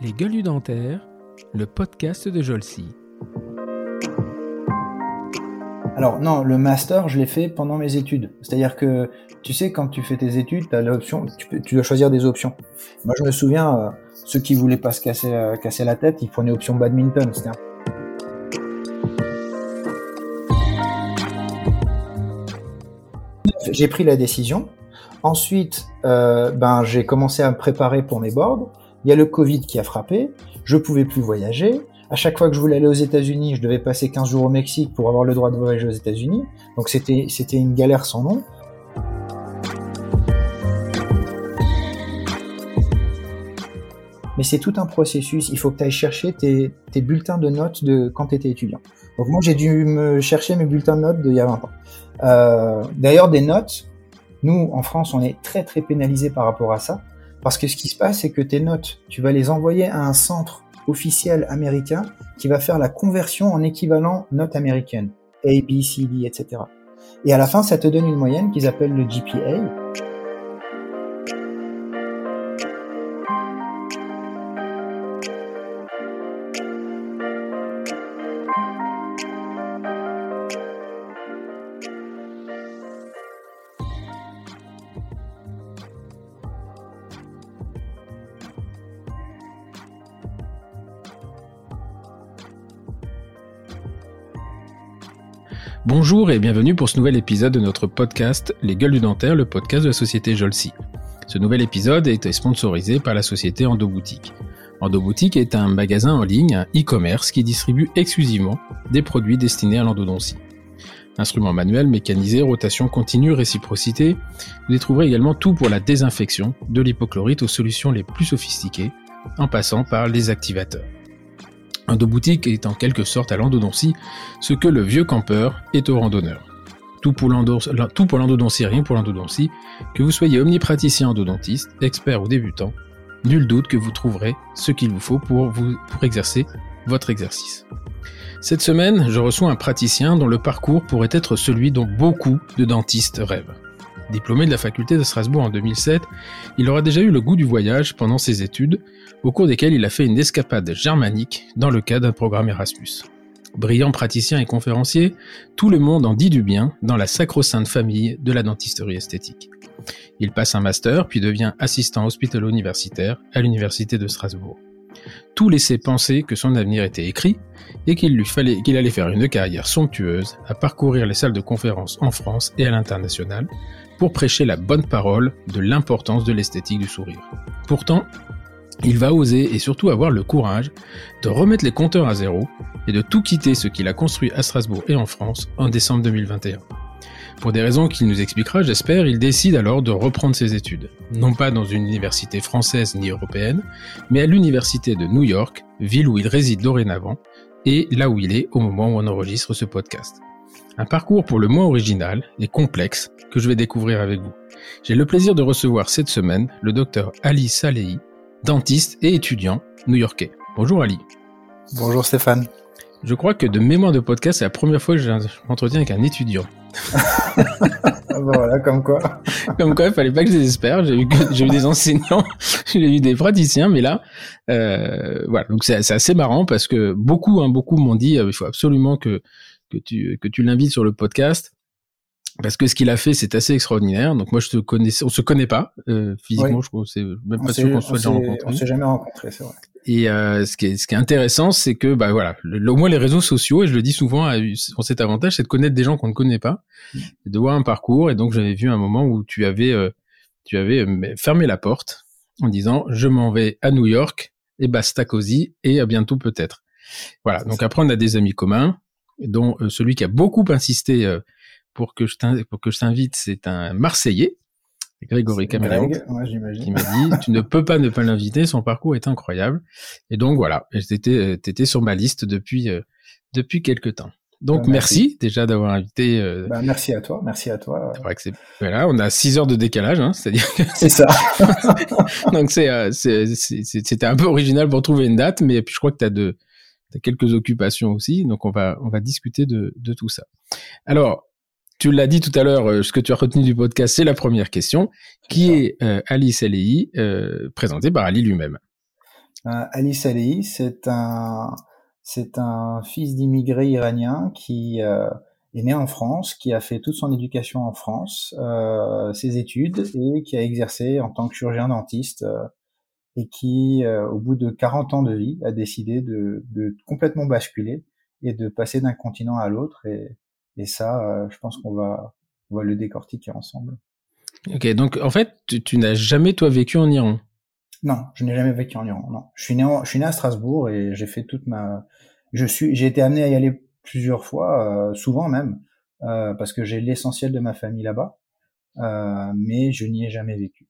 Les gueules dentaires, le podcast de Jolcy. Alors non, le master, je l'ai fait pendant mes études. C'est-à-dire que, tu sais, quand tu fais tes études, tu dois choisir des options. Moi, je me souviens, euh, ceux qui voulaient pas se casser, euh, casser la tête, ils prenaient option badminton. J'ai pris la décision. Ensuite, euh, ben, j'ai commencé à me préparer pour mes boards. Il y a le Covid qui a frappé. Je pouvais plus voyager. À chaque fois que je voulais aller aux États-Unis, je devais passer 15 jours au Mexique pour avoir le droit de voyager aux États-Unis. Donc c'était c'était une galère sans nom. Mais c'est tout un processus. Il faut que tu ailles chercher tes, tes bulletins de notes de quand tu étais étudiant. Donc moi j'ai dû me chercher mes bulletins de notes d'il y a 20 ans. Euh, D'ailleurs des notes, nous en France on est très très pénalisé par rapport à ça. Parce que ce qui se passe c'est que tes notes, tu vas les envoyer à un centre officiel américain qui va faire la conversion en équivalent notes américaines. A, B, C, D, etc. Et à la fin, ça te donne une moyenne qu'ils appellent le GPA. Bonjour et bienvenue pour ce nouvel épisode de notre podcast Les gueules du dentaire, le podcast de la société Jolcy. Ce nouvel épisode est sponsorisé par la société Endoboutique. Endoboutique est un magasin en ligne, un e-commerce qui distribue exclusivement des produits destinés à l'endodontie. Instruments manuels, mécanisés, rotation continue, réciprocité, vous y trouverez également tout pour la désinfection, de l'hypochlorite aux solutions les plus sophistiquées, en passant par les activateurs. Endoboutique est en quelque sorte à l'endodontie ce que le vieux campeur est au randonneur. Tout pour l'endodontie, rien pour l'endodontie, que vous soyez omnipraticien endodontiste, expert ou débutant, nul doute que vous trouverez ce qu'il vous faut pour, vous, pour exercer votre exercice. Cette semaine, je reçois un praticien dont le parcours pourrait être celui dont beaucoup de dentistes rêvent. Diplômé de la faculté de Strasbourg en 2007, il aura déjà eu le goût du voyage pendant ses études, au cours desquelles il a fait une escapade germanique dans le cadre d'un programme Erasmus. Brillant praticien et conférencier, tout le monde en dit du bien dans la sacro-sainte famille de la dentisterie esthétique. Il passe un master puis devient assistant hospitalo-universitaire à l'université de Strasbourg. Tout laissait penser que son avenir était écrit et qu'il lui fallait qu'il allait faire une carrière somptueuse à parcourir les salles de conférences en France et à l'international pour prêcher la bonne parole de l'importance de l'esthétique du sourire. Pourtant, il va oser et surtout avoir le courage de remettre les compteurs à zéro et de tout quitter ce qu'il a construit à Strasbourg et en France en décembre 2021. Pour des raisons qu'il nous expliquera, j'espère, il décide alors de reprendre ses études, non pas dans une université française ni européenne, mais à l'université de New York, ville où il réside dorénavant, et là où il est au moment où on enregistre ce podcast. Un parcours pour le moins original et complexe que je vais découvrir avec vous. J'ai le plaisir de recevoir cette semaine le docteur Ali Salehi, dentiste et étudiant new-yorkais. Bonjour Ali. Bonjour Stéphane. Je crois que de mémoire de podcast, c'est la première fois que j'ai un entretien avec un étudiant. Ah bah voilà, comme quoi. Comme quoi, il fallait pas que je désespère. J'ai eu, des enseignants, j'ai eu des praticiens, mais là, euh, voilà. Donc c'est c'est assez marrant parce que beaucoup, hein, beaucoup m'ont dit, euh, il faut absolument que que tu que tu l'invites sur le podcast parce que ce qu'il a fait, c'est assez extraordinaire. Donc moi, je te connais, on se connaît pas euh, physiquement. Oui. Je crois, c'est même pas sûr qu'on on soit déjà rencontrés. on s'est jamais rencontrés, c'est vrai. Et euh, ce, qui est, ce qui est intéressant, c'est que bah voilà, le, au moins les réseaux sociaux, et je le dis souvent, a eu- ont cet avantage, c'est de connaître des gens qu'on ne connaît pas, et de voir un parcours. Et donc j'avais vu un moment où tu avais, euh, tu avais euh, fermé la porte en disant je m'en vais à New York et basta cosy et à bientôt peut-être. Voilà. Donc après on a des amis communs, dont euh, celui qui a beaucoup insisté euh, pour que je pour que je t'invite, c'est un Marseillais, Grégory ouais, qui m'a dit tu ne peux pas ne pas l'inviter, son parcours est incroyable. Et donc voilà, t'étais étais sur ma liste depuis euh, depuis quelques temps. Donc Bah, merci. merci. déjà d'avoir invité. Euh, Bah, merci à toi, merci à toi. voilà, on a 6 heures de décalage, hein, c'est-à-dire C'est ça. donc c'est euh, c'était un peu original pour trouver une date, mais puis je crois que tu as de t'as quelques occupations aussi, donc on va on va discuter de de tout ça. Alors tu l'as dit tout à l'heure, ce que tu as retenu du podcast, c'est la première question, qui est Alice Alei, présentée par Ali lui-même. Alice Alei, c'est un c'est un fils d'immigrés iraniens qui est né en France, qui a fait toute son éducation en France, euh, ses études, et qui a exercé en tant que chirurgien dentiste, euh, et qui, euh, au bout de 40 ans de vie, a décidé de, de complètement basculer et de passer d'un continent à l'autre. Et, et ça, euh, je pense qu'on va, on va le décortiquer ensemble. Ok, donc en fait, tu, tu n'as jamais toi vécu en Iran? Non, je n'ai jamais vécu en Iran. Non, je suis né, je suis né à Strasbourg et j'ai fait toute ma, je suis, j'ai été amené à y aller plusieurs fois, euh, souvent même, euh, parce que j'ai l'essentiel de ma famille là-bas, euh, mais je n'y ai jamais vécu.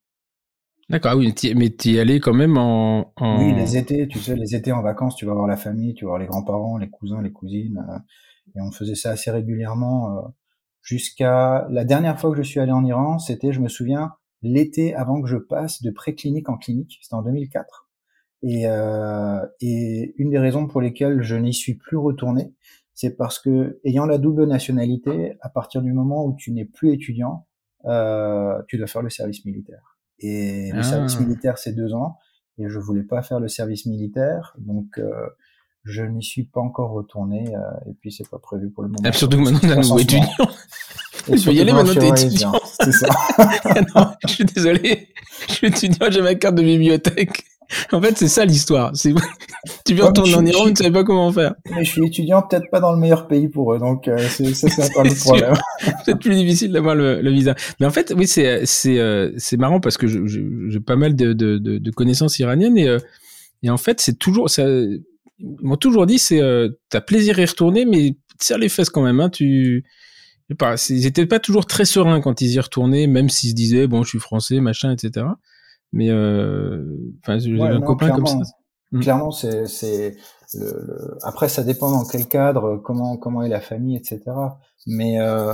D'accord, oui, mais tu y allais quand même en, Oui, les étés, tu sais, les étés en vacances, tu vas voir la famille, tu vas voir les grands-parents, les cousins, les cousines, et on faisait ça assez régulièrement jusqu'à la dernière fois que je suis allé en Iran, c'était, je me souviens, l'été avant que je passe de préclinique en clinique, c'était en 2004. Et, euh, et une des raisons pour lesquelles je n'y suis plus retourné, c'est parce que ayant la double nationalité, à partir du moment où tu n'es plus étudiant, euh, tu dois faire le service militaire. Et le service ah. militaire, c'est deux ans, et je voulais pas faire le service militaire, donc euh, je n'y suis pas encore retourné, euh, et puis c'est pas prévu pour le moment. Ah, surtout que maintenant t'es un nouveau étudiant. Il faut y aller maintenant, t'es étudiant. C'est ça. non, je suis désolé. Je suis étudiant, j'ai ma carte de bibliothèque. en fait, c'est ça l'histoire. C'est tu viens retourner en Iran, tu ne savais pas comment faire. Mais je suis étudiant, peut-être pas dans le meilleur pays pour eux, donc euh, c'est ça c'est encore le problème. peut-être plus difficile d'avoir le, le, visa. Mais en fait, oui, c'est c'est euh, c'est marrant parce que j'ai pas mal de, de, de, de, connaissances iraniennes et euh, et en fait, c'est toujours ça. Ils m'ont toujours dit c'est euh, t'as plaisir à y retourner, mais tire les fesses quand même. Hein, tu pas, ils étaient pas toujours très sereins quand ils y retournaient, même s'ils se disaient bon, je suis français, machin, etc. Mais euh, enfin, j'ai un copain comme ça. Hmm. Clairement, c'est c'est le, après ça dépend dans quel cadre, comment comment est la famille, etc. Mais euh,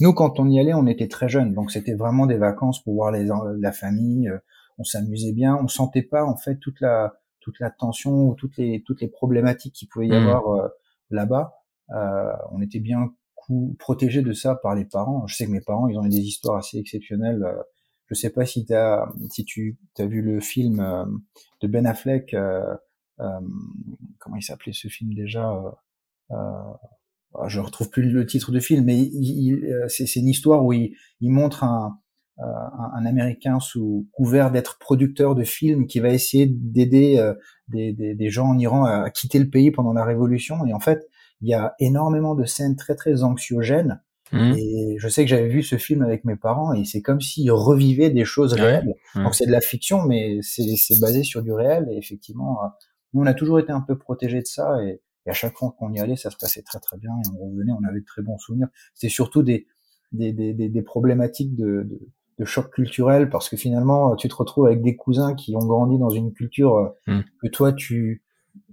nous, quand on y allait, on était très jeunes, donc c'était vraiment des vacances pour voir les la famille. Euh, on s'amusait bien, on sentait pas en fait toute la toute la tension ou toutes les toutes les problématiques qu'il pouvait y hmm. avoir euh, là-bas. Euh, on était bien protégés de ça par les parents. Je sais que mes parents, ils ont eu des histoires assez exceptionnelles je sais pas si, as, si tu as vu le film euh, de Ben Affleck. Euh, euh, comment il s'appelait ce film déjà Je retrouve plus le titre de film, mais c'est une histoire où il, il montre un, un, un, Américain sous couvert d'être producteur de films qui va essayer d'aider des, des, des, gens en Iran à quitter le pays pendant la révolution. Et en fait, il y a énormément de scènes très très anxiogènes Mmh. Et je sais que j'avais vu ce film avec mes parents et c'est comme s'ils revivaient des choses réelles. Donc c'est de la fiction, mais c'est basé sur du réel. Et effectivement, euh, nous on a toujours été un peu protégés de ça et, à chaque fois qu'on y allait, ça se passait très très bien et on revenait, on avait de très bons souvenirs. C'était surtout des des, des, des, problématiques de, de, de, choc culturel parce que finalement tu te retrouves avec des cousins qui ont grandi dans une culture euh, mmh. que toi tu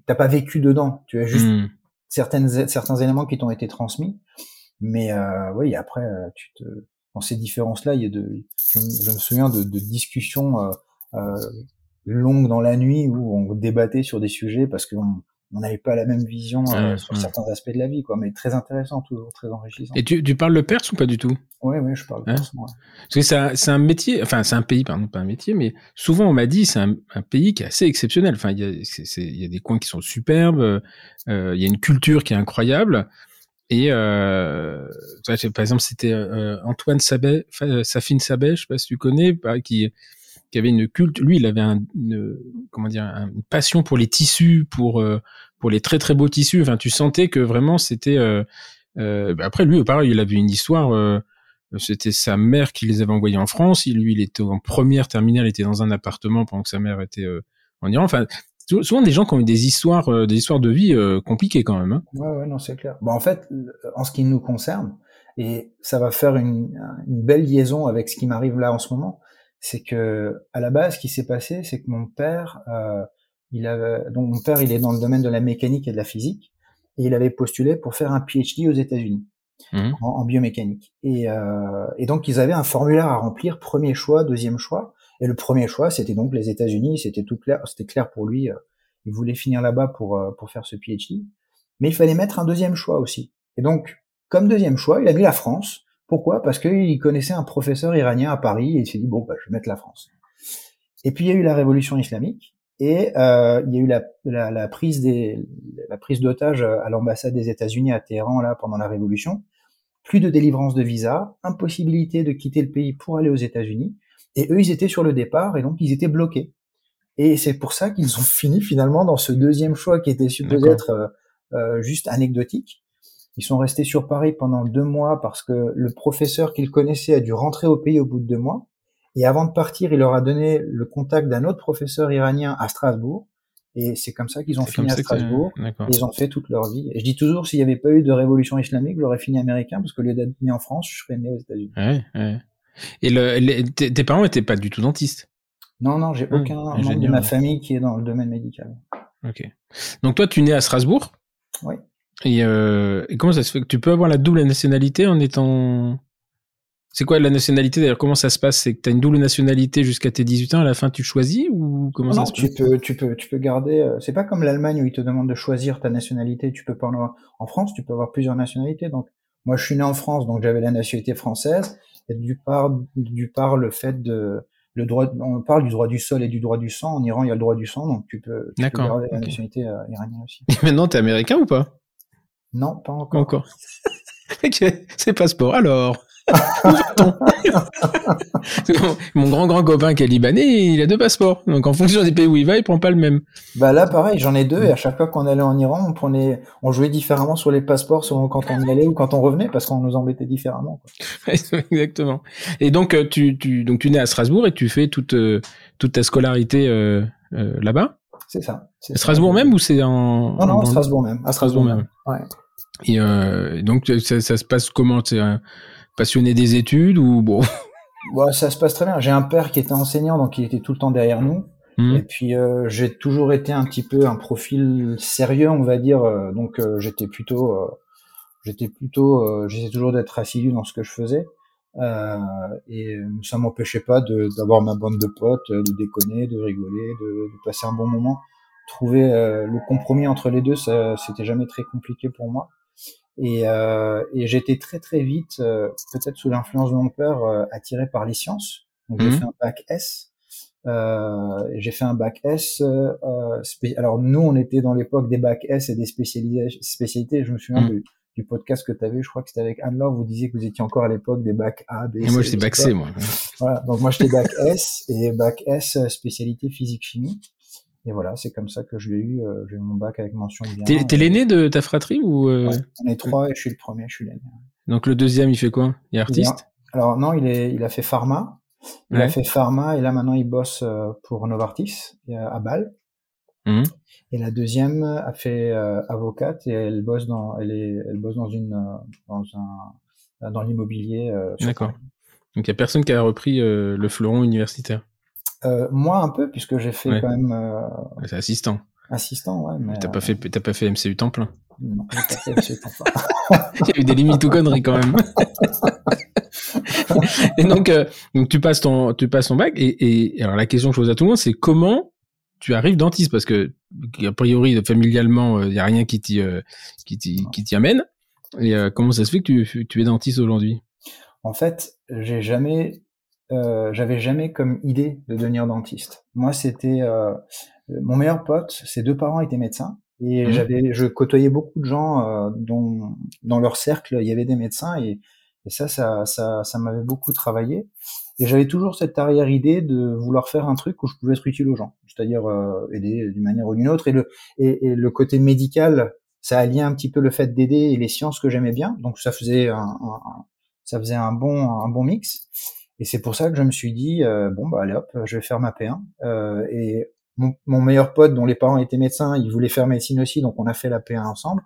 t'as pas vécu dedans. Tu as juste mmh. certaines certains éléments qui t'ont été transmis mais euh, oui, après, euh, tu te, dans ces différences-là, il y a de, je, me souviens de, de discussions euh, euh, longues dans la nuit où on débattait sur des sujets parce qu'on on n'avait pas la même vision euh, sur certains aspects de la vie, quoi. Mais très intéressant, toujours très enrichissant. Et tu, tu parles le perse ou pas du tout? Oui, oui, je parle le perse. Moi. Parce que c'est un, un, métier, enfin c'est un pays, pardon, pas un métier, mais souvent on m'a dit c'est un, un, pays qui est assez exceptionnel. Enfin, il y a, il y a des coins qui sont superbes, euh, il y a une culture qui est incroyable. Et euh, par exemple, c'était Antoine Sabet, Safine Sabet, je sais pas si tu connais, qui, qui avait une culte. Lui, il avait un, une, comment dire, une passion pour les tissus, pour euh, pour les très très beaux tissus. Enfin, tu sentais que vraiment c'était. Euh, euh bah, après, lui, pareil, il avait une histoire. Euh, c'était sa mère qui les avait envoyés en France. Il, lui, il était en première terminale, il était dans un appartement pendant que sa mère était en Iran. Enfin, souvent des gens qui ont eu des histoires, euh, des histoires de vie euh, compliquées quand même. Hein. Ouais, ouais, non, c'est clair. Bon, en fait, en ce qui nous concerne, et ça va faire une, une belle liaison avec ce qui m'arrive là en ce moment, c'est que à la base, ce qui s'est passé, c'est que mon père, euh, il avait, donc mon père, il est dans le domaine de la mécanique et de la physique, et il avait postulé pour faire un PhD aux États-Unis. Mmh. En, en, biomécanique. Et, euh, et donc ils avaient un formulaire à remplir, premier choix, deuxième choix. Et le premier choix, c'était donc les États-Unis. C'était tout clair, c'était clair pour lui. Euh, il voulait finir là-bas pour euh, pour faire ce PhD. Mais il fallait mettre un deuxième choix aussi. Et donc, comme deuxième choix, il a mis la France Pourquoi? Parce qu'il connaissait un professeur iranien à Paris et il s'est dit bon, bah, je vais mettre la France. Et puis il y a eu la révolution islamique et euh, il y a eu la, la, la prise des la prise d'otages à l'ambassade des États-Unis à Téhéran là pendant la révolution. Plus de délivrance de visa, impossibilité de quitter le pays pour aller aux États-Unis. Et eux, ils étaient sur le départ et donc ils étaient bloqués. Et c'est pour ça qu'ils ont fini finalement dans ce deuxième choix qui était supposé être euh, euh, juste anecdotique. Ils sont restés sur Paris pendant deux mois parce que le professeur qu'ils connaissaient a dû rentrer au pays au bout de deux mois. Et avant de partir, il leur a donné le contact d'un autre professeur iranien à Strasbourg. Et c'est comme ça qu'ils ont fini à Strasbourg. Ils ont fait toute leur vie. Et je dis toujours, s'il n'y avait pas eu de révolution islamique, j'aurais fini américain parce que lieu d'être né en France, je serais né aux États-Unis. Ouais, ouais. Et le, tes parents étaient pas du tout dentistes? Non, non, j'ai aucun membre de ma famille qui est dans le domaine médical. Ok. Donc toi, tu nais à Strasbourg? Oui. Et, euh, et comment ça se fait que tu peux avoir la double nationalité en étant c'est quoi la nationalité d'ailleurs? Comment ça se passe? C'est que tu as une double nationalité jusqu'à tes 18 ans, à la fin tu choisis ou comment non, ça se tu peux, tu peux, tu peux garder. Euh, c'est pas comme l'Allemagne où ils te demandent de choisir ta nationalité. Tu peux pas en avoir. En France, tu peux avoir plusieurs nationalités. Donc moi, je suis né en France, donc j'avais la nationalité française. Et du part, du part le fait de le droit, on parle du droit du sol et du droit du sang. En Iran, il y a le droit du sang, donc tu peux, tu peux garder la nationalité euh, iranienne aussi. Et maintenant, t'es américain ou pas? Non, pas encore. Encore. ok, c'est passeport. Alors. Mon grand grand copain qui est libanais, il a deux passeports. Donc en fonction des pays où il va, il prend pas le même. Bah là pareil, j'en ai deux et à chaque fois qu'on allait en Iran, on prenait, on jouait différemment sur les passeports selon quand on y allait ou quand on revenait parce qu'on nous embêtait différemment. Exactement. Et donc euh, tu, tu donc tu nais à Strasbourg et tu fais toute euh, toute ta scolarité euh, là-bas? C'est ça. Strasbourg même ou c'est en Non non, Strasbourg même. À Strasbourg, même. Ouais. Et donc ça, ça, se passe comment? Passionné des études ou bon? Ouais, Ça se passe très bien. J'ai un père qui était enseignant, donc il était tout le temps derrière nous. Mmh. Et puis euh, j'ai toujours été un petit peu un profil sérieux, on va dire. Euh, donc euh, j'étais plutôt, euh, j'étais plutôt, j'essayais toujours d'être assidu dans ce que je faisais. Et ça m'empêchait pas d'avoir ma bande de potes, de déconner, de rigoler, de, de passer un bon moment. Trouver le compromis entre les deux, ça c'était jamais très compliqué pour moi. Et, euh, et j'étais très très vite, euh, peut-être sous l'influence de mon père, euh, attiré par les sciences. Donc j'ai mhm. fait un bac S. Euh, j'ai fait un bac S. alors nous, on était dans l'époque des bacs S et des spécialités. Je me souviens mhm. Du, podcast que tu avais, je crois que c'était avec Anne-Laure, vous disiez que vous étiez encore à l'époque des bacs A, B, C. Et moi, j'étais bac C, moi. Voilà, donc moi, j'étais bac S et bac S, spécialité physique-chimie. Et voilà, c'est comme ça que je l'ai eu. Euh, j'ai eu mon bac avec mention bien. T'es, l'aîné de ta fratrie ou euh... On est trois et je suis le premier, je suis l'aîné. Donc le deuxième, il fait quoi? Il est artiste? Alors non, il est, il a fait pharma. Il a fait pharma et là maintenant il bosse euh, pour Novartis à Bâle. Mmh. Et la deuxième a fait euh, avocate et elle bosse dans, elle est, elle bosse dans une, dans un, dans l'immobilier. D'accord. Donc il y a personne qui a repris le fleuron universitaire. Euh, moi un peu puisque j'ai fait quand même. Euh, c'est assistant. Assistant, ouais. Mais t'as pas fait, t'as pas fait MCU temps plein. Non, j'ai pas fait MCU temps plein. Il y a eu des limites ou conneries quand même. et donc, euh, donc tu passes ton, tu passes ton bac et, et alors la question que je pose à tout le monde, c'est comment tu arrives dentiste parce que a priori familialement il y a rien qui t'y qui t'y amène et comment ça se fait que tu, tu es dentiste aujourd'hui? En fait, j'ai jamais euh, j'avais jamais comme idée de devenir dentiste. Moi, c'était euh, mon meilleur pote. Ses deux parents étaient médecins et mmh. j'avais, je côtoyais beaucoup de gens euh, dont dans leur cercle il y avait des médecins et, et ça, ça, ça, ça m'avait beaucoup travaillé. Et j'avais toujours cette arrière idée de vouloir faire un truc où je pouvais être utile aux gens, c'est-à-dire euh, aider d'une manière ou d'une autre. Et le, et, le côté médical, ça alliait un petit peu le fait d'aider et les sciences que j'aimais bien. Donc ça faisait un, un, ça faisait un bon, un bon mix. Et c'est pour ça que je me suis dit, euh, bon, bah allez hop, je vais faire ma P1. Euh, et mon, mon, meilleur pote, dont les parents étaient médecins, il voulait faire médecine aussi, donc on a fait la P1 ensemble.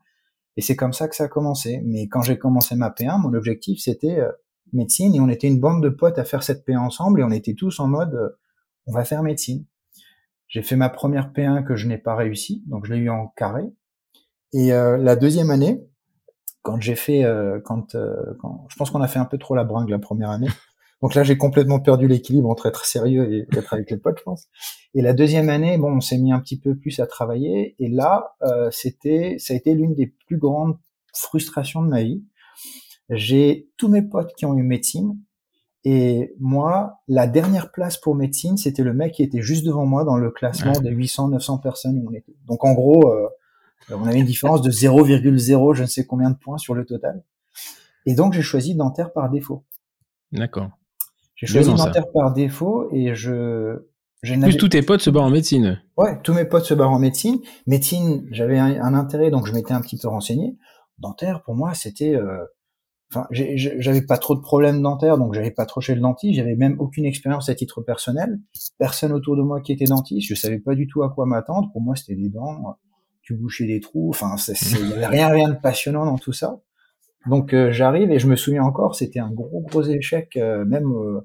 Et c'est comme ça que ça a commencé. Mais quand j'ai commencé ma P1, mon objectif, c'était euh, médecine, et on était une bande de potes à faire cette P1 ensemble, et on était tous en mode, euh, on va faire médecine. J'ai fait ma première P1 que je n'ai pas réussi, donc je l'ai eu en carré. Et la deuxième année, quand j'ai fait, quand, quand, je pense qu'on a fait un peu trop la bringue la première année. Donc là, j'ai complètement perdu l'équilibre entre être sérieux et être avec les potes, je pense. Et la deuxième année, bon, on s'est mis un petit peu plus à travailler. Et là, euh, c'était, ça a été l'une des plus grandes frustrations de ma vie. J'ai tous mes potes qui ont eu médecine. Et moi, la dernière place pour médecine, c'était le mec qui était juste devant moi dans le classement des 800, 900 personnes où on était. Donc en gros, euh, on avait une différence de 0,0 je ne sais combien de points sur le total. Et donc j'ai choisi dentaire par défaut. D'accord. J'ai choisi dentaire par défaut et je plus tous tes potes se barrent en médecine. Ouais, tous mes potes se barrent en médecine. Médecine, j'avais un, intérêt, donc je m'étais un petit peu renseigné. Dentaire, pour moi, c'était... Euh... Enfin, j'avais pas trop de problèmes dentaires, donc j'avais pas trop chez le dentiste. J'avais même aucune expérience à titre personnel. Personne autour de moi qui était dentiste. Je savais pas du tout à quoi m'attendre. Pour moi, c'était des dents, tu bouchais des trous. Enfin, il y avait rien, rien de passionnant dans tout ça. Donc euh, j'arrive et je me souviens encore, c'était un gros, gros échec, euh, même euh,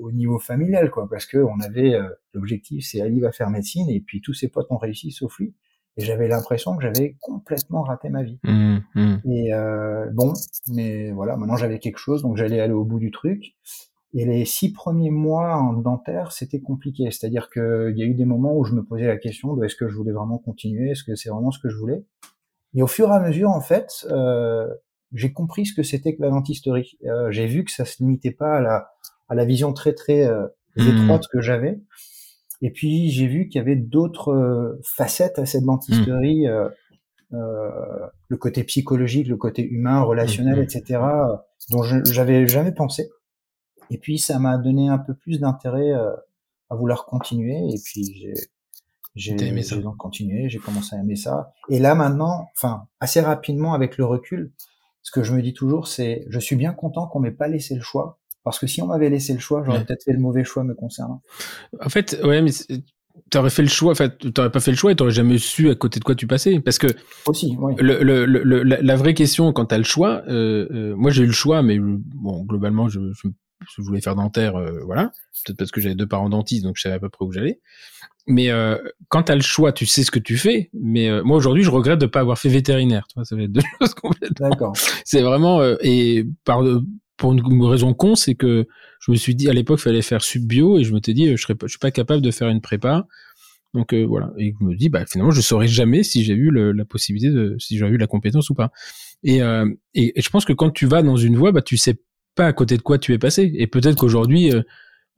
au, niveau familial, quoi, parce que on avait euh, l'objectif, c'est Ali va faire médecine, et puis tous ses potes ont réussi sauf lui, et j'avais l'impression que j'avais complètement raté ma vie. Mmh, mmh. Et euh, bon, mais voilà, maintenant j'avais quelque chose, donc j'allais aller au bout du truc. Et les six premiers mois en dentaire, c'était compliqué. C'est-à-dire qu'il y a eu des moments où je me posais la question de est-ce que je voulais vraiment continuer, est-ce que c'est vraiment ce que je voulais? Et au fur et à mesure, en fait, euh, j'ai compris ce que c'était que la dentisterie. Euh, j'ai vu que ça se limitait pas à la à la vision très très euh, hmm. étroite que j'avais. Et puis j'ai vu qu'il y avait d'autres euh, facettes à cette dentisterie, hmm. euh, le côté psychologique, le côté humain, relationnel, hmm. etc., dont j'avais jamais pensé. Et puis ça m'a donné un peu plus d'intérêt à vouloir continuer. Et puis j'ai j'ai donc continué, j'ai commencé à aimer ça. Et là maintenant, enfin assez rapidement avec le recul, ce que je me dis toujours, c'est je suis bien content qu'on m'ait pas laissé le choix parce que si on m'avait laissé le choix, j'aurais peut-être fait le mauvais choix me concernant. En fait, ouais, mais t'aurais fait le choix, en fait, t'aurais pas fait le choix et t'aurais jamais su à côté de quoi tu passais. Parce que aussi, oui. le, le, le, la, vraie question quand t'as le choix, euh, euh, moi j'ai eu le choix, mais bon, globalement, je, je, je voulais faire dentaire, euh, voilà. Peut-être parce que j'avais deux parents dentistes, donc je savais à peu près où j'allais. Mais euh, quand t'as le choix, tu sais ce que tu fais. Mais euh, moi aujourd'hui, je regrette de pas avoir fait vétérinaire. Tu vois, ça va être deux choses complètement. D'accord. C'est vraiment et par pour une raison con, c'est que je me suis dit à l'époque il fallait faire sub bio et je me suis dit je pas, je suis pas capable de faire une prépa. Donc euh, voilà, et je me dis bah finalement je saurais jamais si j'ai eu la possibilité de si j'ai eu la compétence ou pas. Et, euh, et, je pense que quand tu vas dans une voie, bah tu sais pas à côté de quoi tu es passé. Et peut-être qu'aujourd'hui euh,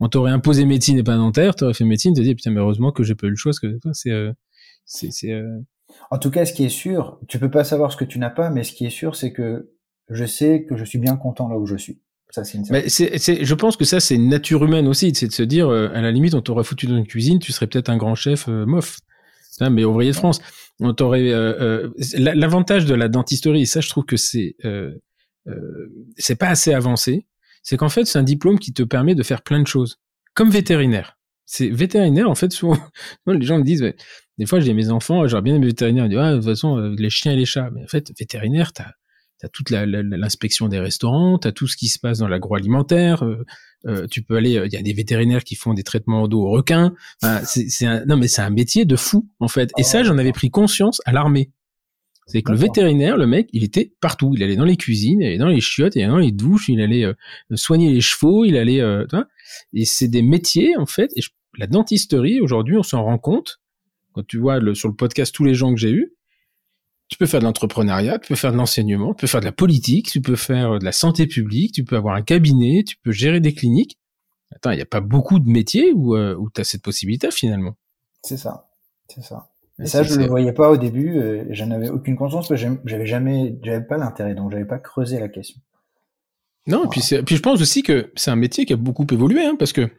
on t'aurait imposé médecine et pas dentaire, t'aurais fait médecine, te dis putain mais heureusement que j'ai pas eu le choix parce que c'est c'est c'est en tout cas, ce qui est sûr, tu peux pas savoir ce que tu n'as pas, mais ce qui est sûr, c'est que je sais que je suis bien content là où je suis. Ça, c'est une mais c'est, c'est, je pense que ça, c'est une nature humaine aussi, c'est de se dire, euh, à la limite, on t'aurait foutu dans une cuisine, tu serais peut-être un grand chef euh, mof, mais ouvrier de France. On t'aurait. Euh, l'avantage de la dentisterie, et ça, je trouve que c'est c'est pas assez avancé, c'est qu'en fait, c'est un diplôme qui te permet de faire plein de choses, comme vétérinaire. C'est vétérinaire, en fait, souvent, les gens me disent, des fois, j'ai mes enfants, j'aurais bien aimé vétérinaire, ils disent, ah, de toute façon, les chiens et les chats. Mais en fait, vétérinaire, t'as T'as toute l'inspection des restaurants, t'as tout ce qui se passe dans l'agroalimentaire. Euh, euh, tu peux aller, il y a des vétérinaires qui font des traitements d'eau aux requins. c'est un, non mais c'est un métier de fou en fait. Et ça, j'en avais pris conscience à l'armée. C'est que le vétérinaire, le mec, il était partout. Il allait dans les cuisines, il allait dans les chiottes, il allait dans les douches, il allait euh, soigner les chevaux, il allait. Euh, et c'est des métiers en fait. Et la dentisterie aujourd'hui, on s'en rend compte quand tu vois le, sur le podcast tous les gens que j'ai eus tu peux faire de l'entrepreneuriat, tu peux faire de l'enseignement, tu peux faire de la politique, tu peux faire de la santé publique, tu peux avoir un cabinet, tu peux gérer des cliniques. Attends, il n'y a pas beaucoup de métiers où, euh, où tu as cette possibilité finalement. C'est ça, c'est ça. Et ça, je ne le voyais pas au début, euh, j'en avais aucune conscience, parce que j'avais jamais, j'avais pas l'intérêt, donc j'avais pas creusé la question. Non, et puis, puis je pense aussi que c'est un métier qui a beaucoup évolué, hein, parce que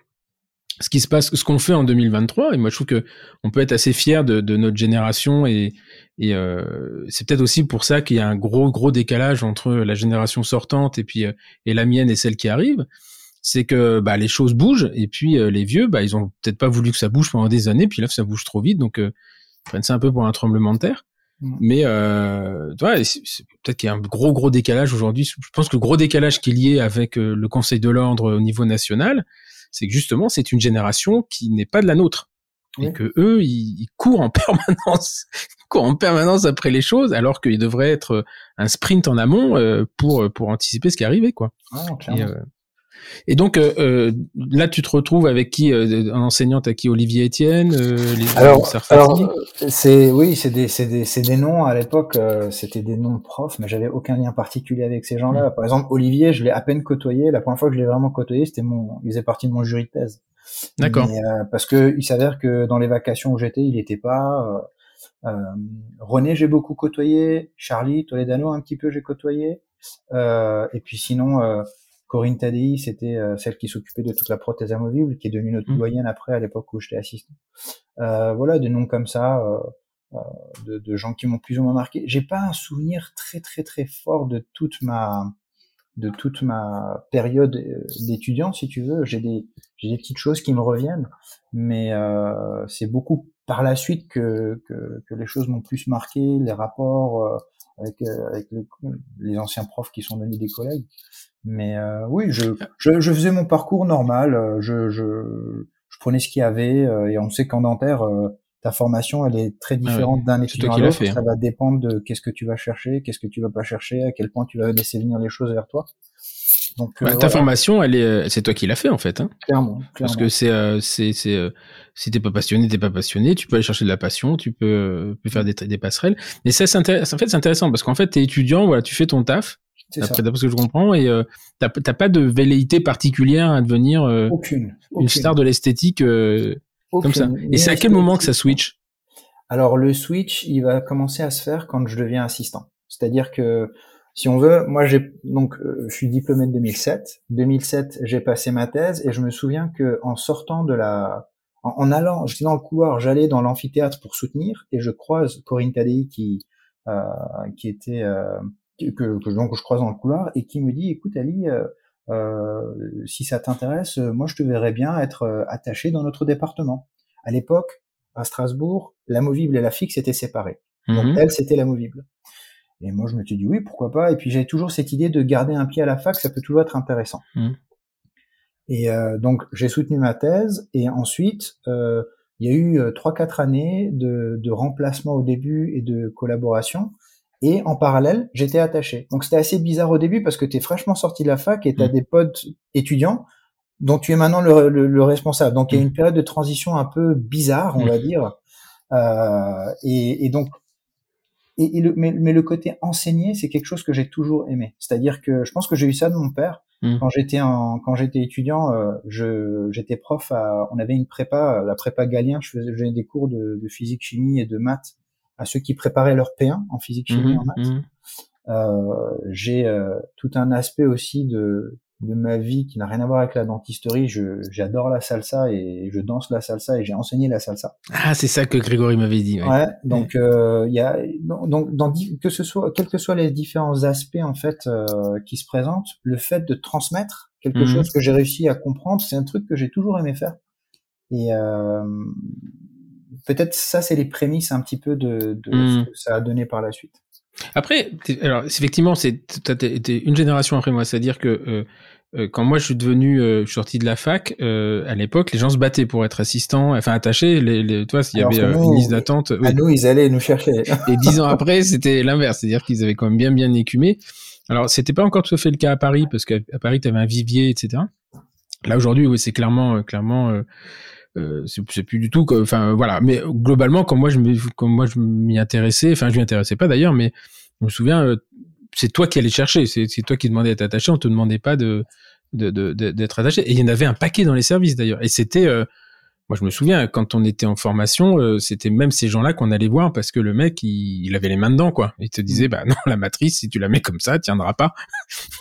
ce qui se passe, ce qu'on fait en 2023, et moi je trouve que on peut être assez fier de, de notre génération et, et euh, c'est peut-être aussi pour ça qu'il y a un gros gros décalage entre la génération sortante et puis euh, et la mienne et celle qui arrive. C'est que bah, les choses bougent et puis euh, les vieux, bah, ils ont peut-être pas voulu que ça bouge pendant des années, puis là ça bouge trop vite, donc ils prennent ça un peu pour un tremblement de terre. Mmh. Mais euh, peut-être qu'il y a un gros gros décalage aujourd'hui. Je pense que le gros décalage qui est lié avec le Conseil de l'ordre au niveau national, c'est que justement c'est une génération qui n'est pas de la nôtre et que eux ils, courent en permanence courent en permanence après les choses alors qu'il devrait être un sprint en amont euh, pour pour anticiper ce qui arrivait quoi ah, et, euh, Et donc euh, euh, là, tu te retrouves avec qui euh, Un enseignant, à qui Olivier Etienne les, Alors, alors c'est oui, c'est des, c'est des, c'est des noms à l'époque, c'était des noms de profs, mais j'avais aucun lien particulier avec ces gens-là. Mm. Par exemple, Olivier, je l'ai à peine côtoyé. La première fois que je l'ai vraiment côtoyé, c'était mon, il faisait partie de mon jury de thèse. D'accord. parce que il s'avère que dans les vacations où j'étais, il n'était pas. René, j'ai beaucoup côtoyé. Charlie, Toledano, un petit peu, j'ai côtoyé. et puis sinon Corinne Tadei, c'était euh, celle qui s'occupait de toute la prothèse amovible, qui est devenue notre mmh. doyenne après, à l'époque où j'étais assistant. Euh, voilà, des noms comme ça, euh, de, de, gens qui m'ont plus ou moins marqué. J'ai pas un souvenir très très très fort de toute ma de toute ma période d'étudiant, si tu veux. J'ai des j'ai des petites choses qui me reviennent, mais c'est beaucoup par la suite que que, que les choses m'ont plus marqué, les rapports avec avec les, anciens profs qui sont devenus des collègues. Mais euh, oui, je, je, je, faisais mon parcours normal. Euh, je, je, je prenais ce qu'il y avait. Euh, et on sait qu'en dentaire, ta formation, elle est très ah différente d'un étudiant à l'autre. Ça hein. va dépendre de qu'est-ce que tu vas chercher, qu'est-ce que tu vas pas chercher, à quel point tu vas laisser venir les choses vers toi. Donc, bah, ta formation, elle est, c'est toi qui l'as fait en fait. Hein clairement, clairement, Parce que c'est, c'est, c'est, si t'es pas passionné, t'es pas passionné. Tu peux aller chercher de la passion, tu peux, peux faire des, des passerelles. Mais ça, c'est en fait, c'est intéressant parce qu'en fait, t'es étudiant, voilà, tu fais ton taf. D'après ce que je comprends, et euh, t'as pas de velléité particulière à devenir euh, aucune, une star de l'esthétique comme ça. Et c'est à quel moment que ça switch? Alors le switch, il va commencer à se faire quand je deviens assistant. C'est-à-dire que si on veut, moi j'ai donc euh, je suis diplômé de 2007. 2007, j'ai passé ma thèse et je me souviens que en sortant de la en, allant, j'étais dans le couloir, j'allais dans l'amphithéâtre pour soutenir et je croise Corinne Tadei qui euh, qui était euh, que, que, donc je croise dans le couloir et qui me dit écoute Ali si ça t'intéresse euh, moi je te verrais bien être euh, attaché dans notre département. À l'époque à Strasbourg l'amovible et la fixe étaient séparées donc mhm. elle c'était l'amovible et moi je me suis dit oui pourquoi pas. Et puis j'avais toujours cette idée de garder un pied à la fac ça peut toujours être intéressant. Mhm. et euh, donc j'ai soutenu ma thèse. Et ensuite euh, il y a eu trois quatre années de, de remplacement au début et de collaboration et en parallèle, j'étais attaché. Donc c'était assez bizarre au début parce que tu es fraîchement sorti de la fac et tu as mm. des potes étudiants dont tu es maintenant le, le, responsable. Donc il y a mm. une période de transition un peu bizarre, on mm. va dire. Euh, et, et, donc, et, le, mais, mais, le côté enseigner, c'est quelque chose que j'ai toujours aimé. C'est-à-dire que je pense que j'ai eu ça de mon père. Quand j'étais quand j'étais étudiant, euh, je, j'étais prof à, on avait une prépa, la prépa Galien. Je faisais, des cours de, de physique, chimie et de maths à ceux qui préparaient leur P1 en physique, chimie, mhm, en maths. Mhm. Euh, j'ai euh, tout un aspect aussi de, de ma vie qui n'a rien à voir avec la dentisterie. j'adore la salsa et je danse la salsa et j'ai enseigné la salsa. Ah, c'est ça que Grégory m'avait dit. Ouais. donc euh, il y a donc dans, que ce soit quels que soient les différents aspects en fait euh, qui se présentent, le fait de transmettre quelque mhm. chose que j'ai réussi à comprendre, c'est un truc que j'ai toujours aimé faire. Et euh, peut-être ça, c'est les prémices un petit peu de, de ce hmm. que ça a donné par la suite. Après, alors effectivement, c'est été une génération après moi, c'est-à-dire que euh, euh, quand moi je suis devenu, euh, je suis sorti de la fac, à l'époque, les gens se battaient pour être assistants, enfin attachés. Les, les, toi, s'il y avait une liste d'attente, à nous, ils allaient nous chercher. Et dix ans après, c'était l'inverse, c'est-à-dire qu'ils avaient quand même bien bien écumé. Alors, c'était pas encore tout à fait le cas à Paris, parce qu'à Paris, tu avais un vivier, etc. Là aujourd'hui, oui, c'est clairement, clairement c'est plus du tout enfin voilà. Mais globalement quand moi je me quand moi je m'y intéressais enfin je m'y intéressais pas d'ailleurs mais je me souviens euh, c'est toi qui allais chercher. C'est toi qui demandais d'être attaché on te demandait pas de d'être de, de, attaché. Et il y en avait un paquet dans les services d'ailleurs. Et c'était euh, moi, je me souviens, quand on était en formation, euh, c'était même ces gens-là qu'on allait voir parce que le mec, il, avait les mains dedans, quoi. Il te disait, mm. bah non, la matrice, si tu la mets comme ça, tiendra pas.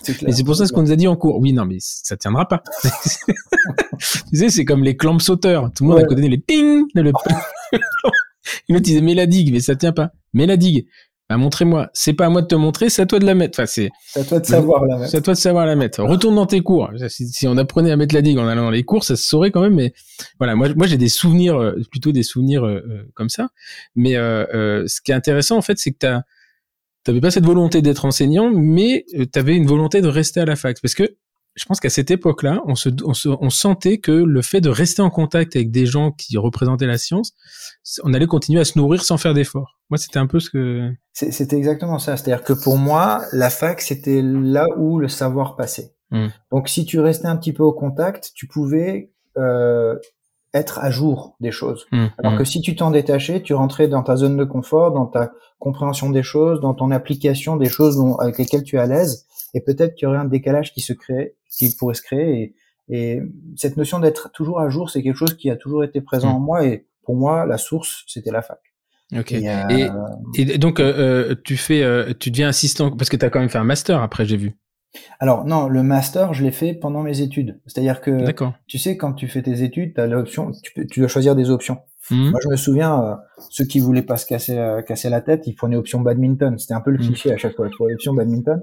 et c'est pour ça ce qu'on nous a dit en cours. Oui, non, mais ça tiendra pas. tu sais, c'est comme les clampes sauteurs. Tout le monde a connu les ping, le... il me disait, mets la digue, mais ça tient pas. Mets la digue. Bah, montrez-moi. C'est pas à moi de te montrer, c'est à toi de la mettre. Enfin, c'est. à toi de savoir la mettre. C'est à toi de savoir la mettre. Retourne dans tes cours. Si, on apprenait à mettre la digue en allant dans les cours, ça se saurait quand même. Mais voilà, moi, moi, j'ai des souvenirs, euh, plutôt des souvenirs euh, euh, comme ça. Mais euh, ce qui est intéressant, en fait, c'est que t'as, t'avais pas cette volonté d'être enseignant, mais t'avais une volonté de rester à la fac, parce que je pense qu'à cette époque-là, on se, on se, on sentait que le fait de rester en contact avec des gens qui représentaient la science, on allait continuer à se nourrir sans faire d'efforts. Moi, c'était un peu ce que. C'était exactement ça. C'est-à-dire que pour moi, la fac, c'était là où le savoir passait. Mmh. Donc si tu restais un petit peu au contact, tu pouvais euh, être à jour des choses. Mmh, Alors mmh. que si tu t'en détachais, tu rentrais dans ta zone de confort, dans ta compréhension des choses, dans ton application des choses avec lesquelles tu es à l'aise, et peut-être qu'il y aurait un décalage qui se crée, qui pourrait se créer. Et, et cette notion d'être toujours à jour, c'est quelque chose qui a toujours été présent en moi. Et pour moi, la source, c'était la fac. Ok. Et, euh, et, donc, euh, euh, tu fais, tu deviens assistant parce que tu as quand même fait un master après, j'ai vu. Alors non, le master, je l'ai fait pendant mes études. C'est-à-dire que, tu sais, quand tu fais tes études, tu as l'option, tu, tu, dois choisir des options. Mmh. Moi, je me souviens, ceux qui voulaient pas se casser, casser la tête, ils prenaient option badminton. C'était un peu le mmh. cliché à chaque fois. Tu option badminton.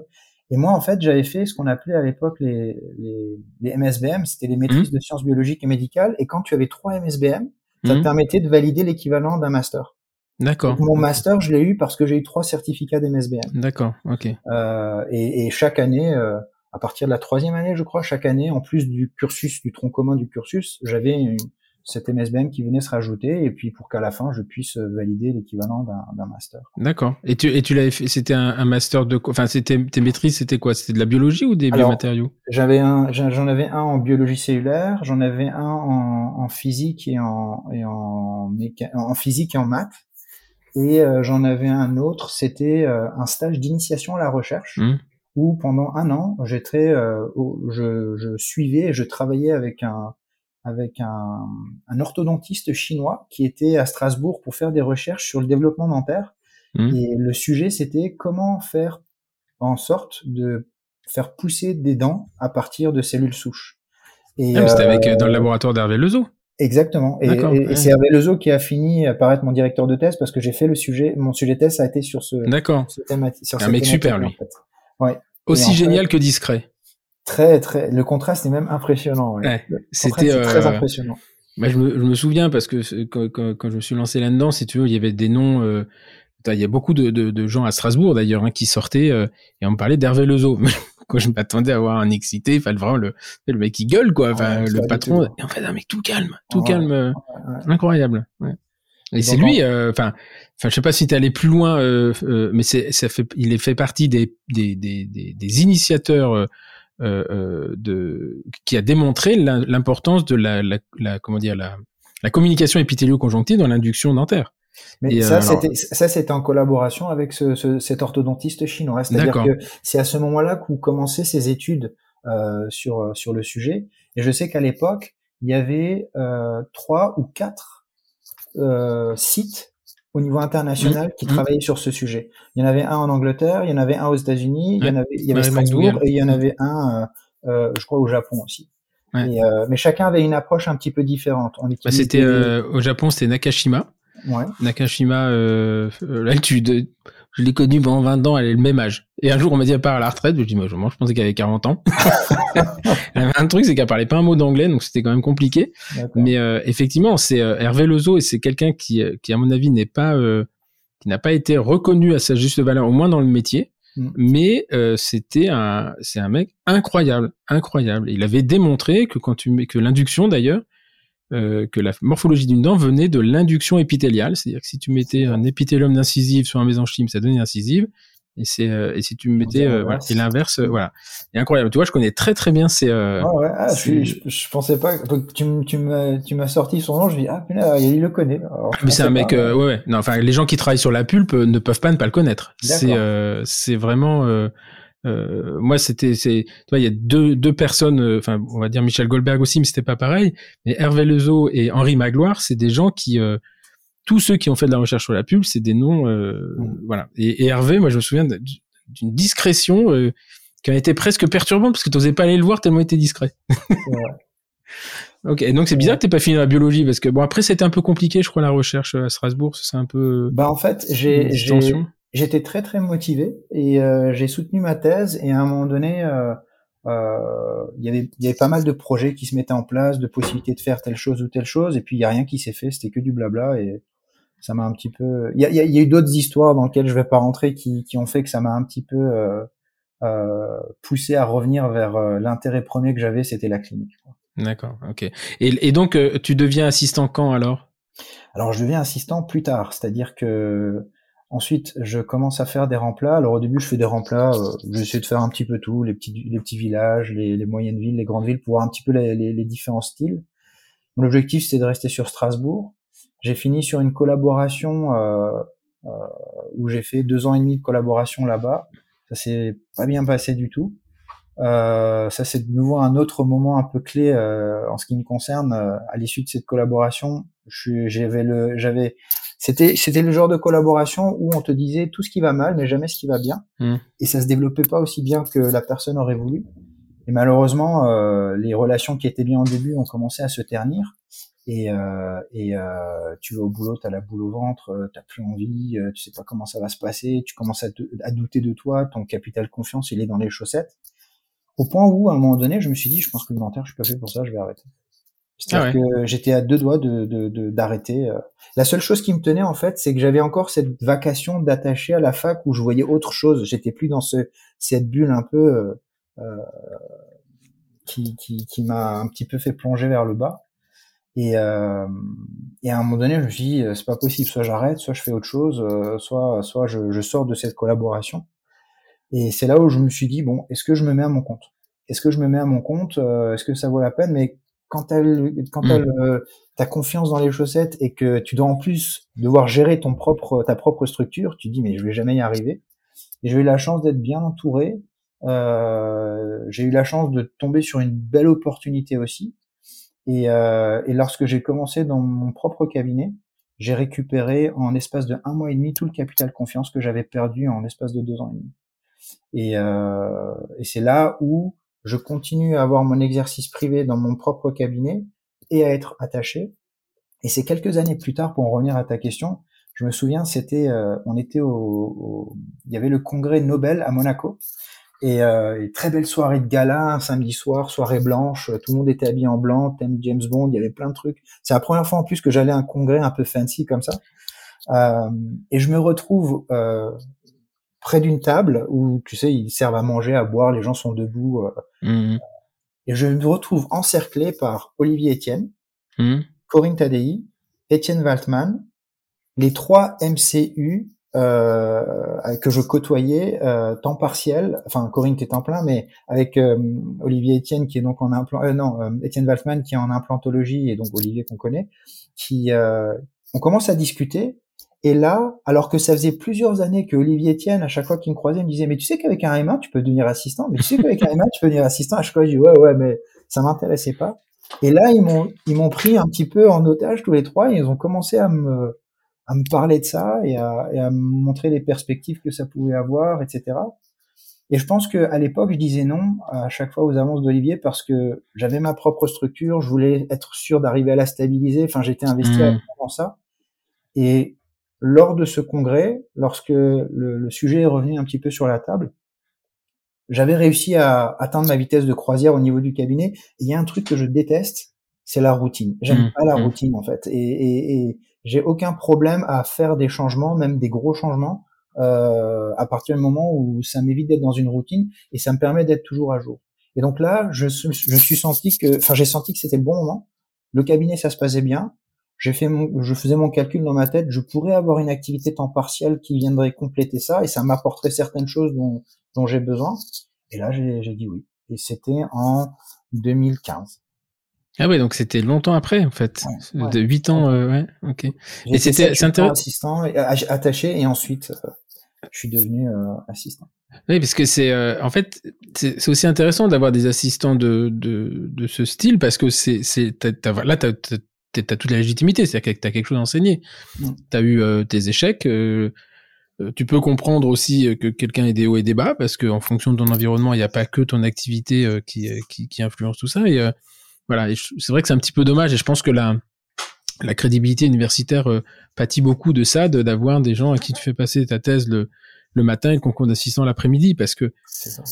Et moi, en fait, j'avais fait ce qu'on appelait à l'époque les, les, les, MSBM, c'était les maîtrises mmh. de sciences biologiques et médicales. Et quand tu avais trois MSBM, ça te permettait de valider l'équivalent d'un master. D'accord. Mon master, je l'ai eu parce que j'ai eu trois certificats d'MSBM. D'accord, ok. Euh, et, et, chaque année, euh, à partir de la troisième année, je crois, chaque année, en plus du cursus, du tronc commun du cursus, j'avais cette MSBM qui venait se rajouter, et puis pour qu'à la fin, je puisse valider l'équivalent d'un master. D'accord. Et tu, et tu l'avais fait, c'était un, un, master de Enfin, c'était tes maîtrises, c'était quoi? C'était de la biologie ou des biomatériaux? J'avais un, j'en avais un en biologie cellulaire, j'en avais un en, en, physique et en, et en, en physique et en maths. Et euh, j'en avais un autre, c'était euh, un stage d'initiation à la recherche, mmh. où pendant un an, j'étais, euh, je, je, suivais et je travaillais avec un avec un, un, orthodontiste chinois qui était à Strasbourg pour faire des recherches sur le développement dentaire. Mmh. Et le sujet, c'était comment faire en sorte de faire pousser des dents à partir de cellules souches. Et ah, c'était avec dans le laboratoire d'Hervé Lezo. Exactement. Et, et, c'est Hervé Lezo qui a fini par être mon directeur de thèse parce que j'ai fait le sujet, mon sujet de thèse a été sur ce, D'accord. Un mec super, lui. ouais. Aussi génial que discret. Très, très. Le contraste est même impressionnant. Ouais. C'était euh... très impressionnant. Bah, je, me, je, me, souviens parce que quand, quand, quand, je me suis lancé là-dedans, si tu veux, il y avait des noms. Euh, il y a beaucoup de, de, de gens à Strasbourg d'ailleurs hein, qui sortaient euh, et on me parlait d'Hervé Lezo. quoi, je m'attendais à avoir un excité, fallait vraiment le, le mec qui gueule, quoi, enfin, le patron. Et en fait, un mec tout calme, tout calme, euh, incroyable. Et c'est lui, euh, enfin, enfin, je sais pas si tu allé plus loin, euh, mais c'est, ça fait, il est fait partie des, des, des, des, des initiateurs de, qui a démontré l'importance de la, la, la, comment dire, la, la communication épithélio-conjonctive dans l'induction dentaire. Mais ça, c'était ça, c'était en collaboration avec ce, ce, cet orthodontiste chinois. C'est-à-dire que c'est à ce moment-là qu'ont commencé ses études euh, sur euh, sur le sujet. Et je sais qu'à l'époque, il y avait euh, trois ou quatre euh, sites au niveau international mmh. qui mmh. travaillaient sur ce sujet. Il y en avait un en Angleterre, il y en avait un aux États-Unis, il y en avait, il y avait Strasbourg et il y en avait un, euh, euh, je crois, au Japon aussi. Ouais. Et, mais chacun avait une approche un petit peu différente. Bah, c'était au Japon, c'était Nakashima. Ouais. Nakashima, euh, euh là, tu, je l'ai connue pendant 20 ans, elle est le même âge. Et un jour, on m'a dit, elle part à la retraite. Je dis, moi, je pensais qu'elle avait 40 ans. elle avait un truc, c'est qu'elle parlait pas un mot d'anglais, donc c'était quand même compliqué. Mais euh, effectivement, c'est euh, Hervé Lezo et c'est quelqu'un qui, euh, qui, à mon avis, n'est pas, qui n'a pas été reconnu à sa juste valeur, au moins dans le métier. Mm. Mais c'était un, c'est un mec incroyable, incroyable. Il avait démontré que quand tu mets, que l'induction d'ailleurs, euh, que la morphologie d'une dent venait de l'induction épithéliale, c'est-à-dire que si tu mettais un épithélium d'incisive sur un mésenchyme, ça donnait incisive, et c'est euh, et si tu mettais euh, voilà, et l'inverse, voilà, c'est incroyable. Tu vois, je connais très très bien ces. Ah ouais, ah, je, je, pensais pas. Tu tu m'as tu m'as sorti son nom, je dis ah putain, il le connaît. mais c'est un mec, ouais, ouais. Non, enfin, les gens qui travaillent sur la pulpe ne peuvent pas ne pas le connaître. C'est c'est vraiment euh, moi, c'était, c'est, tu vois, il y a deux, deux personnes, euh, enfin, on va dire Michel Goldberg aussi, mais c'était pas pareil. Mais Hervé Lezo et Henri Magloire, c'est des gens qui, euh, tous ceux qui ont fait de la recherche sur la pub, c'est des noms, mmh. voilà. Et, Hervé, moi, je me souviens d'une discrétion qui a été presque perturbante parce que tu n'osais pas aller le voir tellement il était discret. ok, et donc c'est bizarre que t'aies pas fini la biologie parce que bon après c'était un peu compliqué, je crois, la recherche à Strasbourg, c'est un peu. Bah en fait j'ai j'étais très très motivé et euh, j'ai soutenu ma thèse et à un moment donné euh, euh, il y avait il y avait pas mal de projets qui se mettaient en place de possibilités de faire telle chose ou telle chose et puis il y a rien qui s'est fait c'était que du blabla et ça m'a un petit peu il y a, y a, eu d'autres histoires dans lesquelles je vais pas rentrer qui, qui ont fait que ça m'a un petit peu euh, euh, poussé à revenir vers l'intérêt premier que j'avais c'était la clinique d'accord ok. Et, et donc tu deviens assistant quand alors? Alors je deviens assistant plus tard c'est-à-dire que Ensuite, je commence à faire des remplats. Alors au début, je fais des remplats. Euh, J'essaie de faire un petit peu tout, les petits, les petits villages, les, les moyennes villes, les grandes villes, pour voir un petit peu les, les, les différents styles. Mon objectif, c'est de rester sur Strasbourg. J'ai fini sur une collaboration euh, euh, où j'ai fait deux ans et demi de collaboration là-bas. Ça s'est pas bien passé du tout. Euh, ça, c'est de nouveau un autre moment un peu clé euh, en ce qui me concerne. Euh, à l'issue de cette collaboration, j'avais le, j'avais, c'était, c'était le genre de collaboration où on te disait tout ce qui va mal, mais jamais ce qui va bien, Mm. et ça se développait pas aussi bien que la personne aurait voulu. Et malheureusement, euh, les relations qui étaient bien au début ont commencé à se ternir. Et, euh, et euh, tu vas au boulot, t'as la boule au ventre, euh, t'as plus envie, euh, tu sais pas comment ça va se passer, tu commences à, te- à douter de toi, ton capital confiance il est dans les chaussettes. Au point où, à un moment donné, je me suis dit, je pense que le dentaire, je suis pas fait pour ça, je vais arrêter. C'est-à-dire que j'étais à deux doigts de de- de- d'arrêter. euh. La seule chose qui me tenait, en fait, c'est que j'avais encore cette vacation d'attacher à la fac où je voyais autre chose. J'étais plus dans ce cette bulle un peu euh, euh, qui, qui, qui m'a un petit peu fait plonger vers le bas. Et, euh, et à un moment donné, je me suis dit, euh, c'est pas possible, soit j'arrête, soit je fais autre chose, soit, soit je, je sors de cette collaboration. Et c'est là où je me suis dit, bon, est-ce que je me mets à mon compte? Est-ce que je me mets à mon compte? Est-ce que ça vaut la peine? Mais quand t'as le- quand Mm. le- t'as confiance dans les chaussettes et que tu dois en plus devoir gérer ton propre ta propre structure, tu te dis mais je vais jamais y arriver. Et j'ai eu la chance d'être bien entouré. Euh, j'ai eu la chance de tomber sur une belle opportunité aussi. Et, euh, et lorsque j'ai commencé dans mon propre cabinet, j'ai récupéré en espace de un mois et demi tout le capital confiance que j'avais perdu en espace de deux ans et demi. Et, euh, et c'est là où je continue à avoir mon exercice privé dans mon propre cabinet et à être attaché. Et c'est quelques années plus tard, pour en revenir à ta question, je me souviens, c'était, euh, on était au, au- il y avait le congrès Nobel à Monaco. Et, euh, très belle soirée de gala, un samedi soir, soirée blanche, tout le monde était habillé en blanc, thème James Bond, il y avait plein de trucs. C'est la première fois en plus que j'allais à un congrès un peu fancy comme ça. Euh, et je me retrouve euh, près d'une table où, tu sais, ils servent à manger, à boire, les gens sont debout. euh, Mhm. et je me retrouve encerclé par Olivier Etienne, Mhm. Corinne Tadei, Étienne Waltman, les trois MCU euh, que je côtoyais euh, temps partiel, enfin Corinne était temps plein, mais avec euh, Olivier Etienne qui est donc en implant, euh, non euh, Étienne Waltman qui est en implantologie et donc Olivier qu'on connaît, qui euh, on commence à discuter et là, alors que ça faisait plusieurs années que Olivier Etienne, à chaque fois qu'il me croisait, me disait mais tu sais qu'avec un M1 tu peux devenir assistant, mais tu sais qu'avec un M1 tu peux devenir assistant, à chaque fois je dis ouais ouais mais ça m'intéressait pas. Et là ils m'ont ils m'ont pris un petit peu en otage tous les trois et ils ont commencé à me à me parler de ça et à, et à me montrer les perspectives que ça pouvait avoir, etc. Et je pense que à l'époque, je disais non à chaque fois aux avances d'Olivier parce que j'avais ma propre structure, je voulais être sûr d'arriver à la stabiliser. Enfin, j'étais investi Mmh. dans ça. Et lors de ce congrès, lorsque le, le sujet est revenu un petit peu sur la table, j'avais réussi à atteindre ma vitesse de croisière au niveau du cabinet. Et il y a un truc que je déteste, c'est la routine. J'aime Mmh, pas la mmh. routine en fait. Et, et, et j'ai aucun problème à faire des changements, même des gros changements, euh, à partir du moment où ça m'évite d'être dans une routine et ça me permet d'être toujours à jour. Et donc là, je, je suis senti que, enfin, j'ai senti que c'était le bon moment. Le cabinet, ça se passait bien. J'ai fait mon, je faisais mon calcul dans ma tête. Je pourrais avoir une activité temps partiel qui viendrait compléter ça et ça m'apporterait certaines choses dont, dont j'ai besoin. Et là, j'ai j'ai dit oui. Et c'était en 2015. Ah ouais, donc c'était longtemps après, en fait. Ouais, ouais. De 8 ans, euh, ouais, ok. J'ai c'était- assistant, et- ach- attaché, et ensuite, euh, je suis devenu euh, assistant. Oui, parce que c'est, euh, en fait, c'est c'est aussi intéressant d'avoir des assistants de, de, de ce style parce que c'est, c'est, t'as- t'as- là, t'as, t'as, t'as toute la légitimité, c'est-à-dire que t'as quelque chose à enseigner. Mm. T'as eu euh, tes échecs, euh, euh, tu peux comprendre aussi que quelqu'un ait des hauts et des bas parce que en fonction de ton environnement, il n'y a pas que ton activité euh, qui, qui, qui influence tout ça. Et voilà, c'est vrai que c'est un petit peu dommage et je pense que la, la crédibilité universitaire pâtit beaucoup de ça, de- d'avoir des gens à qui tu fais passer ta thèse le, le matin et le concours d'assistant l'après-midi parce que ça.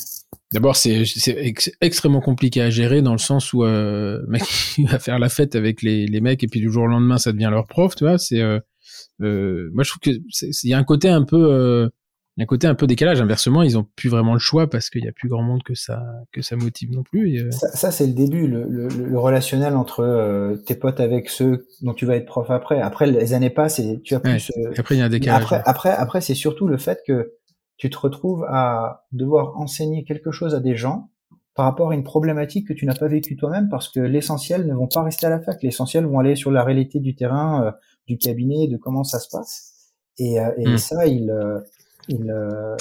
D'abord, c'est c'est ex- extrêmement compliqué à gérer dans le sens où euh, mec il va faire la fête avec les, les mecs et puis du jour au lendemain ça devient leur prof, tu vois. C'est euh, euh, moi je trouve que il y a un côté un peu euh, y a un côté un peu décalage. Inversement, ils ont plus vraiment le choix parce qu'il y a plus grand monde que ça que ça motive non plus. Et, Ça, ça c'est le début, le, le, le relationnel entre tes potes avec ceux dont tu vas être prof après. Après, les années passent et tu as plus. Ouais, après, il y a un décalage. Après, après, après, c'est surtout le fait que tu te retrouves à devoir enseigner quelque chose à des gens par rapport à une problématique que tu n'as pas vécue toi-même parce que l'essentiel ne vont pas rester à la fac. L'essentiel vont aller sur la réalité du terrain, euh, du cabinet, de comment ça se passe. Et, euh, et mmh. ça, il, euh, il, euh,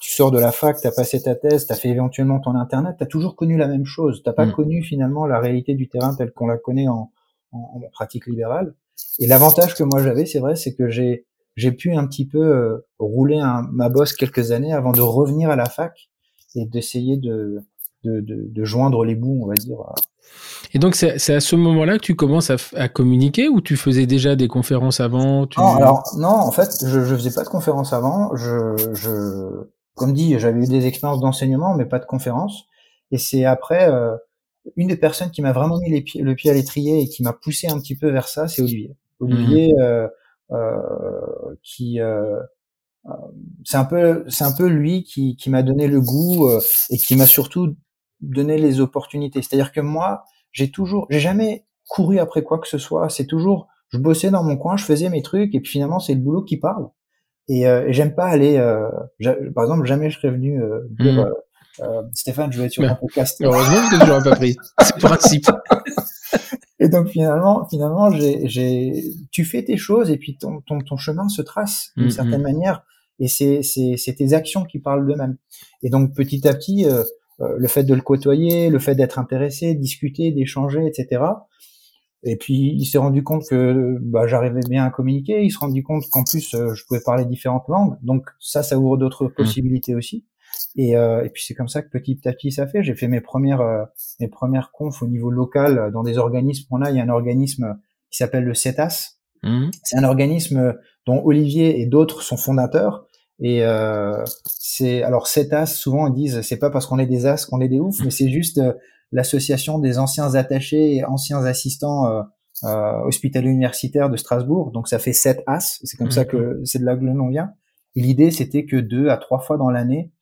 tu sors de la fac, tu as passé ta thèse, tu as fait éventuellement ton internet, tu as toujours connu la même chose. Tu pas mmh. connu finalement la réalité du terrain telle qu'on la connaît en, en, en, pratique libérale. Et l'avantage que moi j'avais, c'est vrai, c'est que j'ai j'ai pu un petit peu euh, rouler un, ma bosse quelques années avant de revenir à la fac et d'essayer de, de, de, de, joindre les bouts, on va dire. Et donc c'est à ce moment-là que tu commences à, à, communiquer ou tu faisais déjà des conférences avant tu... Non, alors non, en fait, je, je faisais pas de conférences avant. Je, je comme dit, j'avais eu des expériences d'enseignement, mais pas de conférences. Et c'est après euh, une des personnes qui m'a vraiment mis les pieds, le pied à l'étrier et qui m'a poussé un petit peu vers ça, c'est Olivier. Olivier, mmh. euh, euh, qui euh, euh, c'est un peu c'est un peu lui qui, qui m'a donné le goût et qui m'a surtout donné les opportunités. C'est-à-dire que moi, j'ai toujours, j'ai jamais couru après quoi que ce soit. C'est toujours, je bossais dans mon coin, je faisais mes trucs, et puis finalement, c'est le boulot qui parle. Et, euh, et j'aime pas aller, euh, par exemple, jamais je serais venu euh, dire, mmh. Stéphane, je vais être sur ton podcast. Heureusement que tu l'aurais pas pris. C'est le principe. Et donc finalement, finalement, j'ai, j'ai, tu fais tes choses et puis ton, ton, ton chemin se trace d'une mmh, certaine manière. Et c'est, c'est, c'est tes actions qui parlent d'eux-mêmes. Et donc petit à petit, euh, euh, le fait de le côtoyer, le fait d'être intéressé, discuter, d'échanger, etc. Et puis il s'est rendu compte que bah, j'arrivais bien à communiquer. Il s'est rendu compte qu'en plus euh, je pouvais parler différentes langues. Donc ça, ça ouvre d'autres mmh. possibilités aussi. Et, euh, et puis c'est comme ça que petit à petit ça fait. J'ai fait mes premières euh, mes premières confs au niveau local dans des organismes. On a il y a un organisme qui s'appelle le CETAS. Mmh. C'est un organisme dont Olivier et d'autres sont fondateurs. Et euh, c'est alors CETAS souvent ils disent c'est pas parce qu'on est des as qu'on est des oufs, mais c'est juste euh, l'association des anciens attachés et anciens assistants euh, euh, hospitaliers universitaires de Strasbourg. Donc ça fait 7 as. C'est comme mmh. ça que c'est de là que le nom vient. Et l'idée c'était que deux à trois fois dans l'année,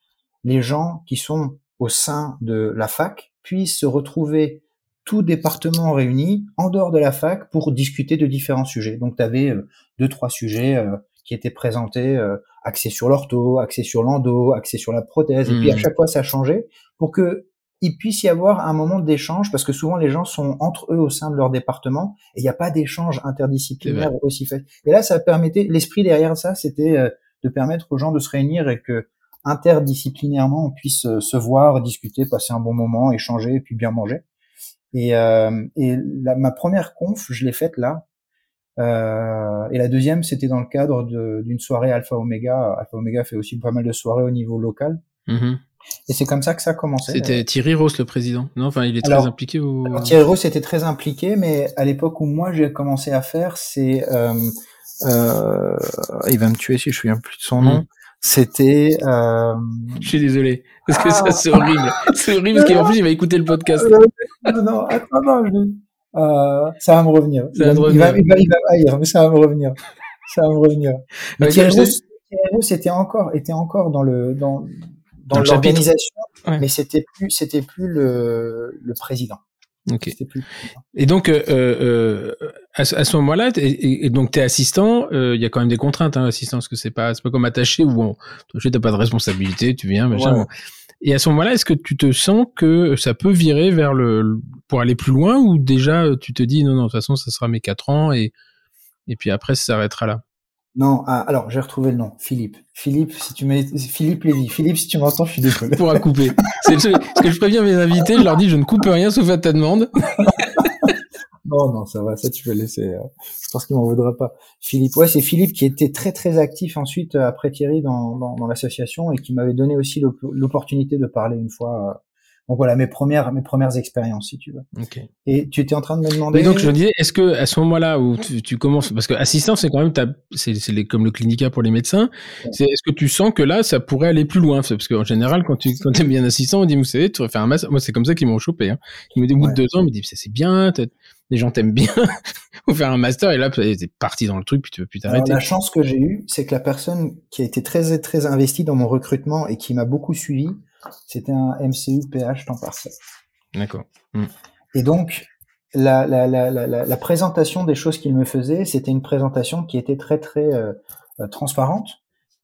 les gens qui sont au sein de la fac puissent se retrouver tout département réunis en dehors de la fac pour discuter de différents sujets. Donc tu avais euh, deux trois sujets euh, qui étaient présentés euh, axés sur l'ortho, axés sur l'endo, axés sur la prothèse et puis à mmh. chaque fois ça changeait pour que il puisse y avoir un moment d'échange parce que souvent les gens sont entre eux au sein de leur département et il n'y a pas d'échange interdisciplinaire aussi fait. Et là ça permettait l'esprit derrière ça c'était de permettre aux gens de se réunir et que interdisciplinairement on puisse euh, se voir, discuter, passer un bon moment, échanger et puis bien manger. Et, euh, et la, ma première conf, je l'ai faite là. Euh, et la deuxième, c'était dans le cadre d'une soirée Alpha Omega. Alpha Omega fait aussi pas mal de soirées au niveau local. Mm-hmm. Et c'est comme ça que ça a commencé. C'était Thierry Ross, le président. Non, enfin, il est très impliqué. Au... Alors, Thierry Ross était très impliqué, mais à l'époque où moi j'ai commencé à faire, c'est, euh, euh, il va me tuer si je me souviens plus de son nom. Mm. C'était. Euh... Je suis désolé parce que ça c'est horrible. C'est horrible parce qu'en plus il va écouter le podcast. non, non, attends, non, je... euh, ça va me revenir. Ça va il, revenir. Va, il, va, il va haïr, mais ça va me revenir. Ça va me revenir. Mais était encore, était encore dans le dans dans, dans l'organisation, ouais. mais c'était plus c'était plus le le président. Ok. Et donc, euh, euh, à, à, ce moment-là, et, et, donc t'es assistant, il euh, y a quand même des contraintes, hein, assistant, parce que c'est pas, c'est pas comme attaché où bon, t'as pas de responsabilité, tu viens, machin. Ouais. Bon. Et à ce moment-là, est-ce que tu te sens que ça peut virer vers le, pour aller plus loin, ou déjà tu te dis non, non, de toute façon, ça sera mes quatre ans et et puis après, ça s'arrêtera là? Non, ah, alors j'ai retrouvé le nom, Philippe. Philippe, si tu Philippe Lévy. Philippe, si tu m'entends, je suis désolé. Pour couper. C'est ce que je préviens mes invités, je leur dis je ne coupe rien sauf à ta demande. non, non, ça va, ça tu peux laisser. Euh, je pense qu'il m'en voudra pas. Philippe, ouais, c'est Philippe qui était très très actif ensuite euh, après Thierry dans, dans, dans l'association et qui m'avait donné aussi l'opportunité de parler une fois euh, donc voilà mes premières mes premières expériences si tu veux. Okay. Et tu étais en train de me demander. Mais donc je me disais, est-ce que à ce moment-là où tu, tu commences, parce que assistant c'est quand même c'est c'est comme le clinica pour les médecins, ouais. c'est est-ce que tu sens que là ça pourrait aller plus loin? Parce qu'en général quand tu quand es bien assistant on dit vous savez tu vas faire un master, moi c'est comme ça qu'ils m'ont chopé. Hein. Ils me disent au bout de deux ans ils me disent c'est bien, les gens t'aiment bien, ou faire un master et là t'es parti dans le truc puis tu veux plus t'arrêter. La chance que j'ai eue, c'est que la personne qui a été très très investie dans mon recrutement et qui m'a beaucoup suivi, c'était un MCU PH temps partiel. D'accord. Hmm. Et donc la, la, la, la, présentation des choses qu'il me faisait, c'était une présentation qui était très très euh, euh, transparente.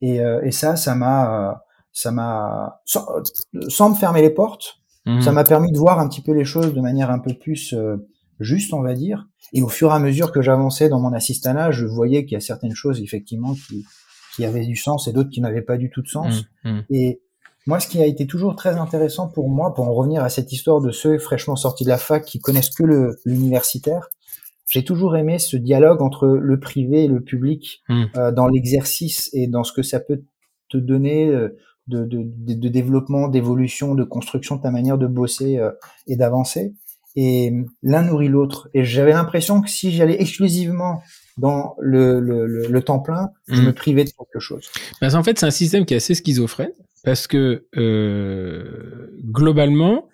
Et, euh, et ça, ça m'a, ça m'a, sans, me fermer les portes, mhm. ça m'a permis de voir un petit peu les choses de manière un peu plus juste, on va dire. Et au fur et à mesure que j'avançais dans mon assistanat, je voyais qu'il y a certaines choses effectivement qui, qui avaient du sens et d'autres qui n'avaient pas du tout de sens. Mhm. Mhm. Et moi, ce qui a été toujours très intéressant pour moi, pour en revenir à cette histoire de ceux fraîchement sortis de la fac qui connaissent que l'universitaire, j'ai toujours aimé ce dialogue entre le privé et le public hmm. euh, dans l'exercice et dans ce que ça peut te donner euh, de, de, de, développement, d'évolution, de construction de ta manière de bosser euh, et d'avancer. Et l'un nourrit l'autre. Et j'avais l'impression que si j'allais exclusivement dans le, le, le, temps plein, je hmm. me privais de quelque chose. Parce en fait, c'est un système qui est assez schizophrène parce que euh, globalement,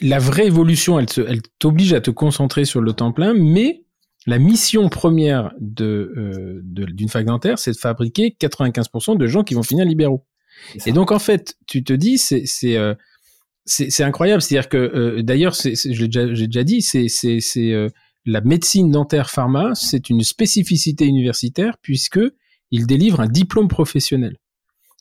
la vraie évolution, elle, elle t'oblige à te concentrer sur le temps plein, mais la mission première de, euh, d'une fac dentaire, c'est de fabriquer 95% de gens qui vont finir libéraux. Et donc en fait, tu te dis, c'est c'est euh, c'est incroyable. C'est-à-dire que d'ailleurs, c'est, j'ai déjà, déjà dit, c'est la médecine dentaire pharma, c'est une spécificité universitaire puisque il délivre un diplôme professionnel.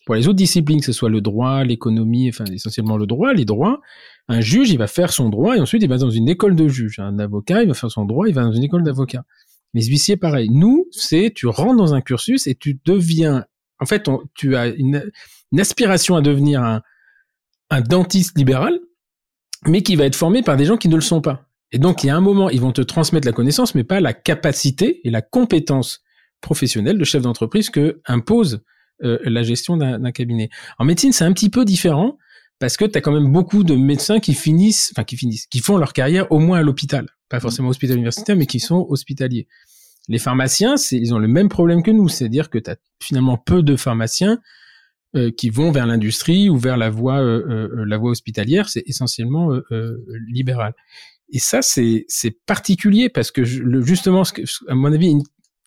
Pour les autres disciplines, que ce soit le droit, l'économie, enfin essentiellement le droit, les droits, un juge, il va faire son droit et ensuite il va dans une école de juge. Un avocat, il va faire son droit, il va dans une école d'avocat. Les huissiers, pareil. Nous, c'est tu rentres dans un cursus et tu deviens, en fait, tu as une, aspiration à devenir un, un dentiste libéral, mais qui va être formé par des gens qui ne le sont pas. Et donc, il y a un moment, ils vont te transmettre la connaissance, mais pas la capacité et la compétence professionnelle de chef d'entreprise que impose euh, la gestion d'un cabinet. En médecine, c'est un petit peu différent parce que tu as quand même beaucoup de médecins qui finissent, enfin qui finissent, qui font leur carrière au moins à l'hôpital, pas forcément hôpital universitaire, mais qui sont hospitaliers. Les pharmaciens, ils ont le même problème que nous, c'est-à-dire que tu as finalement peu de pharmaciens euh, qui vont vers l'industrie ou vers la voie, euh, hospitalière, c'est essentiellement libéral. Et ça, c'est particulier parce que justement, à mon avis,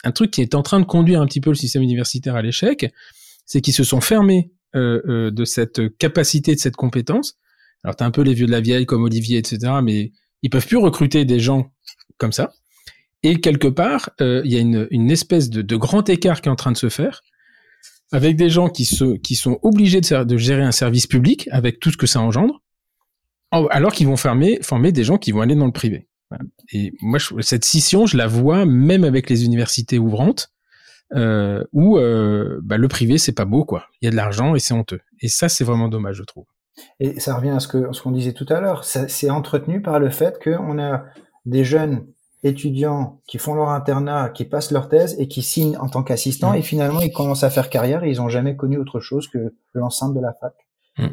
un truc qui est en train de conduire un petit peu le système universitaire à l'échec, c'est qu'ils se sont fermés euh, euh, de cette capacité, de cette compétence. Alors, tu as un peu les vieux de la vieille comme Olivier, etc., mais ils peuvent plus recruter des gens comme ça. Et quelque part, euh, il y a une, espèce de, grand écart qui est en train de se faire avec des gens qui, sont obligés de, de gérer un service public avec tout ce que ça engendre, alors qu'ils vont fermer, former des gens qui vont aller dans le privé. Et moi, cette scission, je la vois même avec les universités ouvrantes euh, où euh, bah, le privé c'est pas beau quoi. Il y a de l'argent et c'est honteux. Et ça c'est vraiment dommage je trouve. Et ça revient à ce que ce qu'on disait tout à l'heure. C'est entretenu par le fait qu'on a des jeunes étudiants qui font leur internat, qui passent leur thèse et qui signent en tant qu'assistants mmh. et finalement ils commencent à faire carrière et ils ont jamais connu autre chose que l'enceinte de la fac. Mmh.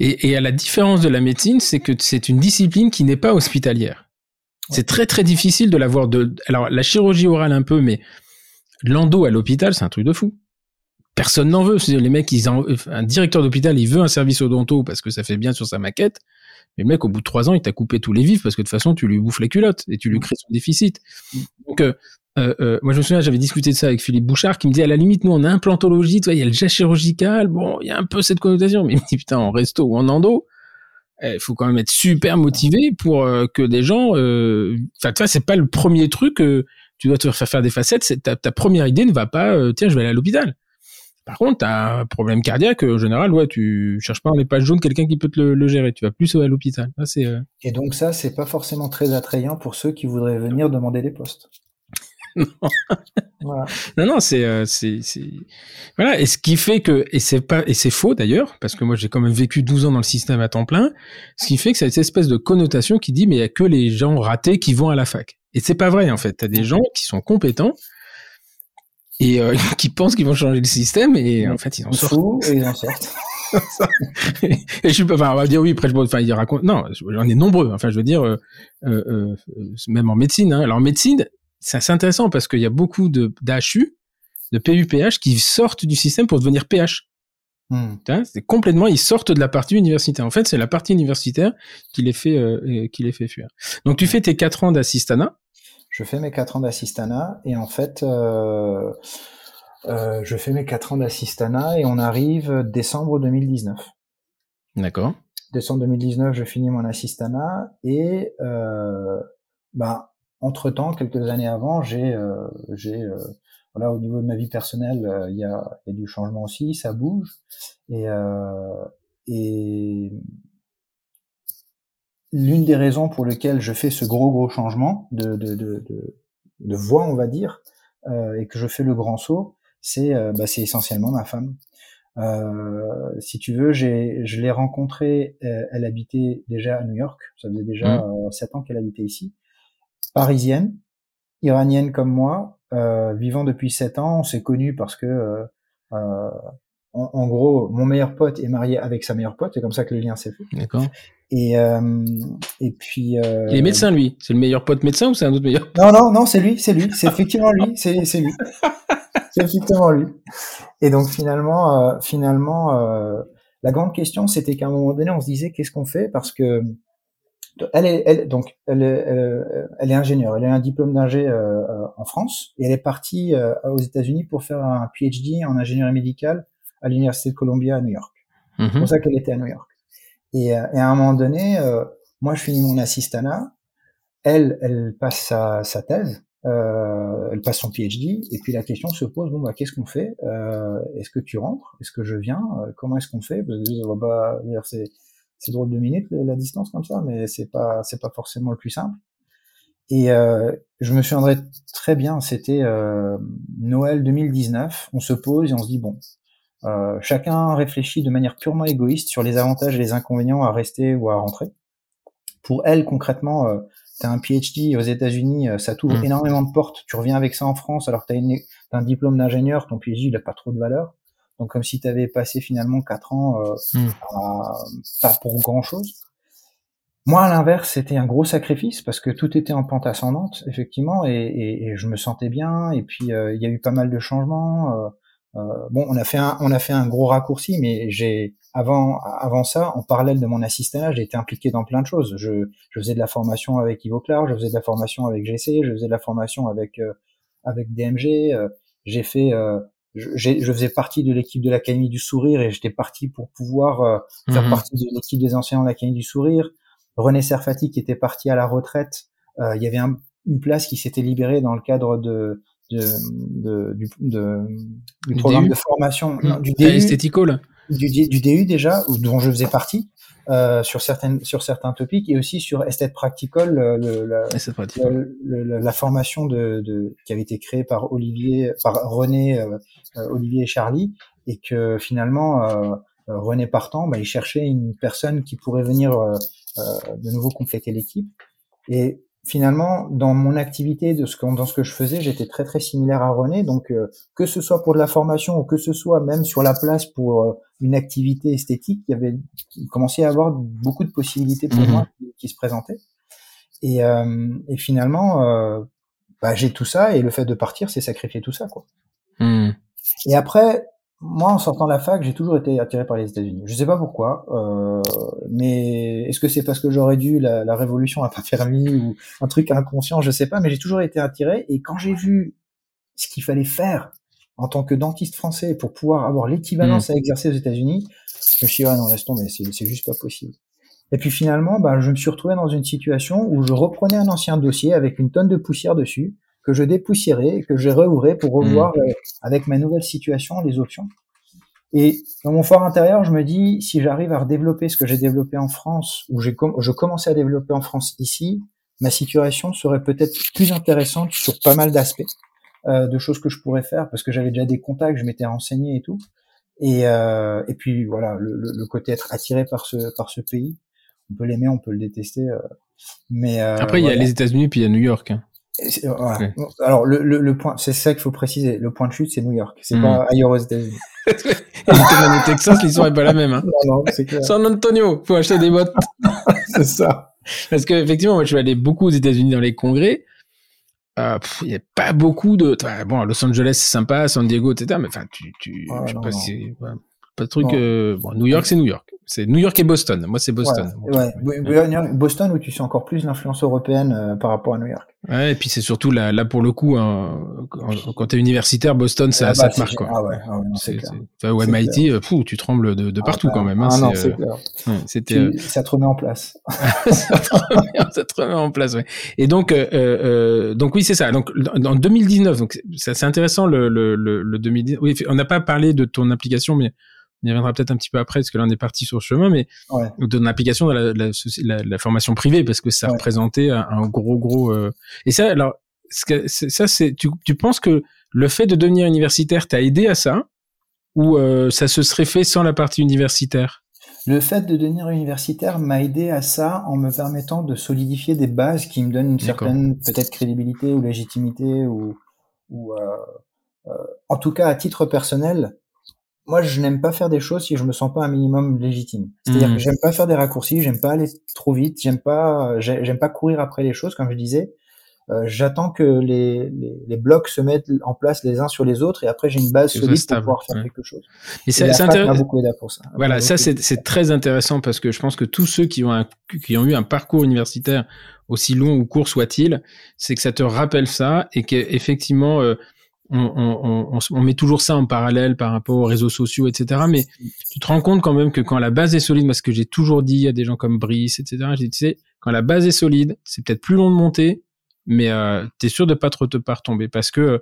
Et, et à la différence de la médecine, c'est que c'est une discipline qui n'est pas hospitalière. C'est très très difficile de l'avoir de. Alors la chirurgie orale un peu, mais L'endo à l'hôpital, c'est un truc de fou. Personne n'en veut. Les mecs, ils un directeur d'hôpital, il veut un service odonto parce que ça fait bien sur sa maquette. Mais le mec, au bout de trois ans, il t'a coupé tous les vifs parce que de toute façon, tu lui bouffes les culottes et tu lui crées son déficit. Donc, euh, euh, euh, moi, je me souviens, j'avais discuté de ça avec Philippe Bouchard qui me dit à la limite, nous, on implantologie, tu vois, il y a le geste chirurgical. Bon, il y a un peu cette connotation. Mais il me dit, putain, en resto ou en endo, il eh, faut quand même être super motivé pour que des gens. Enfin, tu vois, c'est pas le premier truc tu dois te faire faire des facettes, ta, ta première idée ne va pas, euh, tiens, je vais aller à l'hôpital. Par contre, t'as un problème cardiaque, en général, ouais, tu cherches pas dans les pages jaunes quelqu'un qui peut te le, gérer. Tu vas plus à l'hôpital. Euh, Et donc ça, c'est pas forcément très attrayant pour ceux qui voudraient venir demander des postes. non. Voilà. non, non, c'est, euh, c'est, voilà. Et ce qui fait que, et c'est pas, et c'est faux d'ailleurs, parce que moi j'ai quand même vécu 12 ans dans le système à temps plein, ce qui fait que c'est cette espèce de connotation qui dit, mais il y a que les gens ratés qui vont à la fac. Et c'est pas vrai en fait. T'as des gens qui sont compétents et euh, qui pensent qu'ils vont changer le système et en fait ils en sortent. et ils en sortent. et je suis pas, enfin, on va dire oui, après, enfin, il raconte, non, j'en ai nombreux, enfin, je veux dire, euh, euh, même en médecine, hein. Alors, en médecine, c'est assez intéressant parce qu'il y a beaucoup de, d'AHU, de PUPH qui sortent du système pour devenir PH. Hmm. C'est complètement, ils sortent de la partie universitaire. En fait, c'est la partie universitaire qui les fait, euh, qui les fait fuir. Donc, tu fais tes quatre ans d'assistanat. Je fais mes quatre ans d'assistanat et en fait, euh, euh, je fais mes quatre ans d'assistanat et on arrive décembre 2019. D'accord. Décembre 2019, je finis mon assistanat et euh, bah, entre temps, quelques années avant, j'ai, euh, j'ai euh, voilà, au niveau de ma vie personnelle, euh, il y, a, y, a, du changement aussi, ça bouge. Et, euh, et l'une des raisons pour lesquelles je fais ce gros gros changement de, de, de, de, de voix, on va dire, euh, et que je fais le grand saut, c'est bah, essentiellement ma femme. Si tu veux, je l'ai rencontrée, elle habitait déjà à New York, ça faisait déjà mmh. sept ans qu'elle habitait ici, parisienne, iranienne comme moi, vivant depuis sept ans, on s'est connus parce que, euh, euh, en, en, gros, mon meilleur pote est marié avec sa meilleure pote, c'est comme ça que le lien s'est fait. D'accord. Et euh, et puis. Euh, Il est médecin lui. C'est le meilleur pote médecin ou c'est un autre meilleur Non non non, c'est lui, c'est lui, c'est effectivement lui, c'est c'est lui, c'est effectivement lui. Et donc finalement euh, finalement euh, la grande question c'était qu'à un moment donné on se disait qu'est-ce qu'on fait? Parce que elle est, elle, donc, elle est, elle, est ingénieure. Elle a un diplôme d'ingé euh, en France et elle est partie euh, aux États-Unis pour faire un PhD en ingénierie médicale à l'université de Columbia à New York. C'est pour ça qu'elle était à New York. Et, euh, et, à un moment donné, euh, moi, je finis mon assistanat. Elle, elle passe sa, sa thèse. elle passe son PhD. Et puis la question se pose bon, bah, qu'est-ce qu'on fait? Est-ce que tu rentres? Est-ce que je viens? Comment est-ce qu'on fait? Bah, c'est c'est drôle de minutes la distance comme ça, mais c'est pas c'est pas forcément le plus simple. Et euh, je me souviendrai très bien, c'était euh, Noël 2019. On se pose et on se dit bon, euh, chacun réfléchit de manière purement égoïste sur les avantages et les inconvénients à rester ou à rentrer. Pour elle, concrètement, euh, tu as un PhD aux États-Unis, euh, ça t'ouvre mmh. énormément de portes. Tu reviens avec ça en France, alors que tu as, un diplôme d'ingénieur, ton PhD il a pas trop de valeur. Donc comme si tu avais passé finalement quatre ans euh, hmm. pas pour grand chose. Moi, à l'inverse, c'était un gros sacrifice parce que tout était en pente ascendante, effectivement, et, et, et je me sentais bien. Et puis euh, il y a eu pas mal de changements. Euh, euh, bon, on a fait un, on a fait un gros raccourci, mais j'ai avant, avant ça, en parallèle de mon assistanat, j'ai été impliqué dans plein de choses. Je, je faisais de la formation avec Ivo Clar, je faisais de la formation avec GC, je faisais de la formation avec avec DMG. j'ai fait je, je, faisais partie de l'équipe de l'Académie du Sourire et j'étais parti pour pouvoir euh, faire mhm. partie de l'équipe des enseignants de l'Académie du Sourire. René Serfati qui était parti à la retraite, euh, il y avait un, une place qui s'était libérée dans le cadre de, de, de du, de, du, programme de formation mmh. du DU, là. Du, du, DU déjà, dont je faisais partie. Euh, sur certaines sur certains topics et aussi sur Estate Practical, le, la, le, la, formation de, de, qui avait été créée par Olivier, par René, euh, euh, Olivier et Charlie, et que finalement euh, René partant, bah, il cherchait une personne qui pourrait venir de nouveau compléter l'équipe. Et finalement, dans mon activité, de ce que, dans ce que je faisais, j'étais très très similaire à René. Donc, euh, que ce soit pour de la formation ou que ce soit même sur la place pour euh, une activité esthétique, il y avait, il commençait à y avoir beaucoup de possibilités pour mhm. moi qui, se présentaient. Et, euh, et finalement, bah, j'ai tout ça et le fait de partir, c'est sacrifier tout ça, quoi. Mhm. Et après, moi, en sortant de la fac, j'ai toujours été attiré par les États-Unis. Je sais pas pourquoi, euh, mais est-ce que c'est parce que j'aurais dû la, la, révolution a pas permis ou un truc inconscient, je sais pas. Mais j'ai toujours été attiré. Et quand j'ai vu ce qu'il fallait faire en tant que dentiste français pour pouvoir avoir l'équivalence mmh. à exercer aux États-Unis, je me suis dit ah non laisse tomber, c'est juste pas possible. Et puis finalement, bah, je me suis retrouvé dans une situation où je reprenais un ancien dossier avec une tonne de poussière dessus que je dépoussiérais, que je réouvrais pour revoir mmh. euh, avec ma nouvelle situation les options. Et dans mon fort intérieur, je me dis, si j'arrive à redévelopper ce que j'ai développé en France, ou j'ai je commençais à développer en France ici, ma situation serait peut-être plus intéressante sur pas mal d'aspects, euh, de choses que je pourrais faire, parce que j'avais déjà des contacts, je m'étais renseigné et tout. Et, euh, et puis voilà, le, le, côté être attiré par ce par ce pays, on peut l'aimer, on peut le détester, euh, mais euh, après il y a les États-Unis puis il y a New York. Hein. Voilà. Alors le, le, le point, c'est ça qu'il faut préciser. Le point de chute, c'est New York. C'est pas hmm. ailleurs aux États-Unis. le Texas, l'histoire est pas la même. Hein. Non, non, clair. San Antonio, faut acheter des bottes. c'est ça. Parce que effectivement, moi, je suis allé beaucoup aux États-Unis dans les congrès. Euh, il y a pas beaucoup de. Bon, Los Angeles, c'est sympa, San Diego, etc. Mais enfin, tu, tu, je sais pas si. Pas de truc. Euh, bon, New York, c'est New York. C'est New York et Boston. Moi, c'est Boston. Ouais, ouais. Boston où tu sens encore plus l'influence européenne euh, par rapport à New York. Ouais, et puis c'est surtout là, là pour le coup, hein, quand, quand t'es universitaire, Boston, ça, ah ça bah, te marque quoi. Ah ouais, ah c'est clair. MIT, euh, tu trembles de, de partout ah, quand même. Hein, ah non, c'est clair. C'était. Ça te remet en place. ça, te remet, ça, te remet, en place, ouais. Et donc, euh, donc oui, c'est ça. Donc en 2019, donc c'est intéressant le, le, le, le 2019. Oui, on n'a pas parlé de ton application, mais on y reviendra peut-être un petit peu après, parce que là, on est parti sur le chemin, mais ouais. de l'application de la, la, la, formation privée, parce que ça représentait un, gros, gros... Euh... Et ça, alors, ça, c'est... Tu, tu penses que le fait de devenir universitaire t'a aidé à ça? Ou euh, ça se serait fait sans la partie universitaire? Le fait de devenir universitaire m'a aidé à ça en me permettant de solidifier des bases qui me donnent une certaine peut-être crédibilité ou légitimité ou, ou euh, euh, en tout cas à titre personnel moi, je n'aime pas faire des choses si je me sens pas un minimum légitime. C'est-à-dire que hmm. j'aime pas faire des raccourcis, j'aime pas aller trop vite, j'aime pas, j'aime pas courir après les choses, comme je disais. Euh, J'attends que les, les, les, blocs se mettent en place les uns sur les autres et après j'ai une base solide pour pouvoir faire quelque chose. Et, c'est intéressant. beaucoup aidé pour ça. Voilà, ça c'est très intéressant parce que je pense que tous ceux qui ont un, qui ont eu un parcours universitaire aussi long ou court soit-il, c'est que ça te rappelle ça et qu'effectivement euh, on, met toujours ça en parallèle par rapport aux réseaux sociaux, etc. Mais tu te rends compte quand même que quand la base est solide, moi ce que j'ai toujours dit à des gens comme Brice, etc. Quand la base est solide, c'est peut-être plus long de monter, mais euh, tu es sûr de pas trop te pas retomber parce que euh,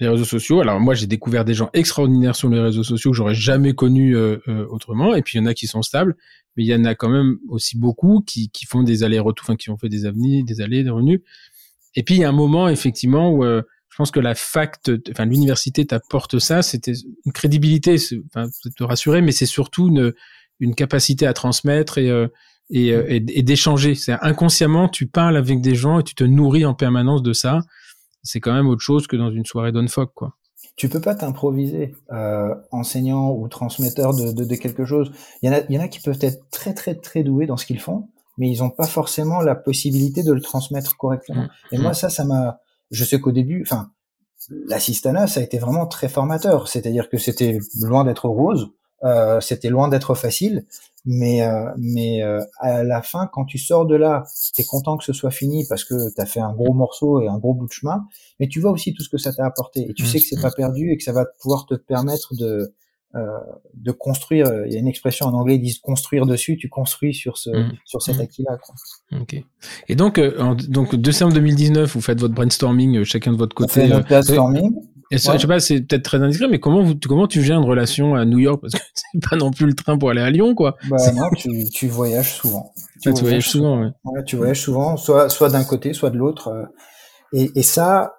les réseaux sociaux. Alors moi j'ai découvert des gens extraordinaires sur les réseaux sociaux que j'aurais jamais connus euh, euh, autrement, et puis il y en a qui sont stables, mais il y en a quand même aussi beaucoup qui, font des allers-retours, enfin qui ont fait des avenirs, des allées, des revenus. Et puis il y a un moment effectivement où pense que la fac, enfin l'université t'apporte ça, c'était une crédibilité, enfin te rassurer, mais c'est surtout une, une capacité à transmettre et euh, et, euh, et, d'échanger. C'est inconsciemment, tu parles avec des gens et tu te nourris en permanence de ça. C'est quand même autre chose que dans une soirée d'onfoc, quoi. Tu peux pas t'improviser euh, enseignant ou transmetteur de, de, de, quelque chose. Il y, en a, il y en a qui peuvent être très très très doués dans ce qu'ils font, mais ils n'ont pas forcément la possibilité de le transmettre correctement. Mmh. Et moi, mmh. ça, ça m'a je sais qu'au début, enfin, l'assistanat, ça a été vraiment très formateur. C'est-à-dire que c'était loin d'être rose, euh, c'était loin d'être facile, mais euh, mais euh, à la fin, quand tu sors de là, t'es content que ce soit fini parce que t'as fait un gros morceau et un gros bout de chemin, mais tu vois aussi tout ce que ça t'a apporté et tu mmh. sais que c'est pas perdu et que ça va pouvoir te permettre de de construire. Euh, il y a une expression en anglais, ils disent construire dessus. Tu construis sur ce mmh. sur cet mmh. acquis-là. Ok. Et donc, euh, en, donc décembre 2019, vous faites votre brainstorming chacun de votre côté. On fait brainstorming. Et Je sais pas, c'est peut-être très indiscret, mais comment vous, comment tu viens de relation à New York? Parce que c'est pas non plus le train pour aller à Lyon, quoi. Bah non, tu, tu voyages souvent. Tu, voyages, souvent, ouais. ouais. Tu voyages souvent, soit soit d'un côté, soit de l'autre. Et, et ça,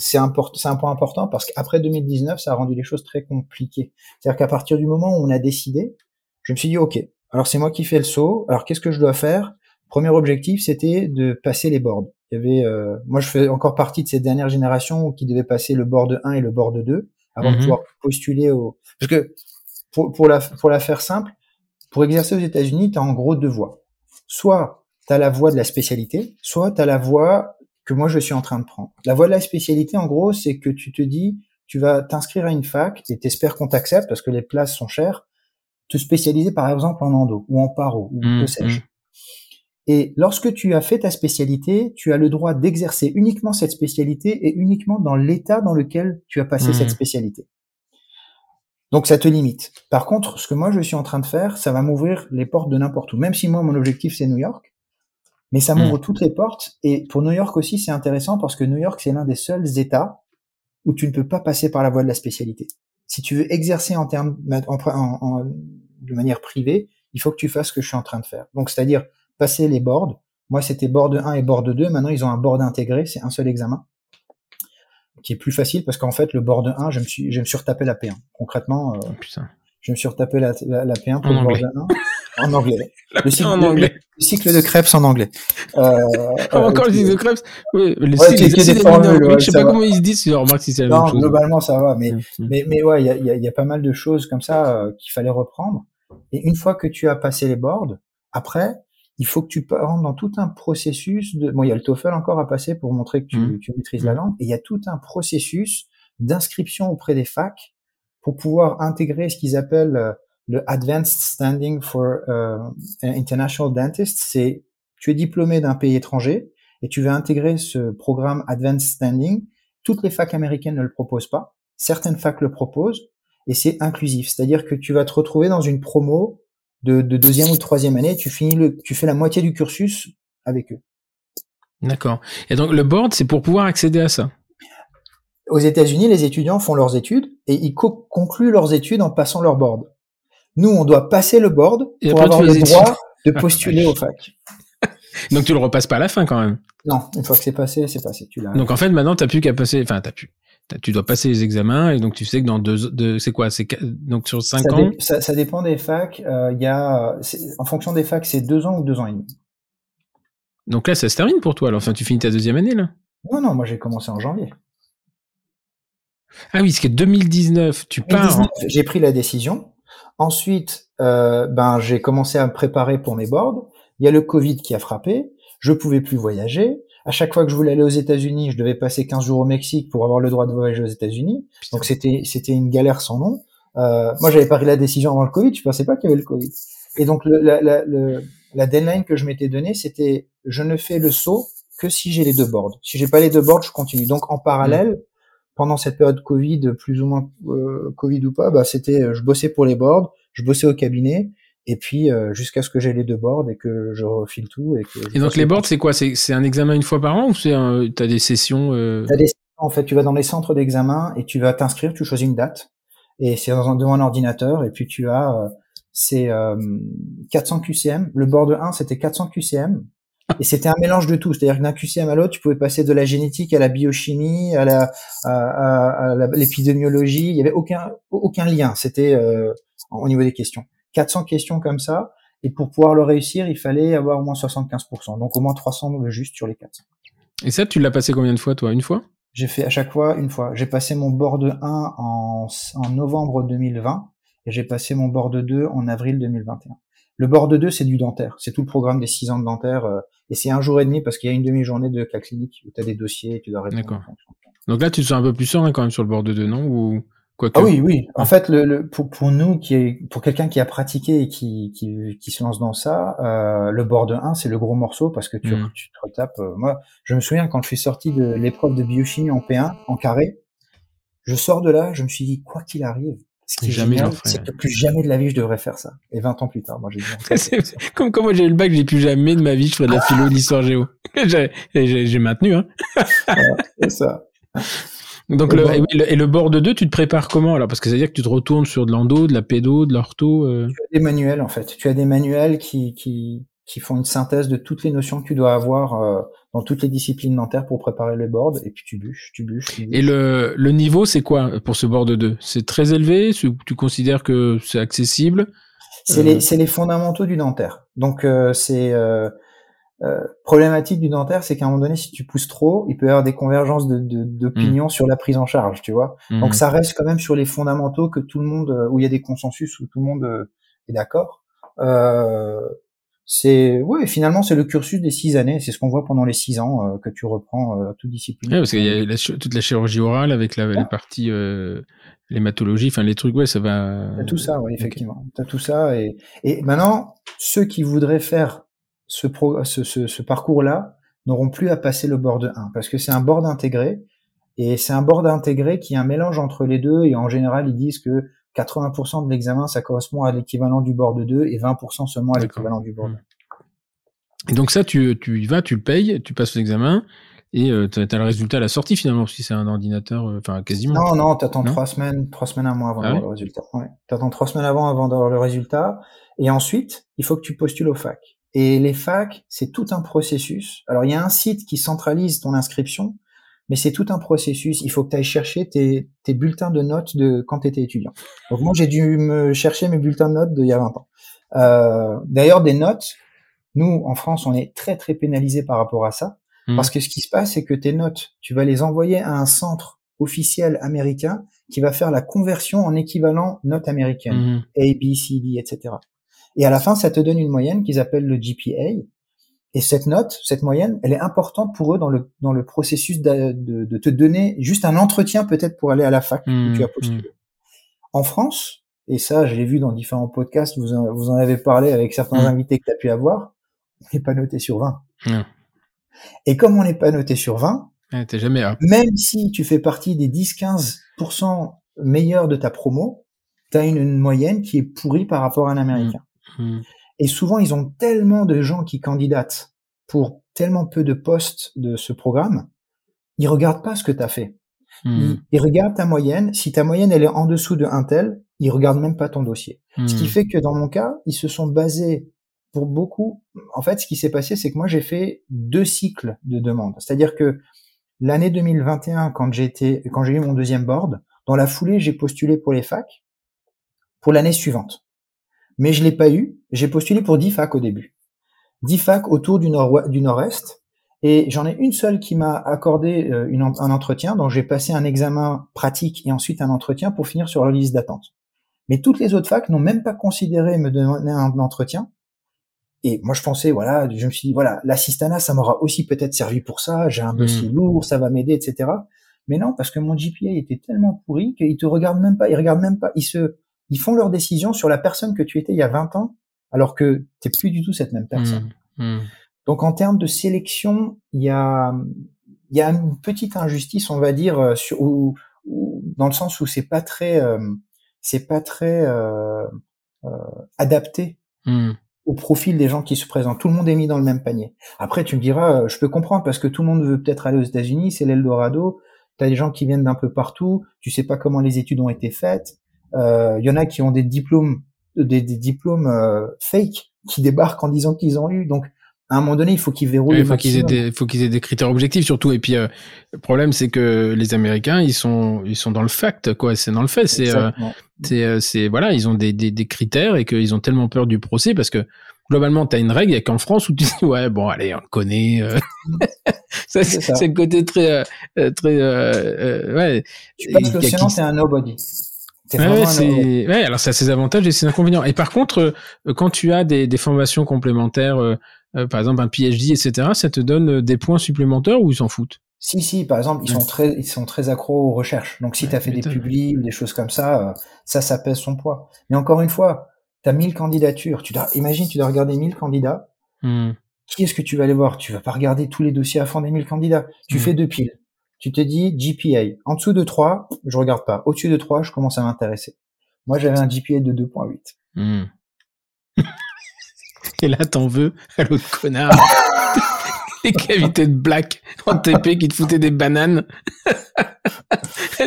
c'est un point important parce qu'après 2019, ça a rendu les choses très compliquées. C'est-à-dire qu'à partir du moment où on a décidé, je me suis dit, OK, alors c'est moi qui fais le saut, alors qu'est-ce que je dois faire? Premier objectif, c'était de passer les boards. Il y avait, euh, moi je fais encore partie de cette dernière génération qui devait passer le board 1 et le board 2 avant de mhm. pouvoir postuler au... Parce que pour, pour, la, pour la faire simple, pour exercer aux États-Unis, tu as en gros deux voies. Soit tu as la voie de la spécialité, soit tu as la voie que moi je suis en train de prendre. La voie de la spécialité, en gros, c'est que tu te dis, tu vas t'inscrire à une fac et t'espères qu'on t'accepte parce que les places sont chères, te spécialiser par exemple en endo ou en paro ou mmh, que sais-je. Mmh. Et lorsque tu as fait ta spécialité, tu as le droit d'exercer uniquement cette spécialité et uniquement dans l'état dans lequel tu as passé cette mmh. spécialité. Donc ça te limite. Par contre, ce que moi je suis en train de faire, ça va m'ouvrir les portes de n'importe où. Même si moi mon objectif c'est New York, mais ça m'ouvre hmm. toutes les portes. Et pour New York aussi, c'est intéressant parce que New York, c'est l'un des seuls États où tu ne peux pas passer par la voie de la spécialité. Si tu veux exercer en termes en, de manière privée, il faut que tu fasses ce que je suis en train de faire. Donc, c'est-à-dire passer les boards. Moi, c'était board 1 et board 2. Maintenant, ils ont un board intégré. C'est un seul examen qui est plus facile parce qu'en fait, le board 1, je me suis, je me suis retapé la P1. Concrètement, euh, oh, je me suis retapé la, la, P1 pour le board 1 en anglais. Le cycle, en anglais. Le, cycle de Krebs en anglais. Euh, encore le cycle de Krebs Oui, le ouais, cycle des formules, ouais, Je sais pas va. comment ils se disent, si remarque si c'est la non, même chose. globalement, ça va. Mais, mm, mm. mais, mais ouais, il y a, y, a, y a, pas mal de choses comme ça euh, qu'il fallait reprendre. Et une fois que tu as passé les boards, après, il faut que tu rentres dans tout un processus de... Bon, il y a le TOEFL encore à passer pour montrer que tu, mm. tu maîtrises la langue. Et il y a tout un processus d'inscription auprès des facs pour pouvoir intégrer ce qu'ils appellent euh, le Advanced Standing for euh, International Dentist. C'est tu es diplômé d'un pays étranger et tu veux intégrer ce programme Advanced Standing. Toutes les facs américaines ne le proposent pas. Certaines facs le proposent et c'est inclusif. C'est-à-dire que tu vas te retrouver dans une promo de, de deuxième ou troisième année. Tu finis le, tu fais la moitié du cursus avec eux. D'accord. Et donc le board, c'est pour pouvoir accéder à ça? Aux États-Unis, les étudiants font leurs études et ils concluent leurs études en passant leur board. Nous, on doit passer le board pour avoir le droit de postuler au fac. Donc tu le repasses pas à la fin quand même. Non, une fois que c'est passé, c'est passé. Tu. Donc en fait, maintenant, t'as plus qu'à passer. Enfin, t'as plus. Tu dois passer les examens et donc tu sais que dans deux, c'est quoi, c'est donc sur cinq ans. ça, ça, dépend des facs. Euh, il y a, en fonction des facs, c'est deux ans ou deux ans et demi. Donc là, ça se termine pour toi. Alors, enfin, tu finis ta deuxième année là. Non, non, moi j'ai commencé en janvier. Ah oui, c'est 2019, tu pars. J'ai pris la décision. Ensuite, euh, ben j'ai commencé à me préparer pour mes boards. Il y a le Covid qui a frappé. Je pouvais plus voyager. À chaque fois que je voulais aller aux États-Unis, je devais passer 15 jours au Mexique pour avoir le droit de voyager aux États-Unis. Donc c'était c'était une galère sans nom. Euh, moi, j'avais pris la décision avant le Covid. Je pensais pas qu'il y avait le Covid. Et donc le, la, la, le, la deadline que je m'étais donnée, c'était je ne fais le saut que si j'ai les deux boards. Si j'ai pas les deux boards, je continue. Donc en parallèle. Pendant cette période Covid, plus ou moins euh, Covid ou pas, bah c'était je bossais pour les boards, je bossais au cabinet et puis euh, jusqu'à ce que j'ai les deux boards et que je refile tout et que et donc les boards c'est quoi? C'est un examen une fois par an ou c'est t'as des sessions euh... as des en fait tu vas dans les centres d'examen et tu vas t'inscrire tu choisis une date et c'est devant un ordinateur et puis tu as euh, c'est 400 QCM le board 1 c'était 400 QCM et c'était un mélange de tout c'est-à-dire que d'un QCM à l'autre tu pouvais passer de la génétique à la biochimie à la à, à, l'épidémiologie il y avait aucun aucun lien c'était euh, au niveau des questions 400 questions comme ça. Et pour pouvoir le réussir, il fallait avoir au moins 75%. Donc au moins 300 juste sur les 400. Et ça, tu l'as passé combien de fois, toi? Une fois? J'ai fait à chaque fois une fois. J'ai passé mon board 1 en, en novembre 2020 et j'ai passé mon board 2 en avril 2021. Le board 2, c'est du dentaire. C'est tout le programme des 6 ans de dentaire. Euh, et c'est un jour et demi parce qu'il y a une demi-journée de cas clinique où tu as des dossiers et tu dois répondre. D'accord. Donc là, tu te sens un peu plus serein quand même sur le board 2, non? Ou ah oui, oui. En fait, le, le pour, pour, nous, qui est, pour quelqu'un qui a pratiqué et qui, qui, qui se lance dans ça, euh, le bord de 1, c'est le gros morceau parce que tu, mm. tu te retapes. Euh, moi, je me souviens quand je suis sorti de l'épreuve de biochimie en P1, en carré, je sors de là, je me suis dit, quoi qu'il arrive, ce qui est jamais génial, c'est que plus jamais de la vie je devrais faire ça. Et 20 ans plus tard, moi j'ai dit. comme quand moi j'ai eu le bac, j'ai plus jamais de ma vie je ferais de la philo, l'histoire géo. j'ai maintenu, hein. c'est ça. Donc le, et, le, bord de 2, tu te prépares comment alors? Parce que ça veut dire que tu te retournes sur de l'endo, de la pédo, de l'ortho euh... Tu as des manuels en fait. Tu as des manuels qui, qui, qui font une synthèse de toutes les notions que tu dois avoir euh, dans toutes les disciplines dentaires pour préparer le board et puis tu bûches, tu bûches. Tu bûches. Et le, le niveau, c'est quoi pour ce bord de 2 C'est très élevé? Tu considères que c'est accessible? C'est les, euh. les fondamentaux du dentaire. Donc euh, c'est euh, problématique du dentaire, c'est qu'à un moment donné, si tu pousses trop, il peut y avoir des convergences d'opinions de, mm. sur la prise en charge, tu vois? Mm. Donc ça reste quand même sur les fondamentaux que tout le monde, où il y a des consensus, où tout le monde est d'accord. Euh, c'est ouais, finalement c'est le cursus des six années, c'est ce qu'on voit pendant les six ans que tu reprends toute discipline. Ouais, parce qu'il y a toute la chirurgie orale avec la, les parties l'hématologie, enfin les trucs, ouais, ça va. T'as tout ça, ouais, effectivement. T'as tout ça et, et maintenant ceux qui voudraient faire ce, ce, ce, parcours-là n'auront plus à passer le board 1 parce que c'est un board intégré et c'est un board intégré qui est un mélange entre les deux et en général ils disent que 80% de l'examen ça correspond à l'équivalent du board 2 et 20% seulement à l'équivalent du board. Et donc ça tu, tu y vas, tu le payes, tu passes l'examen et euh, tu as, le résultat à la sortie finalement si c'est un ordinateur euh, enfin quasiment. Non non, t'attends trois semaines, trois semaines à mois avant ah d'avoir le résultat. Ouais. T'attends trois semaines avant avant d'avoir le résultat et ensuite il faut que tu postules au fac. Et les facs, c'est tout un processus. Alors, il y a un site qui centralise ton inscription, mais c'est tout un processus. Il faut que tu ailles chercher tes, tes, bulletins de notes de quand tu étais étudiant. Donc, moi, j'ai dû me chercher mes bulletins de notes d'il y a 20 ans. Euh, D'ailleurs, des notes, nous, en France, on est très, très pénalisé par rapport à ça. Mmh. Parce que ce qui se passe, c'est que tes notes, tu vas les envoyer à un centre officiel américain qui va faire la conversion en équivalent notes américaines. Mmh. A, B, C, D, etc. Et à la fin, ça te donne une moyenne qu'ils appellent le GPA. Et cette note, cette moyenne, elle est importante pour eux dans le dans le processus de, de, de te donner juste un entretien peut-être pour aller à la fac où tu as mmh, postulé. Mmh. En France, et ça, je l'ai vu dans différents podcasts, vous en, vous en avez parlé avec certains mmh. invités que tu as pu avoir, on n'est pas noté sur 20. Et comme on n'est pas noté sur 20, jamais même si tu fais partie des 10-15% meilleurs de ta promo, tu as une, moyenne qui est pourrie par rapport à un Américain. Et souvent, ils ont tellement de gens qui candidatent pour tellement peu de postes de ce programme, ils regardent pas ce que tu as fait. Ils, regardent ta moyenne. Si ta moyenne elle est en dessous de un tel, ils regardent même pas ton dossier. Ce qui fait que dans mon cas, ils se sont basés pour beaucoup. En fait, ce qui s'est passé, c'est que moi j'ai fait deux cycles de demandes. C'est-à-dire que l'année 2021, quand j'ai été, quand j'ai eu mon deuxième board, dans la foulée, j'ai postulé pour les facs pour l'année suivante. Mais je l'ai pas eu. J'ai postulé pour 10 facs au début. 10 facs autour du nord du nord-est. Et j'en ai une seule qui m'a accordé euh, une, un entretien, donc j'ai passé un examen pratique et ensuite un entretien pour finir sur la liste d'attente. Mais toutes les autres facs n'ont même pas considéré me donner un entretien. Et moi, je pensais, voilà, je me suis dit, voilà, l'assistana, ça m'aura aussi peut-être servi pour ça. J'ai un dossier hmm. lourd, ça va m'aider, etc. Mais non, parce que mon GPA était tellement pourri qu'ils te regardent même pas, ils regardent même pas, ils se, ils font leurs décisions sur la personne que tu étais il y a 20 ans, alors que t'es plus du tout cette même personne. Hmm. Hmm. Donc en termes de sélection, il y a, y a une petite injustice, on va dire, euh, dans le sens où c'est pas très, euh, c'est pas très euh, euh adapté mmh. au profil des gens qui se présentent. Tout le monde est mis dans le même panier. Après, tu me diras, je peux comprendre parce que tout le monde veut peut-être aller aux États-Unis, c'est l'Eldorado. Tu as des gens qui viennent d'un peu partout. Tu sais pas comment les études ont été faites. Il y en a qui ont des diplômes, des, des diplômes fake qui débarquent en disant qu'ils ont eu. Donc à un moment donné, il faut qu'ils verrouillent. il faut qu'ils aient des, faut qu'ils aient des critères objectifs surtout. Et puis euh, le problème, c'est que les Américains, ils sont, ils sont dans le fact, quoi. C'est dans le fait. C'est, euh, c'est, euh, c'est voilà, ils ont des, des, des critères et qu'ils ont tellement peur du procès parce que globalement, tu as une règle, il qu'en France où tu dis ouais, bon, allez, on le connaît. c'est, c'est le côté très, très, ouais. Tu penses que sinon t'es un nobody. Ouais, c'est... ouais, alors ça a ses avantages et ses inconvénients. Et par contre, quand tu as des, des formations complémentaires euh, par exemple un PhD, etc., ça te donne euh, des points supplémentaires ou ils s'en foutent? Si, si, par exemple, ils sont très, ils sont très accros aux recherches. Donc si tu as fait des publis ou des choses comme ça, euh, ça, ça pèse son poids. Mais encore une fois, tu as 1000 candidatures. Tu dois, imagine, tu dois regarder 1000 candidats. Hmm. Qui est-ce que tu vas aller voir? Tu vas pas regarder tous les dossiers à fond des 1000 candidats. Tu hmm. fais deux piles. Tu te dis GPA. En dessous de 3, je regarde pas. Au-dessus de 3, je commence à m'intéresser. Moi, j'avais un GPA de 2.8. Et là, t'en veux à l'autre connard. Les cavités de black en TP qui te foutaient des bananes.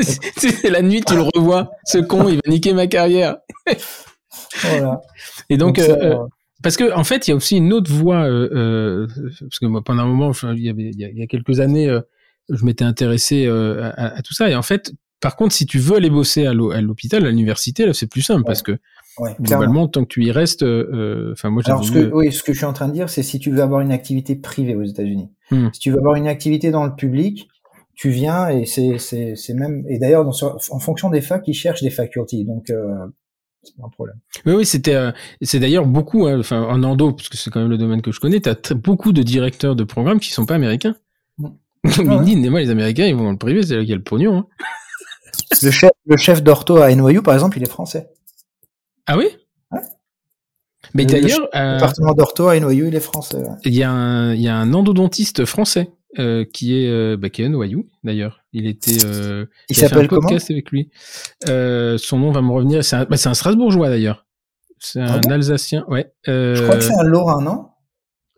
c'est la nuit, tu le revois. Ce con, il va niquer ma carrière. voilà. Et donc, euh, euh, parce que en fait, il y a aussi une autre voie. Euh, parce que moi, pendant un moment, il y, avait, il y a, quelques années, je m'étais intéressé à, tout ça. Et en fait, par contre, si tu veux aller bosser à l'hôpital, à l'université, là, c'est plus simple parce que Ouais, Globalement, tant que tu y restes, euh, euh, enfin moi. Alors ce que, oui, ce que je suis en train de dire, c'est si tu veux avoir une activité privée aux États-Unis. Hmm. Si tu veux avoir une activité dans le public, tu viens et c'est c'est même et d'ailleurs en fonction des facs, ils cherchent des facultés, donc euh, c'est pas un problème. Oui, oui, c'était euh, c'est d'ailleurs beaucoup, hein, enfin en endo parce que c'est quand même le domaine que je connais. T'as beaucoup de directeurs de programmes qui sont pas américains. Mmh. moi, les Américains, ils vont dans le privé, c'est là qu'il y a le pognon. Hein. Le chef, le chef d'ortho à NYU, par exemple, il est français. Ah oui? Mais d'ailleurs, le euh, département d'ortho à NYU, il est français. Il y a un, il y a un endodontiste français euh, qui est euh, bah, qui est à NYU d'ailleurs. Il était. Euh, il s'appelle comment? avec lui. Euh, son nom va me revenir. C'est un, bah, un Strasbourgois d'ailleurs. C'est ah un Alsacien, ouais. Je crois que c'est un Lorrain, non?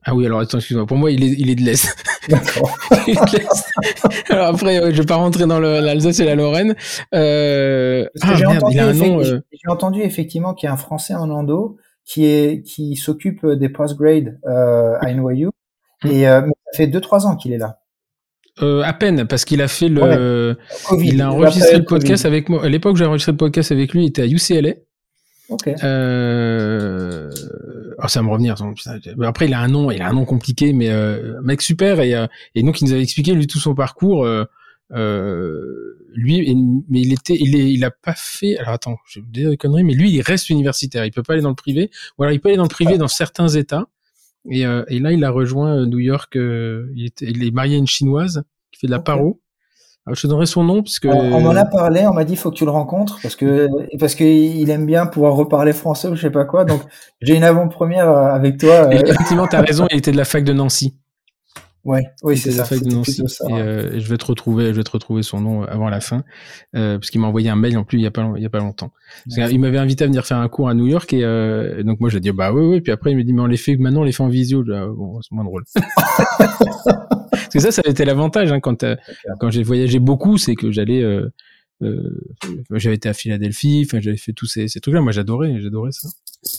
Ah oui, alors attends, excuse-moi. Pour moi, il est, il est de l'Est. alors après, je vais pas rentrer dans l'Alsace et la Lorraine. Euh... Ah, j'ai entendu, euh, entendu, effectivement qu'il y a un Français en endo qui est qui s'occupe des postgrades euh, à NYU hmm. et euh, ça fait deux trois ans qu'il est là. Euh, à peine parce qu'il a fait le, il a enregistré le podcast avec moi. À l'époque, j'ai enregistré le podcast avec lui. Il était à UCLA. Ok. Euh... Oh, ça va me revenir. Après, il a un nom, il a un nom compliqué, mais euh, mec super. Et, euh, et donc, il nous avait expliqué lui tout son parcours. Euh, euh lui, mais il était, il est, il a pas fait. Alors attends, je vais dire des conneries, mais lui, il reste universitaire. Il peut pas aller dans le privé. Ou alors, il peut aller dans le privé dans certains États. Et, et là, il a rejoint New York. il, était, il est marié à une chinoise qui fait de la paro. Je te donnerai son nom parce que on, m'en a parlé, on m'a dit faut que tu le rencontres parce que parce qu'il aime bien pouvoir reparler français ou je sais pas quoi. Donc j'ai une avant-première euh, avec toi. Euh. Effectivement, tu as raison, il était de la fac de Nancy. Ouais, oui, c'est ça. et, euh, je vais te retrouver, je vais te retrouver son nom avant la fin, euh, parce qu'il m'a envoyé un mail en plus il y a pas, il y a pas longtemps. il m'avait invité à venir faire un cours à New York et euh, donc moi j'ai dit bah oui oui. Puis après il me dit mais on les fait maintenant on les fait en visio. Ah, bon c'est moins drôle. parce que ça ça a été l'avantage hein, quand euh, quand j'ai voyagé beaucoup, c'est que j'allais euh, euh, j'avais été à Philadelphie, enfin j'avais fait tous ces, ces trucs-là. Moi j'adorais, j'adorais ça.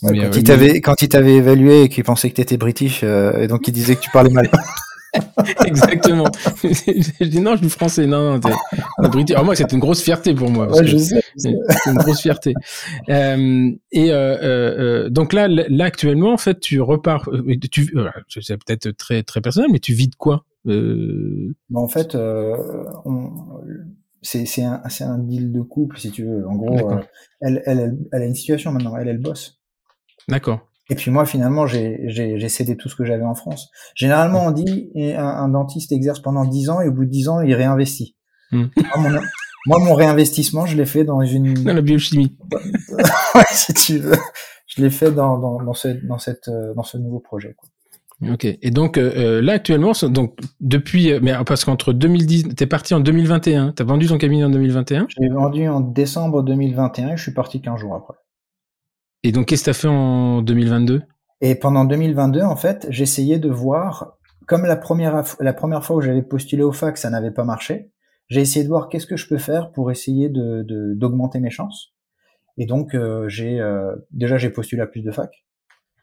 quand, il t'avait, quand il t'avait évalué et qu'il pensait que t'étais british et donc il disait que tu parlais mal. Exactement. je dis non, je suis français. Non, non, Alors moi, c'était une grosse fierté pour moi. C'est une grosse fierté. Euh, et euh, euh, donc là, là actuellement, en fait, tu repars. Tu, c'est peut-être très très personnel, mais tu vis de quoi En fait, c'est un, un deal de couple, si tu veux. En gros, elle, elle, elle, a une situation maintenant. Elle, elle bosse. D'accord. Et puis moi, finalement, j'ai cédé tout ce que j'avais en France. Généralement, on dit un, un, dentiste exerce pendant 10 ans et au bout de 10 ans, il réinvestit. Hmm. Moi, mon, réinvestissement, je l'ai fait dans une... Dans la biochimie. ouais, si tu veux. Je l'ai fait dans, dans, dans, ce, dans, cette, dans ce nouveau projet. Quoi. Ok. Et donc euh, euh là actuellement, donc depuis, euh, mais parce qu'entre 2010, t'es parti en 2021. T'as vendu ton cabinet en 2021 J'ai vendu en décembre 2021 et je suis parti 15 jours après. Et donc, qu'est-ce que tu as fait en 2022 Et pendant 2022, en fait, j'essayais de voir, comme la première, fois où j'avais postulé au fac, ça n'avait pas marché, j'ai essayé de voir qu'est-ce que je peux faire pour essayer d'augmenter mes chances. Et donc, euh, euh, déjà j'ai postulé à plus de fac.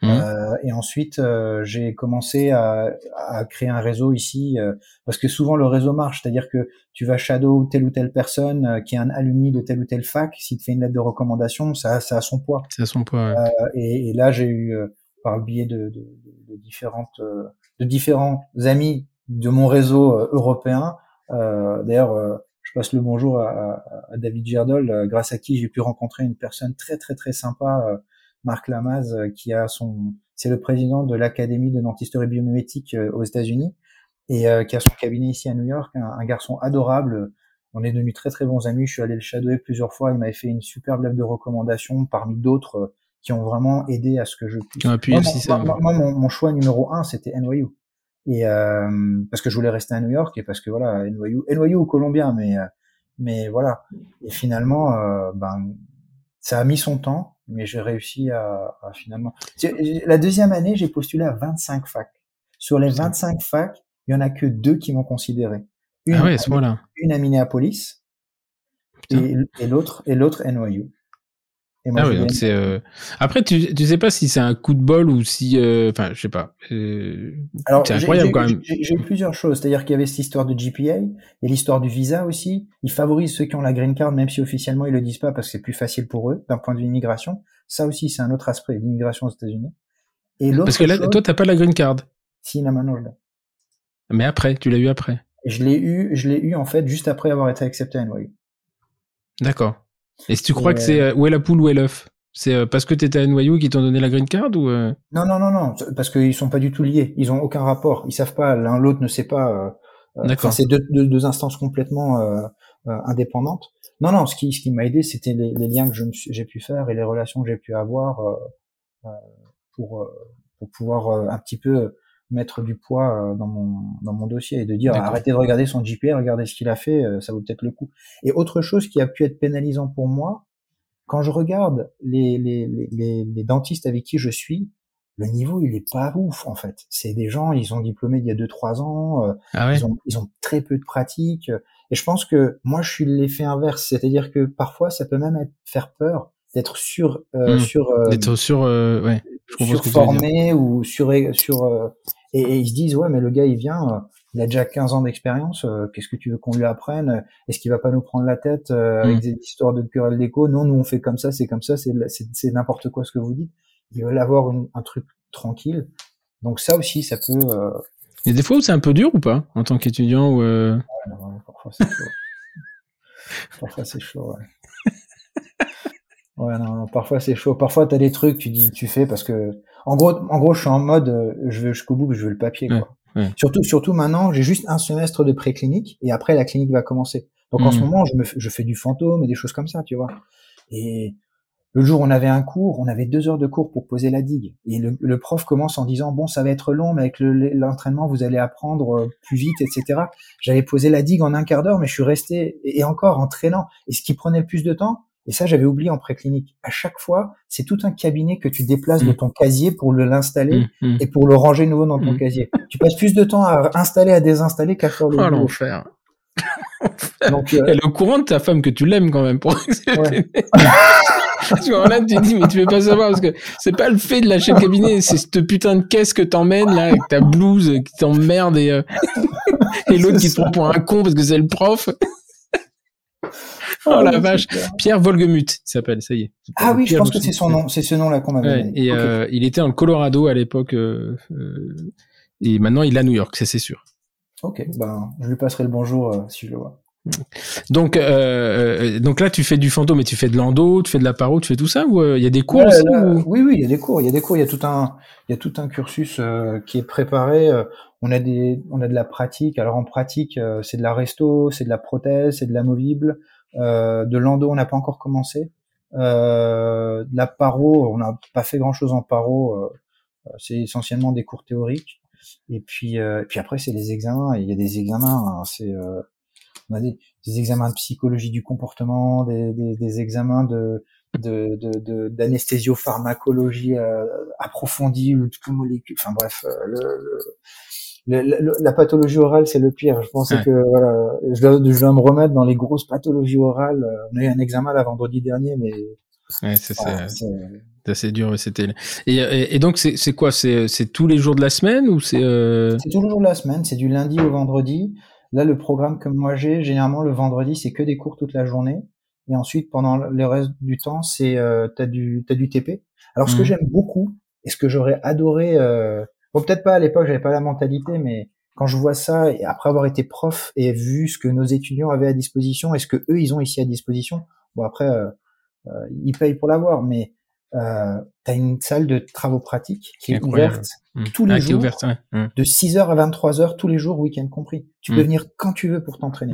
Mmh. Euh, et ensuite, euh, j'ai commencé à, à, créer un réseau ici, euh, parce que souvent le réseau marche, c'est-à-dire que tu vas shadow telle ou telle personne qui est un alumni de telle ou telle fac, s'il te fait une lettre de recommandation, ça, ça a son poids. Ça a son poids. Et, et, là, j'ai eu, par le biais de, de, de différentes, de différents amis de mon réseau européen, d'ailleurs, je passe le bonjour à, à David Gerdol, grâce à qui j'ai pu rencontrer une personne très très très sympa Marc Lamaze, euh, qui a son, c'est le président de l'Académie de dentisterie biomimétique euh, aux États-Unis et euh, qui a son cabinet ici à New York, un, garçon adorable. On est devenus très très bons amis. Je suis allé le shadower plusieurs fois. Il m'avait fait une superbe lettre de recommandation parmi d'autres qui ont vraiment aidé à ce que je puisse. moi, ça, moi, mon, choix numéro un, c'était NYU. Et parce que je voulais rester à New York et parce que voilà, NYU, NYU au Columbia, mais mais voilà. Et finalement, ben ça a mis son temps mais j'ai réussi à, à, finalement. La deuxième année, j'ai postulé à 25 facs. Sur les 25 facs, il y en a que deux qui m'ont considéré. Une, ah ouais, à, une à Minneapolis et, et l'autre et l'autre NYU ah oui, donc c'est. Euh... Après, tu, tu sais pas si c'est un coup de bol ou si, euh, enfin, je sais pas. Euh... Alors, c'est incroyable quand même. J'ai eu plusieurs choses, c'est-à-dire qu'il y avait cette histoire de GPA et l'histoire du visa aussi. Ils favorisent ceux qui ont la green card, même si officiellement ils le disent pas parce que c'est plus facile pour eux d'un point de vue immigration. Ça aussi, c'est un autre aspect l'immigration aux États-Unis. Et l'autre. Parce que là, toi, t'as pas la green card. Si, là maintenant je l'ai. Mais après, tu l'as eu après. Je l'ai eu, je l'ai eu en fait juste après avoir été accepté à NYU. D'accord. Et si tu crois que c'est euh, où est la poule, où est l'œuf? C'est euh, parce que tu étais à NYU qu'ils t'ont donné la green card ou euh? Non, non, non, non, parce qu'ils sont pas du tout liés. Ils ont aucun rapport. Ils savent pas. L'un l'autre ne sait pas. D'accord. c'est deux, deux, instances complètement indépendantes. Non, non. Ce qui, ce qui m'a aidé, c'était les, les, liens que j'ai pu faire et les relations que j'ai pu avoir pour pour pouvoir un petit peu mettre du poids euh, dans mon dans mon dossier et de dire arrêtez de regarder son GPA, regardez ce qu'il a fait, euh, ça vaut peut-être le coup. Et autre chose qui a pu être pénalisant pour moi, quand je regarde les les, les, les dentistes avec qui je suis, le niveau il est pas ouf en fait. C'est des gens, ils ont diplômé il y a deux trois ans, euh, ah ils ont ils ont très peu de pratique. Et je pense que moi je suis l'effet inverse, c'est-à-dire que parfois ça peut même être, faire peur d'être sur euh, hmm. sur d'être sur ouais surformé ou sur sur et, ils se disent ouais mais le gars il vient euh, il a déjà 15 ans d'expérience euh, qu'est-ce que tu veux qu'on lui apprenne est-ce qu'il va pas nous prendre la tête euh, avec mm. des histoires de querelle d'écho non nous on fait comme ça c'est comme ça c'est c'est n'importe quoi ce que vous dites ils veulent avoir un truc tranquille donc ça aussi ça peut il y a des fois où c'est un peu dur ou pas en tant qu'étudiant ou ouais, parfois c'est chaud parfois c'est chaud ouais. Ouais, non, parfois c'est chaud. Parfois t'as des trucs, tu dis, tu fais parce que, en gros, en gros, je suis en mode, euh, je veux jusqu'au bout, je veux le papier, quoi. Surtout, surtout maintenant, j'ai juste un semestre de préclinique et après la clinique va commencer. Donc en ce moment, je, me, je fais du fantôme et des choses comme ça, tu vois. Et le jour où on avait un cours, on avait deux heures de cours pour poser la digue. Et le, prof commence en disant, bon, ça va être long, mais avec l'entraînement, vous allez apprendre euh, plus vite, etc. J'avais posé la digue en un quart d'heure, mais je suis resté, et encore, en traînant. Et ce qui prenait le plus de temps, et ça, j'avais oublié en préclinique. À chaque fois, c'est tout un cabinet que tu déplaces de mm. ton casier pour le l'installer mm, mm. et pour le ranger nouveau dans ton casier. Tu passes plus de temps à installer, à désinstaller qu'à faire le oh, l'enfer. Donc, euh... Elle est au courant de ta femme que tu l'aimes quand même pour ouais. tu vois, là, tu dis, mais tu veux pas savoir parce que c'est pas le fait de lâcher le cabinet, c'est cette putain de caisse que t'emmènes là avec ta blouse qui t'emmerde et, euh... et l'autre qui se prend pour un con parce que c'est le prof. Oh, la vache. Pierre Volgemut, il s'appelle, ça y est. Ah oui, je pense que c'est son nom, c'est ce nom-là qu'on m'avait donné. Et euh, il était en Colorado à l'époque, euh, euh, et maintenant il est à New York, ça c'est sûr. Ok, ben je lui passerai le bonjour euh, si je le vois. Donc, euh, donc là, tu fais du fantôme, mais tu fais de l'endo, tu fais de la paro, tu fais tout ça, ou il y a des cours aussi, Oui, oui, il y a des cours, il y a des cours, il y a tout un, il y a tout un cursus qui est préparé. on a des, on a de la pratique. Alors en pratique, c'est de la resto, c'est de la prothèse, c'est de la movible. Euh, de l'endo, on n'a pas encore commencé. Euh, de la paro, on n'a pas fait grand chose en paro. Euh, c'est essentiellement des cours théoriques. Et puis, euh, puis après, c'est les examens. il y a des examens. Hein, c'est on a des, des, examens de psychologie du comportement, des, des, des examens de d'anesthésiopharmacologie de, euh, approfondie ou de molécules. Enfin bref, le, la pathologie orale, c'est le pire. Je pensais que voilà, je dois, je dois, me remettre dans les grosses pathologies orales. On a eu un examen la vendredi dernier, mais ouais, c'est assez dur. C'était et, et, donc c'est quoi? C'est tous les jours de la semaine ou c'est euh... C'est tous les jours de la semaine. C'est du lundi au vendredi. Là, le programme que moi j'ai, généralement le vendredi, c'est que des cours toute la journée. Et ensuite, pendant le reste du temps, c'est euh, t'as du t'as du TP. Alors, ce que mmh. j'aime beaucoup et ce que j'aurais adoré euh, Bon, peut-être pas à l'époque, j'avais pas la mentalité, mais quand je vois ça, et après avoir été prof et vu ce que nos étudiants avaient à disposition et ce que eux ils ont ici à disposition, bon après euh, euh ils payent pour l'avoir, mais euh, tu as une salle de travaux pratiques qui est ouverte mmh. tous les ah, jours, mmh. de 6h à 23h tous les jours, week-end compris. Tu peux mmh. venir quand tu veux pour t'entraîner.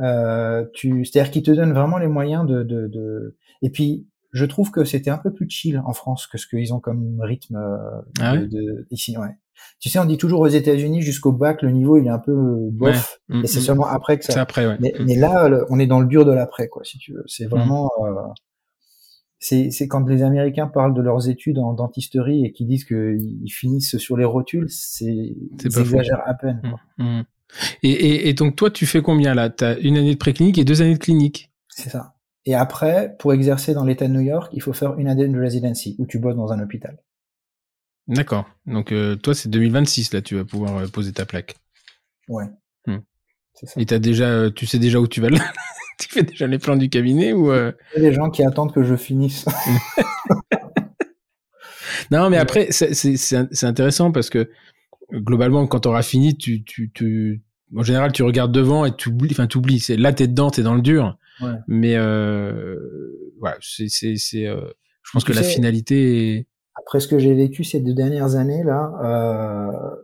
Euh, tu, c'est-à-dire qu'ils te donnent vraiment les moyens de, de, de... et puis je trouve que c'était un peu plus chill en France que ce qu'ils ont comme rythme euh, ah de, ici. Ouais. Tu sais, on dit toujours aux États-Unis jusqu'au bac, le niveau il est un peu bof, mm, et c'est mm. seulement après que ça. après, ouais. mais, mm. mais, là, on est dans le dur de l'après, quoi, si tu veux. C'est vraiment. Euh, c'est, quand les Américains parlent de leurs études en dentisterie et qui disent qu'ils finissent sur les rotules, c'est exagèrent à peine. Quoi. Et, et, et, donc toi, tu fais combien là? T'as une année de préclinique et deux années de clinique? C'est ça. Et après, pour exercer dans l'État de New York, il faut faire une année de residency, où tu bosses dans un hôpital. D'accord. Donc euh, toi, c'est 2026, là, tu vas pouvoir euh, poser ta plaque. Ouais. Hmm. Ça. Et as déjà, euh, tu sais déjà où tu vas là Tu fais déjà les plans du cabinet ou Il y a des gens qui attendent que je finisse. non, mais après, c'est intéressant parce que globalement, quand tu auras fini, tu, tu, tu, en général, tu regardes devant et tu oublies, enfin, tu oublies. Là, t'es dedans, t'es dans le dur. Mais euh, voilà, c'est, c'est, c'est, euh, je pense que la finalité. Est... Après ce que j'ai vécu ces deux dernières années là, euh,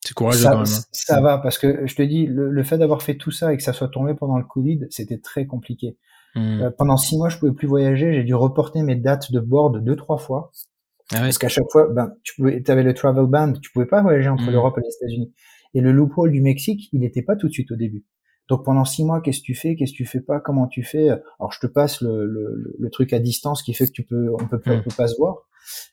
c'est courageux ça, quand même. Hein. Ça va parce que je te dis, le, fait d'avoir fait tout ça et que ça soit tombé pendant le Covid, c'était très compliqué. Mmh. Euh, pendant six mois, je pouvais plus voyager. J'ai dû reporter mes dates de board deux trois fois. Ah Parce qu'à chaque fois, ben, tu pouvais, avais le travel ban, tu pouvais pas voyager entre mmh. l'Europe et les États-Unis. Et le loophole du Mexique, il n'était pas tout de suite au début. Donc pendant six mois, qu'est-ce que tu fais, qu'est-ce que tu fais pas, comment tu fais? Alors je te passe le, le, le, truc à distance qui fait que tu peux, on peut, on mm. peut pas se voir.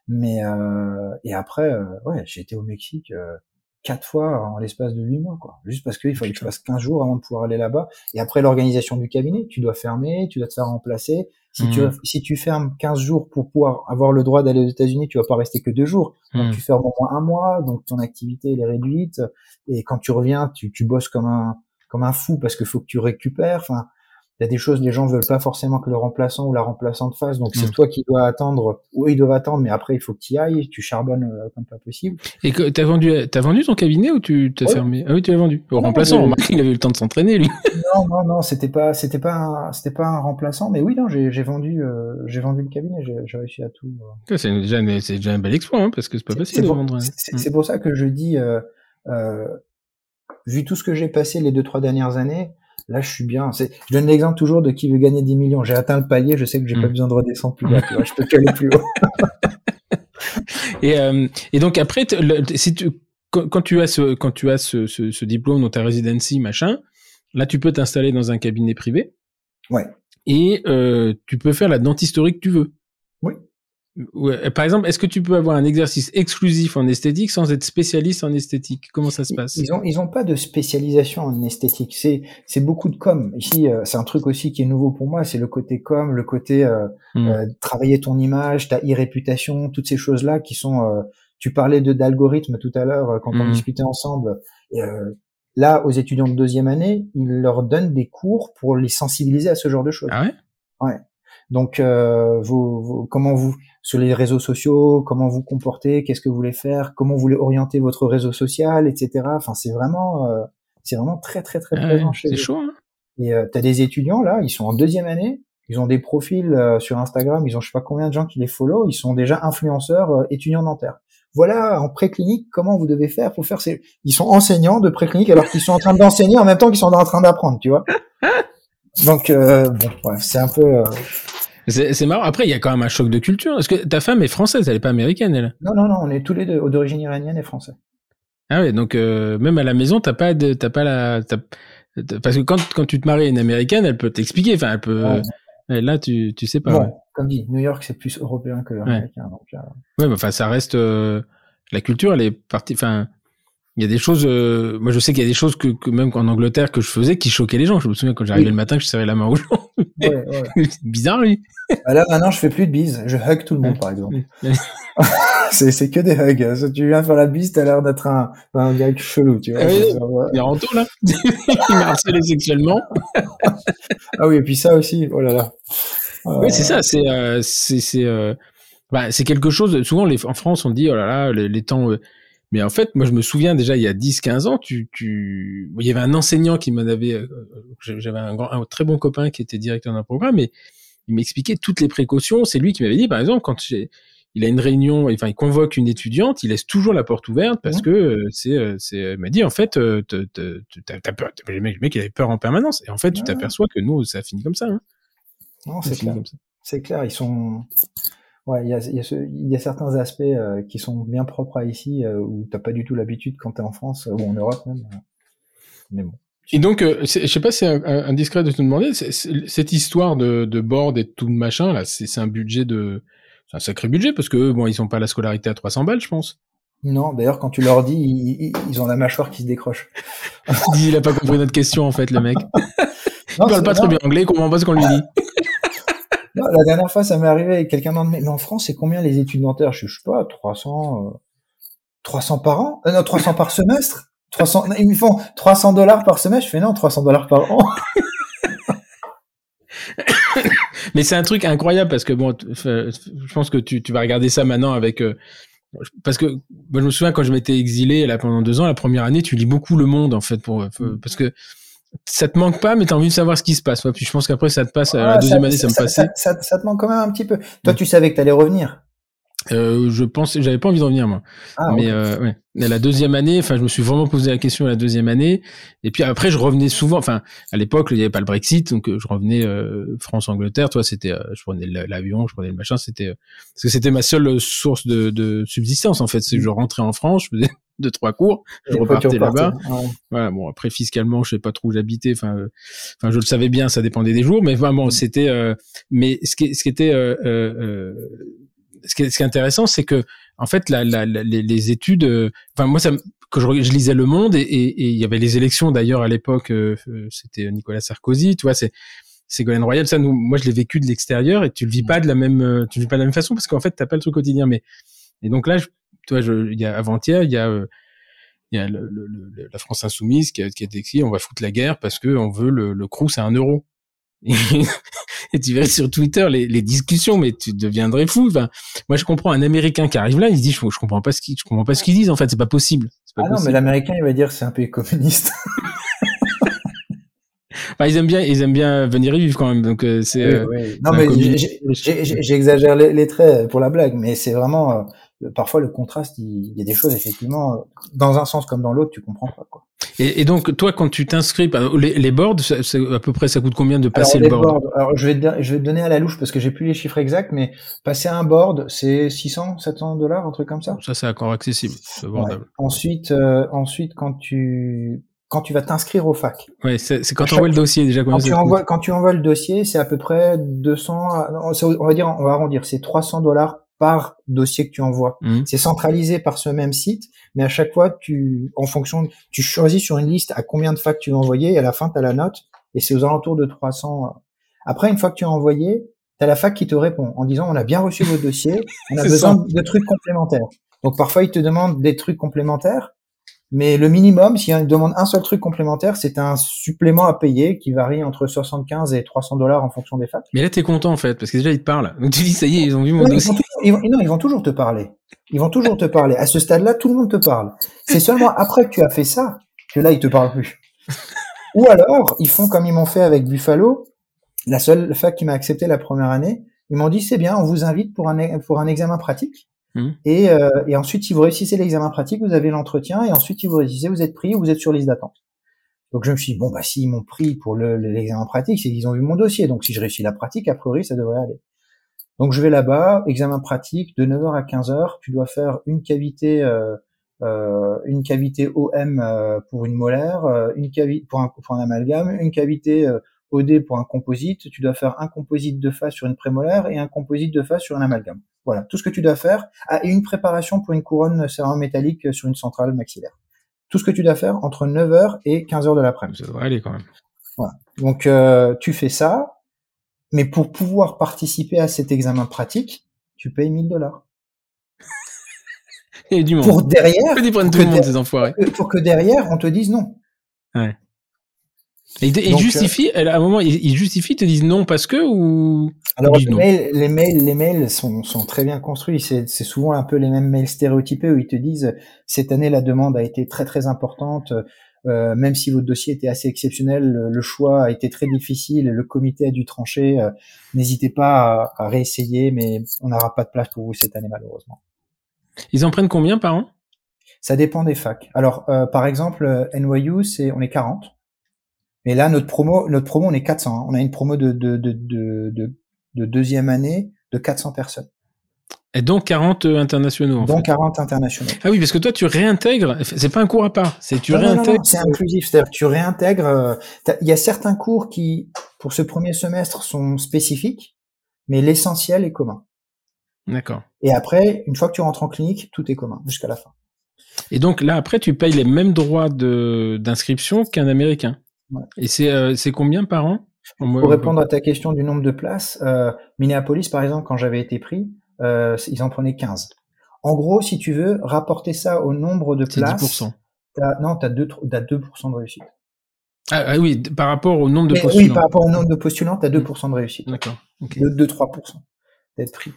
Mais euh, et après, euh, ouais, j'ai été au Mexique euh, quatre fois en l'espace de huit mois, quoi. Juste parce qu'il fallait que je fasse 15 jours avant de pouvoir aller là-bas. Et après l'organisation du cabinet, tu dois fermer, tu dois te faire remplacer. Si tu mm. si tu fermes 15 jours pour pouvoir avoir le droit d'aller aux États-Unis, tu vas pas rester que deux jours. Donc mm. tu fermes au moins un mois, donc ton activité elle est réduite. Et quand tu reviens, tu, tu bosses comme un comme un fou parce qu'il faut que tu récupères. Enfin, il y a des choses, les gens veulent pas forcément que le remplaçant ou la remplaçante fasse, donc c'est mm. toi qui dois attendre, ou ils doivent attendre, mais après il faut que tu y ailles, tu charbonnes euh, comme pas possible. Et que t'as vendu, t'as vendu ton cabinet ou tu t'as fermé? Ah oui, tu l'as vendu. Au remplaçant, remarque, il avait eu le temps de s'entraîner lui. Non, non, non, c'était pas, c'était pas, c'était pas un remplaçant, mais oui, non, j'ai, vendu, euh, j'ai vendu le cabinet, j'ai, réussi à tout. Euh. C'est déjà, c'est déjà un bel exploit, hein, parce que c'est pas facile de vendre. C'est, pour ça que je dis, vu tout ce que j'ai passé les deux trois dernières années, là je suis bien. C'est, je donne l'exemple toujours de qui veut gagner 10 millions. J'ai atteint le palier, je sais que j'ai pas Mm. besoin de redescendre plus bas. tu vois, je peux aller plus haut. Et, euh, et donc après, le- si tu, quand, quand tu as ce, quand tu as ce, ce, ce diplôme dans ta residency machin, là tu peux t'installer dans un cabinet privé. Ouais. Et euh, tu peux faire la dentisterie que tu veux. Ouais. Par exemple, est-ce que tu peux avoir un exercice exclusif en esthétique sans être spécialiste en esthétique? Comment ça se passe? Ils ont, ils ont pas de spécialisation en esthétique. C'est, c'est beaucoup de com. Ici, euh, c'est un truc aussi qui est nouveau pour moi. C'est le côté com, le côté euh, Hmm. euh, travailler ton image, ta e-réputation, toutes ces choses-là qui sont. euh, tu parlais de d'algorithmes tout à l'heure euh, quand on Mhm. discutait ensemble. Et, euh, là, aux étudiants de deuxième année, ils leur donnent des cours pour les sensibiliser à ce genre de choses. Ah ouais Donc, euh, vos, vos- comment vous sur les réseaux sociaux, comment vous comportez, qu'est-ce que vous voulez faire, comment vous voulez orienter votre réseau social, etc. Enfin, c'est vraiment, euh, c'est vraiment très très très Ah présent ouais, chez C'est chaud. Hein Et euh, t'as des étudiants là, ils sont en deuxième année, ils ont des profils euh, sur Instagram, ils ont je sais pas combien de gens qui les follow, ils sont déjà influenceurs euh, étudiants dentaires. Voilà en préclinique comment vous devez faire pour faire ces. Ils sont enseignants de préclinique alors qu'ils sont en train d'enseigner en même temps qu'ils sont en train d'apprendre, tu vois. Donc euh, bon, ouais, c'est un peu. euh, c'est marrant. Après, il y a quand même un choc de culture. Parce que ta femme est française, elle est pas américaine, elle. Non non non, on est tous les deux d'origine iranienne et français. Ah ouais, donc euh, même à la maison, t'as pas de, t'as pas la, parce que quand quand tu te maries à une américaine, elle peut t'expliquer. Enfin, elle peut. Ouais. là, tu tu sais pas. bon, ouais. comme dit, New York c'est plus européen que américain. Donc, euh, Ouais, mais enfin, ça reste euh, la culture, elle est partie. Enfin, il y a des choses. euh, moi, je sais qu'il y a des choses que, que même en Angleterre que je faisais qui choquaient les gens. Je me souviens quand j'arrivais Oui. le matin, que je serrais la main aux gens. ouais, ouais. C'est bizarre, lui. Ah, Là maintenant je fais plus de bises, je hug tout le monde par exemple. C'est c'est que des hugs. Si tu viens faire la bise, t'as l'air d'être un, un gars chelou, tu vois. Ouais. Il y a Anto là. il m'a harcelé sexuellement. Ah oui, et puis ça aussi, oh là là. Euh, Oui, c'est ça. C'est euh, c'est c'est euh, bah, c'est quelque chose. Souvent, les, en France, on dit oh là là, les, les temps. Euh, mais en fait, moi, je me souviens déjà il y a 10-15 ans, tu, tu, il y avait un enseignant qui m'en avait. euh, J'avais un, grand, un très bon copain qui était directeur d'un programme et il m'expliquait toutes les précautions. C'est lui qui m'avait dit, par exemple, quand il a une réunion, enfin, il convoque une étudiante, il laisse toujours la porte ouverte parce que euh, c'est, euh, c'est, il m'a dit, en fait, euh, te- te- te- t'as peur, le mec, le mec, il avait peur en permanence. Et en fait, tu t'aperçois que nous, ça finit comme ça, hein. Non, Ça c'est clair. comme ça. C'est clair, ils sont. Ouais, il y a, y, a y a certains aspects euh, qui sont bien propres à ici, euh, où t'as pas du tout l'habitude quand t'es en France, euh, ou en Europe même. euh. Mais bon. Et donc, euh, je sais pas c'est indiscret de te demander, c'est- c'est- cette histoire de, de board et tout le machin, là, c'est un budget de, c'est un sacré budget parce que bon, ils ont pas la scolarité à 300 balles, je pense. Non, d'ailleurs, quand tu leur dis, ils, ils- ont la mâchoire qui se décroche. Il a pas compris notre question, en fait, le mec. Non, Il parle pas très bien anglais, comprend pas ce qu'on lui dit. non, la dernière fois, ça m'est arrivé avec quelqu'un dans mais, mais en France, c'est combien les études dentaires? Je sais pas, 300, euh, 300 par an? Euh, Non, 300 par semestre? 300, non, ils me font 300 dollars par semestre? Je fais non, 300 dollars par an. Mais c'est un truc incroyable parce que bon, je pense que tu, tu vas regarder ça maintenant avec, euh, parce que moi, je me souviens quand je m'étais exilé là pendant deux ans, la première année, tu lis beaucoup Le Monde en fait pour, euh, parce que ça te manque pas, mais t'as envie de savoir ce qui se passe. Ouais, Puis je pense qu'après ça te passe. à la deuxième année, ça, me passait. Ça, ça- ça te manque quand même un petit peu. Toi, tu savais que t'allais revenir. Euh, je pense, j'avais pas envie d'en venir moi. Ah, mais euh, ouais. La deuxième année, enfin, je me suis vraiment posé la question la deuxième année. Et puis après, je revenais souvent. Enfin, à l'époque, il n'y avait pas le Brexit, donc euh, je revenais euh, France-Angleterre. Toi, c'était, euh, je prenais l'avion, je prenais le machin. C'était euh, parce que c'était ma seule source de, de subsistance en fait. C'est que je rentrais en France, je faisais deux trois cours, je Et repartais là-bas. Ouais. Voilà, bon après fiscalement, je sais pas trop où j'habitais. Enfin, euh, enfin, je le savais bien, ça dépendait des jours, mais vraiment, c'était. euh, mais ce qui, ce qui était, euh, euh, euh, ce qui est, ce qui est intéressant, c'est que en fait, la, la, la- les, les études. euh, Enfin, moi, ça, que je, je lisais Le Monde et, et, et il y avait les élections d'ailleurs à l'époque. c'était Nicolas Sarkozy, tu vois. C'est Ségolène Royal, ça, nous, moi, je l'ai vécu de l'extérieur et tu le vis pas de la même, tu le vis pas de la même façon parce qu'en fait, t'as pas le truc quotidien. Mais et donc là, je, je, il y a avant-hier, il y a euh, il y a le, le- le- la France insoumise qui a, qui a on va foutre la guerre parce que on veut le, le Crous à un euro. Et, tu verrais sur Twitter les, les discussions, mais tu deviendrais fou. Enfin, moi, je comprends un Américain qui arrive là, il se dit je, je comprends pas ce qu'ils, je comprends pas ce qu'ils disent. En fait, c'est pas possible. Pas Ah non, mais l'américain, il va dire c'est un pays communiste. Enfin, ils aiment bien, ils aiment bien venir y vivre quand même. Donc euh, c'est. euh, Oui, oui. Non, mais j'exagère les, les traits pour la blague, mais c'est vraiment euh, parfois le contraste. Il, il y a des choses effectivement dans un sens comme dans l'autre, tu comprends pas quoi. Et, donc, toi, quand tu t'inscris, les, les boards, à peu près, ça coûte combien de passer le board? Alors, je vais, te, je vais te donner à la louche parce que j'ai plus les chiffres exacts, mais passer un board, c'est 600, 700 dollars, un truc comme ça? Ça, c'est encore accessible. Ensuite, euh, ensuite, quand tu quand tu vas t'inscrire au fac. Ouais, c'est quand tu envoies le dossier déjà. Quand tu, envoies, quand tu envoies le dossier, c'est à peu près 200, on va dire, on va arrondir, c'est 300 dollars par dossier que tu envoies. Mmh. C'est centralisé par ce même site, mais à chaque fois, tu, en fonction, tu choisis sur une liste à combien de facs tu veux envoyer, et à la fin, tu as la note, et c'est aux alentours de 300. Après, une fois que tu as envoyé, tu as la fac qui te répond en disant, on a bien reçu votre dossier, on a besoin de trucs complémentaires. Donc parfois, ils te demandent des trucs complémentaires, mais le minimum, si on demande un seul truc complémentaire, c'est un supplément à payer qui varie entre 75 et 300 dollars en fonction des facs. Mais là, t'es content en fait, parce que déjà ils te parlent. Donc tu dis, ça y est, ils ont vu mon dossier. Ils vont non, ils vont toujours te parler. Ils vont toujours te parler. À ce stade-là, tout le monde te parle. C'est seulement après que tu as fait ça que là, ils te parlent plus. Ou alors, ils font comme ils m'ont fait avec Buffalo. La seule fac qui m'a accepté la première année, ils m'ont dit, c'est bien, on vous invite pour un, pour un examen pratique. Mmh. Et, euh, et, ensuite, si vous réussissez l'examen pratique, vous avez l'entretien, et ensuite, si vous réussissez, vous êtes pris ou vous êtes sur liste d'attente. Donc je me suis dit, bon, bah s'ils m'ont pris pour l'examen pratique, c'est qu'ils ont vu mon dossier. Donc si je réussis la pratique, a priori, ça devrait aller. Donc je vais là-bas, examen pratique, de 9h à 15h, tu dois faire une cavité, euh, euh, une cavité OM euh, pour une molaire, une cavité pour un, pour un amalgame, une cavité OD pour un composite, tu dois faire un composite de face sur une prémolaire et un composite de face sur un amalgame. Voilà, tout ce que tu dois faire. Ah, et une préparation pour une couronne céramo-métallique sur une centrale maxillaire. Tout ce que tu dois faire entre 9h et 15h de l'après-midi. Ça devrait aller quand même. Voilà. Donc euh, tu fais ça, mais pour pouvoir participer à cet examen pratique, tu payes 1000 dollars. Et du monde. Pour derrière, pour, ces enfoirés. pour que derrière, on te dise non. Ouais. Et, il justifie, à un moment, il justifie, te disent non parce que ou Alors les mails, les mails, les mails sont, sont très bien construits. C'est souvent un peu les mêmes mails stéréotypés où ils te disent cette année la demande a été très très importante. Euh, même si votre dossier était assez exceptionnel, le, choix a été très difficile, le comité a dû trancher. Euh, n'hésitez pas à, à, réessayer, mais on n'aura pas de place pour vous cette année malheureusement. Ils en prennent combien par an? Ça dépend des facs. Alors euh, par exemple, euh, NYU, c'est on est 40. Mais là, notre promo, notre promo, on est 400. Hein. On a une promo de, de, de, de, de deuxième année de 400 personnes. Et donc 40 euh, internationaux. En donc 40 internationaux. Ah oui, parce que toi tu réintègres. C'est pas un cours à part. C'est tu réintègres. C'est inclusif. C'est-à-dire tu réintègres. Euh, il y a certains cours qui, pour ce premier semestre, sont spécifiques, mais l'essentiel est commun. D'accord. Et après, une fois que tu rentres en clinique, tout est commun jusqu'à la fin. Et donc là, après, tu payes les mêmes droits d'inscription qu'un Américain. Et c'est euh, c'est combien par an? Pour répondre à ta question du nombre de places, euh, Minneapolis, par exemple, quand j'avais été pris, euh, ils en prenaient 15. En gros, si tu veux rapporter ça au nombre de places, 10%. As, non, tu as 2, as 2 de réussite. Ah, ah, oui, par rapport au nombre de postulants. Oui, par rapport au nombre de postulants, tu as 2% de réussite. D'accord. Okay. 2-3% d'être pris.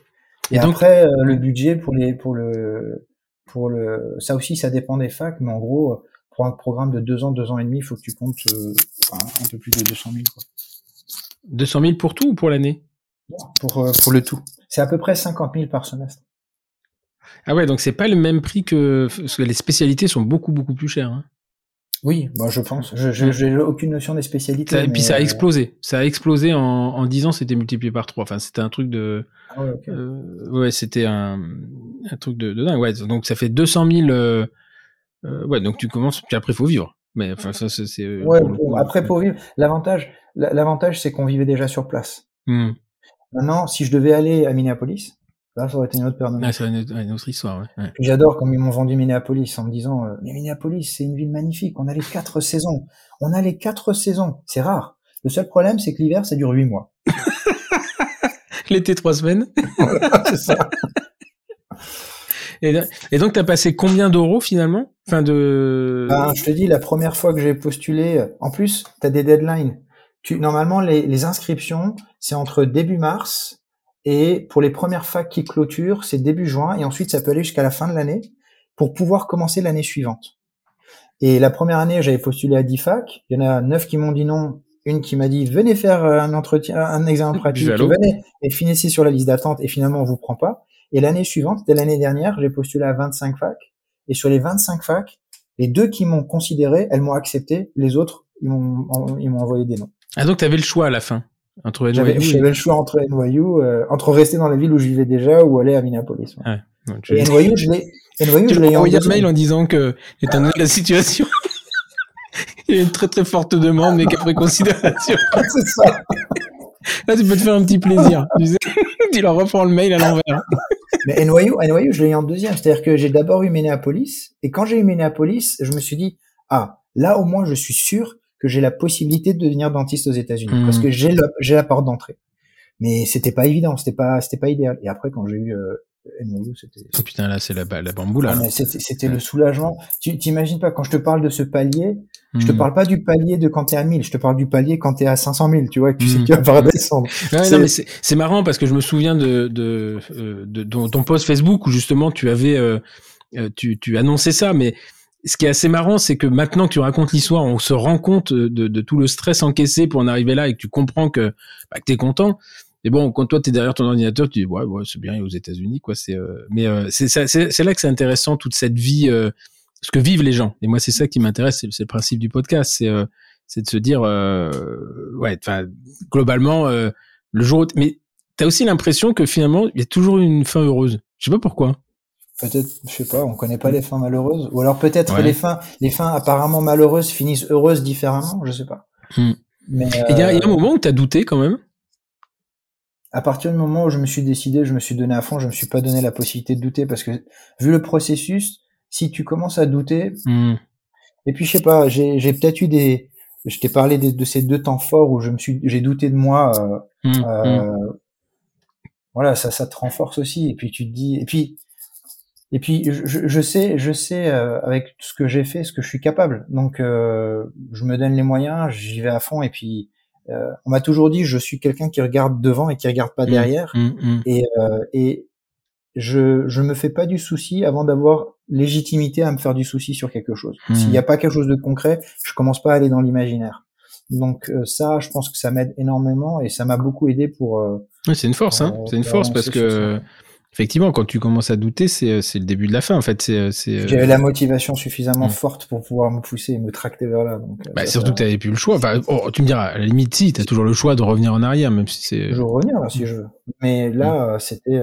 Et, après, le budget pour les pour le pour le ça aussi ça dépend des facs, mais en gros pour un programme de deux ans, deux ans et demi, il faut que tu comptes euh, un peu plus de 200 000. Quoi. 200 000 pour tout ou pour l'année? Pour, euh, pour le tout. C'est à peu près 50 000 par semestre. Ah ouais, donc c'est pas le même prix que parce que les spécialités sont beaucoup beaucoup plus chères. Hein. Oui, moi je pense. Je j'ai aucune notion des spécialités. et puis ça a euh, explosé. Ça a explosé en, en 10 ans, c'était multiplié par 3. Enfin, c'était un truc de. Ah ouais, okay. euh, ouais c'était un, un truc de, de dingue. Ouais, donc ça fait 200 000 euh, euh, ouais, donc tu commences, puis après, il faut vivre. Mais enfin, ça, c'est. Euh, ouais, après, pour vivre, l'avantage, l'avantage, c'est qu'on vivait déjà sur place. Mmh. Maintenant, si je devais aller à Minneapolis, là, ça aurait été une autre paire ah, une, autre histoire, ouais. J'adore comme ils m'ont vendu Minneapolis en me disant, euh, mais Minneapolis, c'est une ville magnifique. On a les quatre saisons. On a les quatre saisons. C'est rare. Le seul problème, c'est que l'hiver, ça dure huit mois. L'été, trois semaines. c'est ça. Et, et donc, tu as passé combien d'euros finalement? Enfin de... Ben, je te dis, la première fois que j'ai postulé, en plus, tu as des deadlines. Tu, normalement, les, les inscriptions, c'est entre début mars et pour les premières facs qui clôturent, c'est début juin et ensuite ça peut aller jusqu'à la fin de l'année pour pouvoir commencer l'année suivante. Et la première année, j'avais postulé à 10 facs. Il y en a 9 qui m'ont dit non, une qui m'a dit venez faire un entretien, un examen pratique, venez et finissez sur la liste d'attente et finalement on vous prend pas. Et l'année suivante, c'était l'année dernière, j'ai postulé à 25 facs. Et sur les 25 facs, Les deux qui m'ont considéré, elles m'ont accepté. Les autres, ils m'ont, ils m'ont envoyé des noms. Ah donc tu avais le choix à la fin entre NYU. J'avais, j'avais le choix entre NYU, euh, entre rester dans la ville où je vivais déjà ou aller à Minneapolis. Ouais. Et NYU, je l'ai. NYU, je l'ai envoyé un mail en disant que, étant donné la situation, il y a une très très forte demande, mais qu'après considération. C'est ça. Là, tu peux te faire un petit plaisir. tu, sais, tu leur reprends le mail à l'envers. Mais NYU, NYU, je l'ai eu en deuxième. C'est-à-dire que j'ai d'abord eu Minneapolis. Et quand j'ai eu Minneapolis, je me suis dit, ah, là, au moins, je suis sûr que j'ai la possibilité de devenir dentiste aux États-Unis. Parce hmm. que j'ai j'ai la porte d'entrée. Mais c'était pas évident. C'était pas, c'était pas idéal. Et après, quand j'ai eu, euh, c'était. Oh putain, là, c'est la, la bambou, là. c'était le soulagement. Tu t'imagines pas, quand je te parle de ce palier, je te hmm. parle pas du palier de quand t'es à 1000, je te parle du palier quand t'es à 500 000, tu vois, que tu sais que tu vas pas descendre. Ouais, non, mais c'est marrant parce que je me souviens de, de, euh, de, ton post Facebook où justement tu avais, euh, euh, tu, tu annonçais ça, mais ce qui est assez marrant, c'est que maintenant que tu racontes l'histoire, on se rend compte de, de, tout le stress encaissé pour en arriver là et que tu comprends que, bah, que t'es content. Mais bon, quand toi, tu es derrière ton ordinateur, tu dis, ouais, ouais c'est bien, aux États-Unis, quoi. C'est, euh... mais euh, c'est, c'est, là que c'est intéressant, toute cette vie, euh, ce que vivent les gens. Et moi, c'est ça qui m'intéresse, c'est, le principe du podcast. C'est, euh, c'est de se dire, euh, ouais, enfin, globalement, le jour mais tu as aussi l'impression que finalement, il y a toujours une fin heureuse. Je sais pas pourquoi. Peut-être, je sais pas, on connaît pas les fins malheureuses. Ou alors peut-être les fins, les fins apparemment malheureuses finissent heureuses différemment, je sais pas. Hmm. Mais il y, a un moment où tu as douté quand même? À partir du moment où je me suis décidé, je me suis donné à fond, je me suis pas donné la possibilité de douter parce que vu le processus, si tu commences à douter, hmm. et puis je sais pas, j'ai peut-être eu des, je t'ai parlé de, ces deux temps forts où je me suis, j'ai douté de moi. Euh, hmm, euh, hmm. Voilà, ça, ça te renforce aussi. Et puis tu te dis, et puis, et puis je, je sais, je sais euh, avec ce que j'ai fait, ce que je suis capable. Donc euh, je me donne les moyens, j'y vais à fond, et puis euh, on m'a toujours dit je suis quelqu'un qui regarde devant et qui regarde pas derrière. Mmh. Et, euh, et je je me fais pas du souci avant d'avoir légitimité à me faire du souci sur quelque chose. S'il n'y a pas quelque chose de concret, je commence pas à aller dans l'imaginaire. Donc euh, ça, je pense que ça m'aide énormément et ça m'a beaucoup aidé pour. c'est une force, hein. C'est une force parce que Effectivement, quand tu commences à douter, c'est euh, le début de la fin. En fait, c'est. Euh, euh, J'avais la motivation suffisamment mm. forte pour pouvoir me pousser et me tracter vers là. Donc, bah, surtout que tu n'avais plus le choix. Enfin, oh, tu me diras, à la limite, si, tu as toujours le choix de revenir en arrière, même si c'est. Toujours revenir là, si je veux. Mais là, c'était.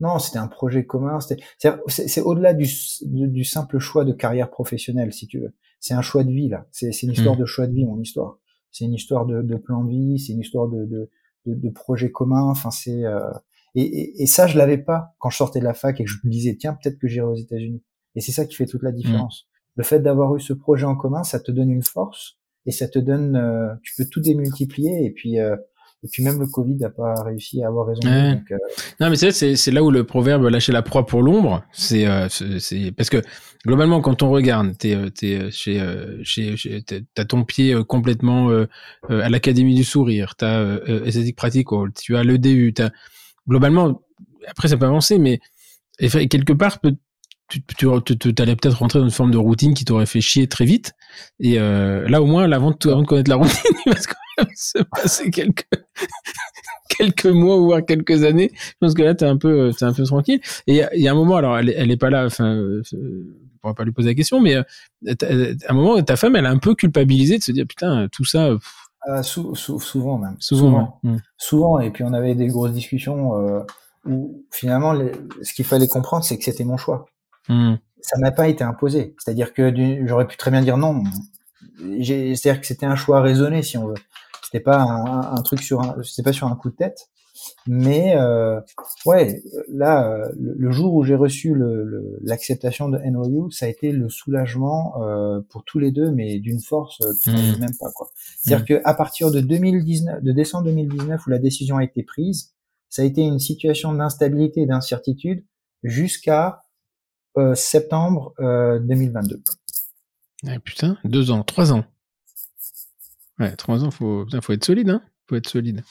Non, c'était un projet commun. C'est au-delà du, du, simple choix de carrière professionnelle, si tu veux. C'est un choix de vie là. C'est une histoire mm. de choix de vie, mon histoire. C'est une histoire de, de, plan de vie. C'est une histoire de, de, de, de projet commun. Enfin, c'est et, et, ça, je l'avais pas quand je sortais de la fac et que je me disais, tiens, peut-être que j'irai aux États-Unis. Et c'est ça qui fait toute la différence. Mmh. Le fait d'avoir eu ce projet en commun, ça te donne une force et ça te donne, euh, tu peux tout démultiplier et puis euh, et puis même le Covid n'a pas réussi à avoir raison. Donc, euh... Non, mais c'est c'est là où le proverbe lâcher la proie pour l'ombre, c'est euh, c'est parce que globalement quand on regarde, t'es t'es chez chez, chez t'as ton pied complètement à l'académie du sourire, t'as esthétique practical, tu as le DU, t'as globalement, après ça peut avancer, mais quelque part, tu, tu, tu allais peut-être rentrer dans une forme de routine qui t'aurait fait chier très vite. Et euh, là, au moins, avant de, avant de connaître la routine, quand même se passer quelques quelques mois ou voire quelques années. Je pense que là, t'es un peu, t'es un peu tranquille. Et il y, a un moment, alors, elle, elle est pas là. Enfin, euh, on va pas lui poser la question, mais euh, à un moment, ta femme, elle a un peu culpabilisé de se dire putain, tout ça. Euh, souvent même. Souvent. Souvent. Et puis on avait des grosses discussions euh, où finalement, ce qu'il fallait comprendre, c'est que c'était mon choix. Hmm. Ça n'a pas été imposé. C'est-à-dire que j'aurais pu très bien dire non. C'est-à-dire que c'était un choix raisonné, si on veut. C'était pas un, un, truc sur un, c'était pas sur un coup de tête. Mais euh, ouais, là, euh, le, jour où j'ai reçu l'acceptation le, de NOU, ça a été le soulagement euh, pour tous les deux, mais d'une force euh, tu mmh. même pas quoi. C'est-à-dire mmh. que à partir de 2019, de décembre 2019 où la décision a été prise, ça a été une situation d'instabilité et d'incertitude jusqu'à euh, septembre 2022. Ah, putain, deux ans, trois ans. Ouais, trois ans, faut, faut être solide, hein. Faut être solide.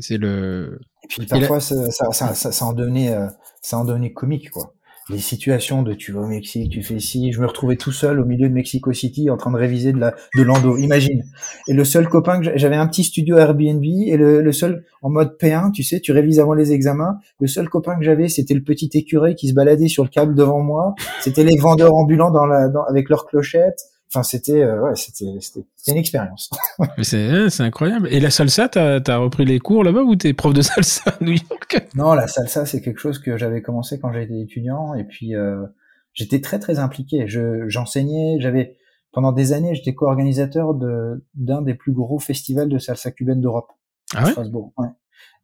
C'est le. Et puis parfois, ça, ça, ça, ça, en devenait, euh, ça en devenait comique, quoi. les situations de tu vas au Mexique, tu fais ci, je me retrouvais tout seul au milieu de Mexico City en train de réviser de la de l'endo, imagine. Et le seul copain que j'avais un petit studio Airbnb et le, le, seul en mode P1, tu sais, tu révises avant les examens. Le seul copain que j'avais, c'était le petit écureuil qui se baladait sur le câble devant moi. C'était les vendeurs ambulants dans la dans, avec leurs clochettes. Enfin, c'était euh, ouais, c'était c'était une expérience. Mais c'est c'est incroyable. Et la salsa, t'as as repris les cours là-bas ou t'es prof de salsa à New York? Non, la salsa, c'est quelque chose que j'avais commencé quand j'étais étudiant et puis euh, j'étais très très impliqué. Je j'enseignais, j'avais pendant des années, j'étais co-organisateur de d'un des plus gros festivals de salsa cubaine d'Europe. Ah ouais? Strasbourg. Ouais.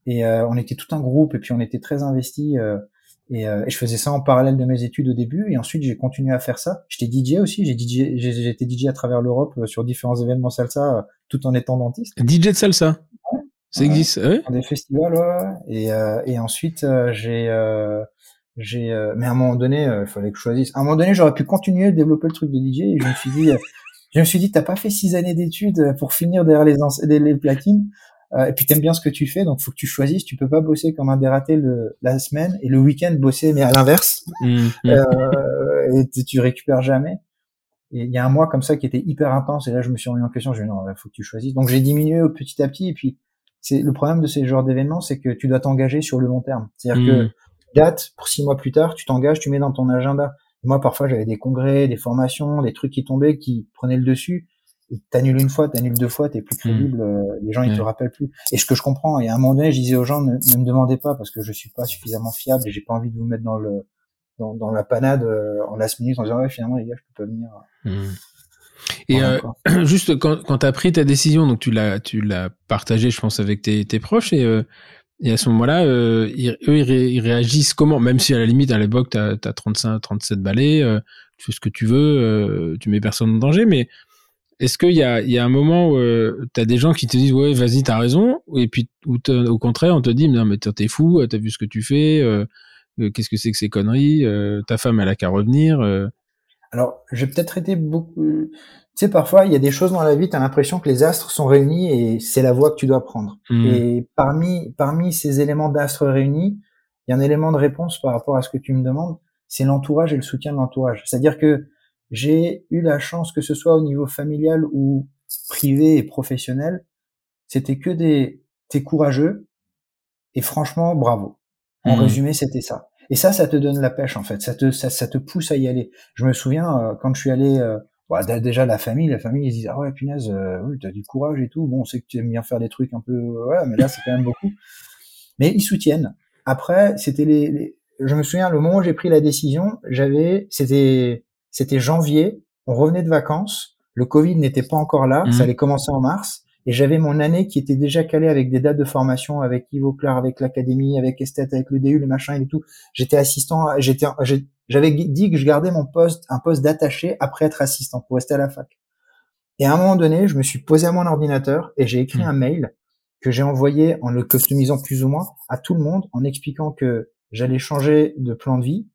Et euh, on était tout un groupe et puis on était très investis. Euh, et, euh, et, je faisais ça en parallèle de mes études au début, et ensuite j'ai continué à faire ça. J'étais DJ aussi, j'ai DJ, j'ai été DJ à travers l'Europe euh, sur différents événements salsa, euh, tout en étant dentiste. DJ de salsa, ouais. ça existe, ouais. Dans des festivals, ouais. Et, et ensuite j'ai, j'ai, mais à un moment donné, il fallait que je choisisse. À un moment donné, j'aurais pu continuer de développer le truc de DJ, et je me suis dit, je me suis dit, t'as pas fait six années d'études pour finir derrière les, les platines? Euh, et puis t'aimes bien ce que tu fais, donc faut que tu choisisses. Tu peux pas bosser comme un dératé le, la semaine et le week-end bosser mais à l'inverse. Mmh, mmh. Euh, et tu récupères jamais. Et il y a un mois comme ça qui était hyper intense et là je me suis remis en question. Je dit non, faut que tu choisisses. Donc j'ai diminué petit à petit et puis c'est le problème de ces genres d'événements, c'est que tu dois t'engager sur le long terme. C'est-à-dire mmh. que date pour six mois plus tard, tu t'engages, tu mets dans ton agenda. moi parfois j'avais des congrès, des formations, des trucs qui tombaient, qui prenaient le dessus t'annules une fois, t'annules deux fois, t'es plus crédible, mmh. les gens ils te rappellent plus. Et ce que je comprends, et à un moment donné, je disais aux gens, ne, me demandez pas parce que je suis pas suffisamment fiable et j'ai pas envie de vous mettre dans le dans, dans la panade euh, en last minute en disant ouais finalement les gars je peux pas venir. Mmh. Et euh, juste quand, quand tu as pris ta décision, donc tu l'as tu l'as partagé, je pense, avec tes, tes proches et euh, et à ce moment-là, euh, ils, eux, ils, réagissent comment? Même si à la limite, à l'époque, tu as, 35, 37 balais, tu fais ce que tu veux, tu mets personne en danger, mais est-ce qu'il y a, y a un moment où euh, tu as des gens qui te disent ouais vas-y t'as raison et puis ou au contraire on te dit non mais t'es fou t'as vu ce que tu fais euh, euh, qu'est-ce que c'est que ces conneries ta femme elle a qu'à revenir alors j'ai peut-être été beaucoup tu sais parfois il y a des choses dans la vie t'as l'impression que les astres sont réunis et c'est la voie que tu dois prendre. Mmh. et parmi parmi ces éléments d'astres réunis il y a un élément de réponse par rapport à ce que tu me demandes c'est l'entourage et le soutien de l'entourage. C'est-à-dire que j'ai eu la chance que ce soit au niveau familial ou privé et professionnel, c'était que des t'es courageux et franchement bravo. En mmh. résumé, c'était ça. Et ça, ça te donne la pêche en fait. Ça te ça, ça te pousse à y aller. Je me souviens euh, quand je suis allé euh, déjà la famille, la famille ils disent ah ouais punaise, euh, oui t'as du courage et tout. Bon, on sait que tu aimes bien faire des trucs un peu ouais, mais là c'est quand même beaucoup. Mais ils soutiennent. Après, c'était les, les, je me souviens le moment où j'ai pris la décision, j'avais c'était c'était janvier, on revenait de vacances, le Covid n'était pas encore là, ça mmh. allait commencer en mars, et j'avais mon année qui était déjà calée avec des dates de formation, avec Yves Auclair, avec l'académie, avec Esthète, avec le DU, le machin et tout. J'étais assistant, j'étais, j'avais dit que je gardais mon poste, un poste d'attaché après être assistant pour rester à la fac. Et à un moment donné, je me suis posé à mon ordinateur et j'ai écrit mmh. un mail que j'ai envoyé en le customisant plus ou moins à tout le monde en expliquant que j'allais changer de plan de vie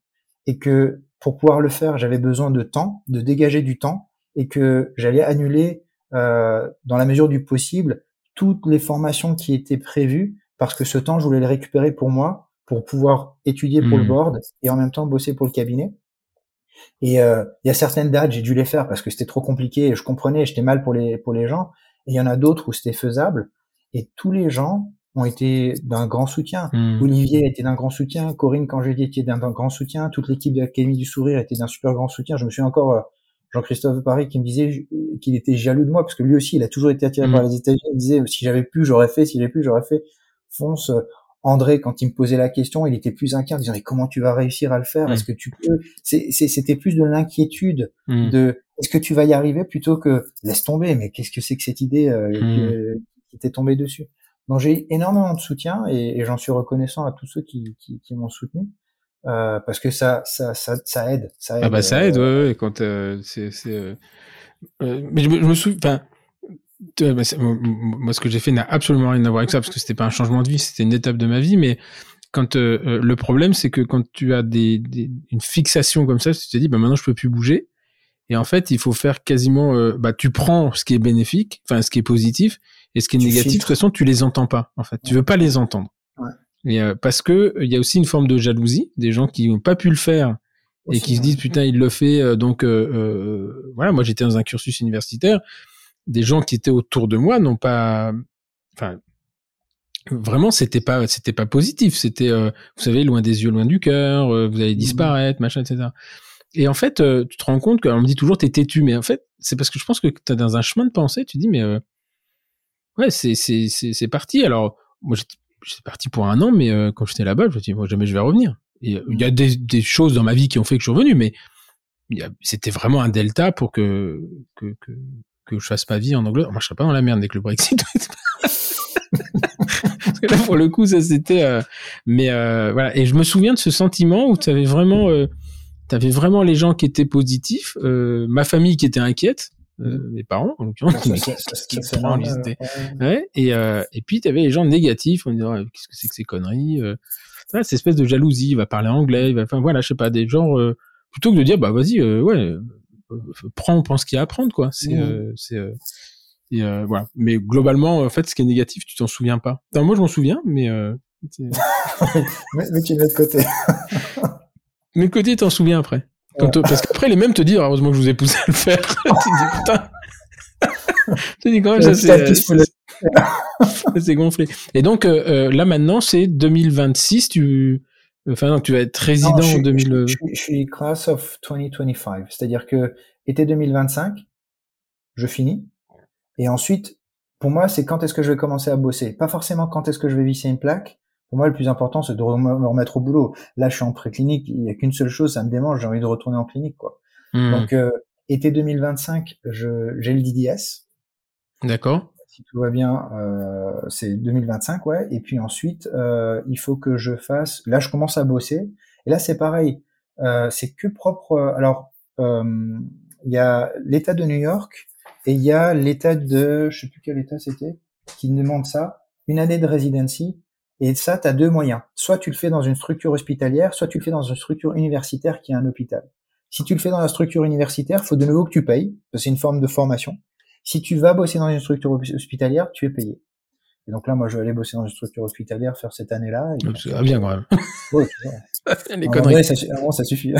et que pour pouvoir le faire, j'avais besoin de temps, de dégager du temps, et que j'allais annuler, euh, dans la mesure du possible, toutes les formations qui étaient prévues, parce que ce temps, je voulais le récupérer pour moi, pour pouvoir étudier pour le mmh. board et en même temps bosser pour le cabinet. Et euh, il y a certaines dates, j'ai dû les faire parce que c'était trop compliqué, et je comprenais, j'étais mal pour les pour les gens. Et il y en a d'autres où c'était faisable. Et tous les gens ont été d'un grand soutien. Hmm. Olivier a été d'un grand soutien. Corinne, quand j'ai dit, était d'un grand soutien. Toute l'équipe de l'Académie du Sourire était d'un super grand soutien. Je me suis encore, euh, Jean-Christophe Paris qui me disait qu'il était jaloux de moi parce que lui aussi, il a toujours été attiré hmm. par les États-Unis. Il disait, si j'avais pu, j'aurais fait. Si j'avais pu, j'aurais fait. Fonce. André, quand il me posait la question, il était plus inquiet en disant, mais comment tu vas réussir à le faire? Est-ce que tu peux? C'était plus de l'inquiétude hmm. de, est-ce que tu vas y arriver plutôt que, laisse tomber, mais qu'est-ce que c'est que cette idée euh, qui t'est tombée dessus? Donc j'ai énormément de soutien et, et j'en suis reconnaissant à tous ceux qui, qui, qui m'ont soutenu. Euh, parce que ça, ça, ça, ça, aide, ça aide. Ah bah ça aide, euh, ouais, ouais, quand euh, c'est. Euh, mais je me, je me souviens, enfin, moi ce que j'ai fait n'a absolument rien à voir avec ça parce que c'était pas un changement de vie, c'était une étape de ma vie, mais quand le problème c'est que quand tu as des, des, une fixation comme ça, tu te dis bah maintenant je peux plus bouger et en fait il faut faire quasiment, bah tu prends ce qui est bénéfique, enfin ce qui est positif et ce qui est négatif, de toute façon, tu les entends pas. En fait, tu veux pas les entendre. Ouais. Et, euh, parce que il y a aussi une forme de jalousie des gens qui n'ont pas pu le faire et qui se disent putain il le fait donc voilà moi j'étais dans un cursus universitaire. Des gens qui étaient autour de moi n'ont pas enfin vraiment c'était pas c'était pas positif. C'était vous savez loin des yeux loin du cœur vous allez mmh disparaître machin etc et en fait tu te rends compte qu'on me dit toujours t'es têtu. Mais en fait c'est parce que je pense que t'es dans un chemin de pensée tu dis mais ouais c'est c'est c'est parti alors moi j'étais parti pour un an mais quand j'étais là-bas je me dis moi jamais je vais revenir il y a des, des, choses dans ma vie qui ont fait que je suis revenu, mais c'était vraiment un delta pour que, que, que, que je fasse pas vie en Angleterre. Moi, je serais pas dans la merde avec le Brexit. Parce que là, pour le coup, ça c'était. Euh, mais euh, voilà. Et je me souviens de ce sentiment où tu avais vraiment, euh, tu avais vraiment les gens qui étaient positifs, euh, ma famille qui était inquiète. Euh, mes parents, en l'occurrence, qui, qui, qui ouais, et, euh, et puis tu avais les gens négatifs, on disait oh, qu'est-ce que c'est que ces conneries, ah, cette espèce de jalousie, il va parler anglais, il va, enfin voilà, je sais pas, des genres, euh, plutôt que de dire, bah vas-y, euh, ouais, euh, prends, ce qu'il y a à prendre, quoi. C'est, mmh. c'est, et voilà. Mais globalement, en fait, ce qui est négatif, tu t'en souviens pas. Enfin, moi, je m'en souviens, mais. mais, mais tu mets de côté. mais de côté, t'en souviens après. Quand parce qu'après, les mêmes te disent, heureusement que je vous ai poussé à le faire. tu dis, putain. tu dis quand même, ça c'est. c'est gonflé. Et donc euh, euh, là maintenant, c'est 2026. Tu, enfin, tu vas être résident en 2000. Je, je, suis class of 2025, c'est-à-dire que été 2025, je finis. Et ensuite, pour moi, c'est quand est-ce que je vais commencer à bosser. Pas forcément quand est-ce que je vais visser une plaque. Pour moi, le plus important, c'est de me remettre au boulot. Là, je suis en pré-clinique. Il y a qu'une seule chose, ça me démange. J'ai envie de retourner en clinique, quoi. Hmm. Donc, euh, été 2025, je, j'ai le DDS. D'accord si tout va bien, euh, c'est 2025, ouais. Et puis ensuite, euh, il faut que je fasse. Là, je commence à bosser. Et là, c'est pareil. Euh, c'est que propre. Alors, euh, il y a l'État de New York et il y a l'État de, je sais plus quel État c'était, qui demande ça, une année de residency. Et ça, tu as deux moyens. Soit tu le fais dans une structure hospitalière, soit tu le fais dans une structure universitaire qui est un hôpital. Si tu le fais dans la structure universitaire, faut de nouveau que tu payes, parce que c'est une forme de formation. Si tu vas bosser dans une structure hospitalière, tu es payé. Et donc là, moi, je vais aller bosser dans une structure hospitalière, faire cette année-là. Ah, bien, quand même. Ouais, Les conneries. ça, ça suffit.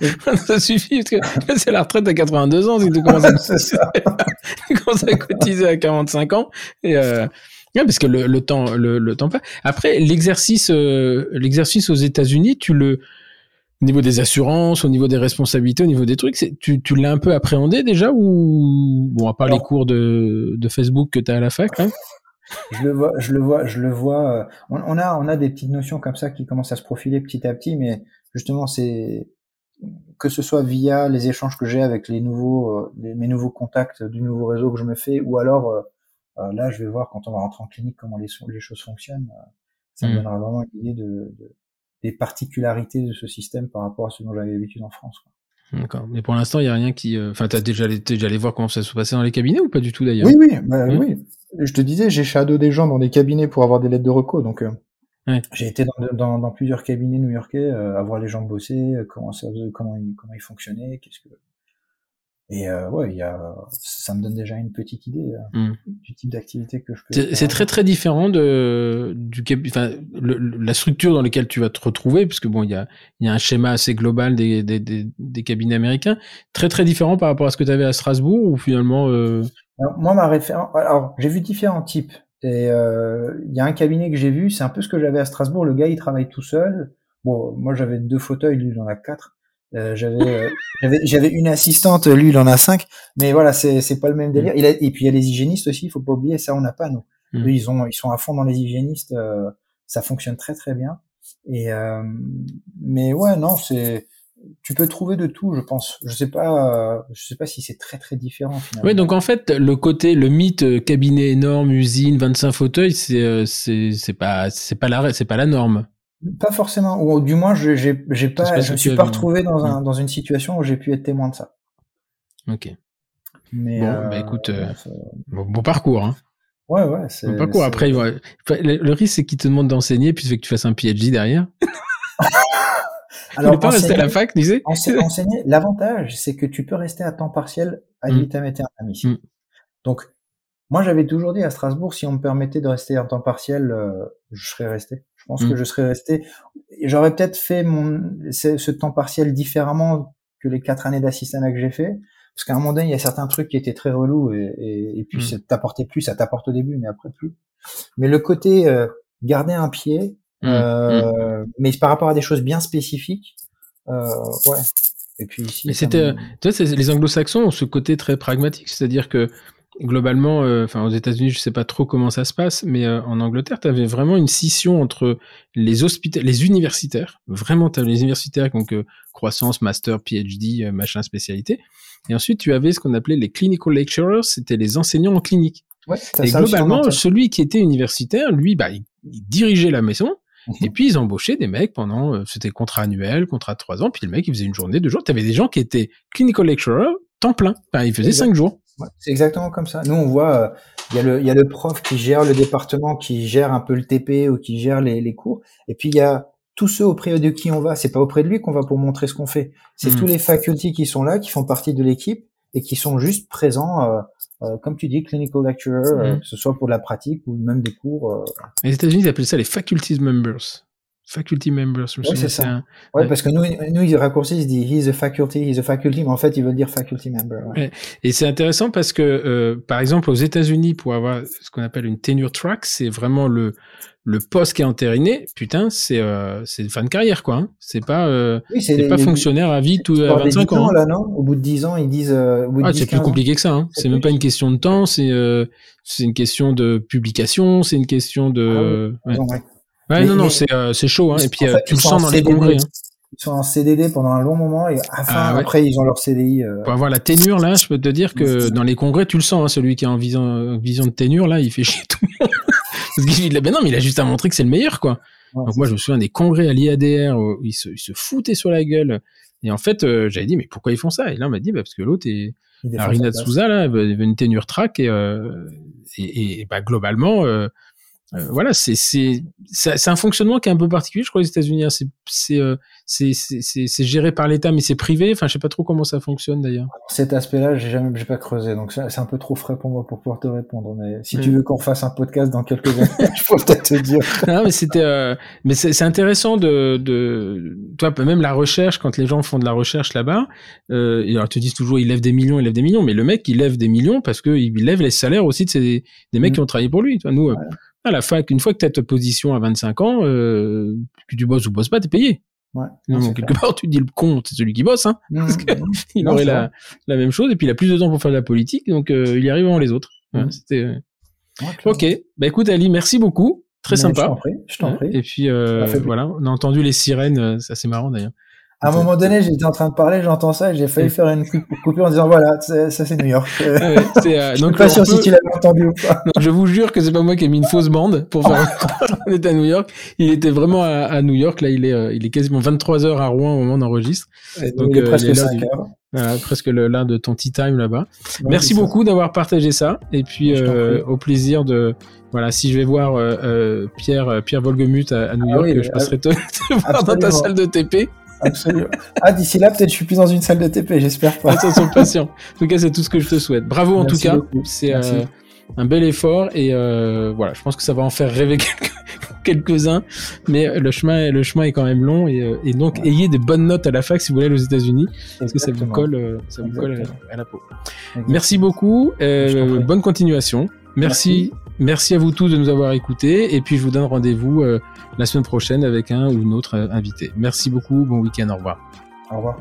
ça suffit, parce que c'est la retraite à 82 ans, si tu commences à, tu commences à cotiser à 45 ans. Et, euh, parce que le, le temps, le, le temps. Après, l'exercice, euh, l'exercice aux États-Unis, tu le, au niveau des assurances, au niveau des responsabilités, au niveau des trucs, tu, tu l'as un peu appréhendé déjà ou bon à part les cours de, de Facebook que tu as à la fac hein? Je le vois, je le vois, je le vois. Euh, on, a on a des petites notions comme ça qui commencent à se profiler petit à petit, mais justement c'est que ce soit via les échanges que j'ai avec les nouveaux euh, mes nouveaux contacts du nouveau réseau que je me fais, ou alors là je vais voir quand on va rentrer en clinique comment les, les choses fonctionnent. Ça me hmm. donnera vraiment une idée de, de des particularités de ce système par rapport à ce dont j'avais l'habitude en France. D'accord. Mais pour l'instant, il n'y a rien qui. Euh, enfin, tu as déjà, déjà allé voir comment ça se passait dans les cabinets ou pas du tout d'ailleurs? Oui, oui, bah, oui. Je te disais, j'ai shadow des gens dans des cabinets pour avoir des lettres de recours. Donc, euh, j'ai été dans, dans, dans, plusieurs cabinets new-yorkais, euh, à voir les gens bosser, comment ça, comment ils, comment ils fonctionnaient, qu'est-ce que et euh, ouais, y a, ça me donne déjà une petite idée euh, hmm. du type d'activité que je peux. C'est très très différent de du enfin la structure dans laquelle tu vas te retrouver, puisque bon, il y a il y a un schéma assez global des, des, des, des, cabinets américains, très très différent par rapport à ce que tu avais à Strasbourg ou finalement. Euh... moi, ma référence, alors j'ai vu différents types. Et euh, il y a un cabinet que j'ai vu, c'est un peu ce que j'avais à Strasbourg. Le gars, il travaille tout seul. Bon, moi j'avais deux fauteuils, lui il en a quatre. Euh, euh, j'avais, j'avais, une assistante, lui il en a cinq, mais voilà, c'est, c'est pas le même délire. Il a, et puis il y a les hygiénistes aussi, il faut pas oublier, ça on n'a pas nous. Mm. ils ont, ils sont à fond dans les hygiénistes, euh, ça fonctionne très très bien. Et mais ouais, non, c'est, tu peux trouver de tout, je pense. Je sais pas, je sais pas si c'est très très différent. Finalement. Oui, donc en fait, le côté, le mythe cabinet énorme, usine, 25 fauteuils, c'est, c'est, c'est pas, c'est pas la, c'est pas la norme. Pas forcément, ou du moins, je j'ai, j'ai pas, je me suis pas retrouvé dans, un, dans une situation où j'ai pu être témoin de ça. Ok. Mais bon, bah euh, écoute, euh, bon, parcours. Hein. Ouais, ouais. Bon parcours. Après, le, risque, c'est qu'il te demande d'enseigner, puis fait que tu fasses un PhD derrière. Alors, pas rester à la fac, tu sais Enseigner, l'avantage, c'est que tu peux rester à temps partiel à mm. vitam aeternam ici. Mm. Donc, moi, j'avais toujours dit à Strasbourg, si on me permettait de rester à temps partiel, euh, je serais resté. Je pense que mm. je serais resté. j'aurais peut-être fait mon ce, temps partiel différemment que les quatre années d'assistanat que j'ai fait. Parce qu'à un moment donné, il y a certains trucs qui étaient très relous et, et, et puis mm. ça t'apportait plus, ça t'apporte au début, mais après plus. Mais le côté euh, garder un pied, mm. Euh, mm. mais par rapport à des choses bien spécifiques, euh, ouais. Et puis ici. Mais c'était, tu vois, les Anglo-Saxons ont ce côté très pragmatique, c'est-à-dire que globalement, euh, enfin aux États-Unis, je sais pas trop comment ça se passe, mais euh, en Angleterre, tu avais vraiment une scission entre les les universitaires, vraiment tu les universitaires donc euh, croissance, master, PhD, machin spécialité, et ensuite tu avais ce qu'on appelait les clinical lecturers, c'était les enseignants en clinique. Ouais, et globalement, celui qui était universitaire, lui, bah, il, dirigeait la maison. Mhm. Et puis ils embauchaient des mecs pendant, c'était contrat annuel, contrat de trois ans, puis le mec il faisait une journée, deux jours. Tu avais des gens qui étaient clinical lecturers temps plein, enfin, ils faisaient cinq jours c'est exactement comme ça. Nous, on voit, il euh, y, a le, prof qui gère le département, qui gère un peu le TP ou qui gère les, cours. Et puis, il y a tous ceux auprès de qui on va. C'est pas auprès de lui qu'on va pour montrer ce qu'on fait. C'est hmm. tous les facultés qui sont là, qui font partie de l'équipe et qui sont juste présents, euh, euh, comme tu dis, clinical lecturer, hmm. que ce soit pour la pratique ou même des cours. Les États-Unis, ils appellent ça les faculties members faculty members. Oui, c'est ça. ouais, parce que nous, nous, ils raccourcissent, ils disent he's a faculty, he's a faculty, mais en fait, ils veulent dire faculty member. Ouais. Et c'est intéressant parce que, euh, par exemple, aux États-Unis, pour avoir ce qu'on appelle une tenure track, c'est vraiment le le poste qui est entériné. Putain, c'est euh, fin de carrière, quoi. Hein. C'est pas euh, oui, c'est pas fonctionnaire à vie tout à 25 ans. Hein. Là, non? Au bout de 10 ans, ils disent. Euh, ah, c'est plus compliqué que ça. Hein. C'est même pas une question de temps. C'est euh, c'est une question de publication. C'est une question de. Ah, oui. ouais. Ouais, non, non, c'est euh, chaud. Hein. Et puis, euh, tu le sens dans les congrès. Hein. Ils sont en CDD pendant un long moment et ah, après, ils ont leur CDI. Euh... Pour avoir la ténure, là, je peux te dire que dans les congrès, tu le sens. Hein, celui qui est en vision, vision de ténure, là, il fait chier tout le monde. Parce qu'il ben non, mais il a juste à montrer que c'est le meilleur, quoi. Donc moi, je me souviens des congrès à l'IADR où ils se, ils se foutaient sur la gueule. Et en fait, euh, j'avais dit, mais pourquoi ils font ça? Et là, on m'a dit, bah, parce que l'autre est... Arina Souza, là, il veut une ténure track et, euh, et, et bah, globalement, euh, euh, voilà, c'est c'est c'est un fonctionnement qui est un peu particulier, je crois, aux États-Unis. Hein. C'est euh, c'est c'est géré par l'État, mais c'est privé. Enfin, je sais pas trop comment ça fonctionne d'ailleurs. Cet aspect-là, j'ai jamais, j'ai pas creusé, donc c'est un peu trop frais pour moi pour pouvoir te répondre. Mais si tu veux qu'on fasse un podcast dans quelques années, je peux peut-être te dire. non, mais c'était, euh, mais c'est intéressant de de toi même la recherche quand les gens font de la recherche là-bas. Euh, alors, tu dis toujours, ils lèvent des millions, ils lèvent des millions, mais le mec, il lève des millions parce que il lève les salaires aussi de ces des mecs mm. qui ont travaillé pour lui. Toi, nous. À la fac, une fois que tu as ta position à 25 ans, euh, que tu bosses ou bosses pas, t'es payé. Ouais, quelque part, tu te dis le con, c'est celui qui bosse, hein, mmh, parce mmh. il aurait la, la, même chose, et puis il a plus de temps pour faire de la politique, donc euh, il y arrive avant les autres. Mmh. C'était. Euh, ok, bah écoute Ali, merci beaucoup, très sympa. Je t'en prie, je t'en prie. Et puis voilà, on a entendu les sirènes, c'est assez marrant d'ailleurs. À un moment donné, j'étais en train de parler, j'entends ça, et j'ai failli faire une coupure en disant voilà, ça c'est New York. Euh, euh, je suis pas sûr si tu l'avais entendu ou pas. je vous jure que c'est pas moi qui ai mis une fausse bande pour faire. on était à New York. Il était vraiment à, New York. Là, il est, euh, il est quasiment 23 heures à Rouen au moment d'enregistre. Donc il est presque 5 heures. Voilà, presque l'un de ton tea time là-bas. Merci beaucoup d'avoir partagé ça. Et puis au plaisir de voilà, si je vais voir Pierre Pierre Volgemut à, New ah York, je passerai te, te voir dans ta salle de TP. Absolument. Ah, d'ici là, peut-être je suis plus dans une salle de TP, j'espère pas. Attention, patient. En tout cas, c'est tout ce que je te souhaite. Bravo en tout cas. C'est euh, un bel effort et euh, voilà, je pense que ça va en faire rêver quelques-uns, mais le chemin, le chemin est quand même long et, euh, et donc ayez des bonnes notes à la fac si vous voulez aller aux États-Unis parce que ça vous colle, ça vous colle à, la peau. Merci beaucoup, bonne continuation. Merci, merci à vous tous de nous avoir écoutés et puis je vous donne rendez-vous la semaine prochaine avec un ou une autre invité. Merci beaucoup, bon week-end, au revoir. Au revoir.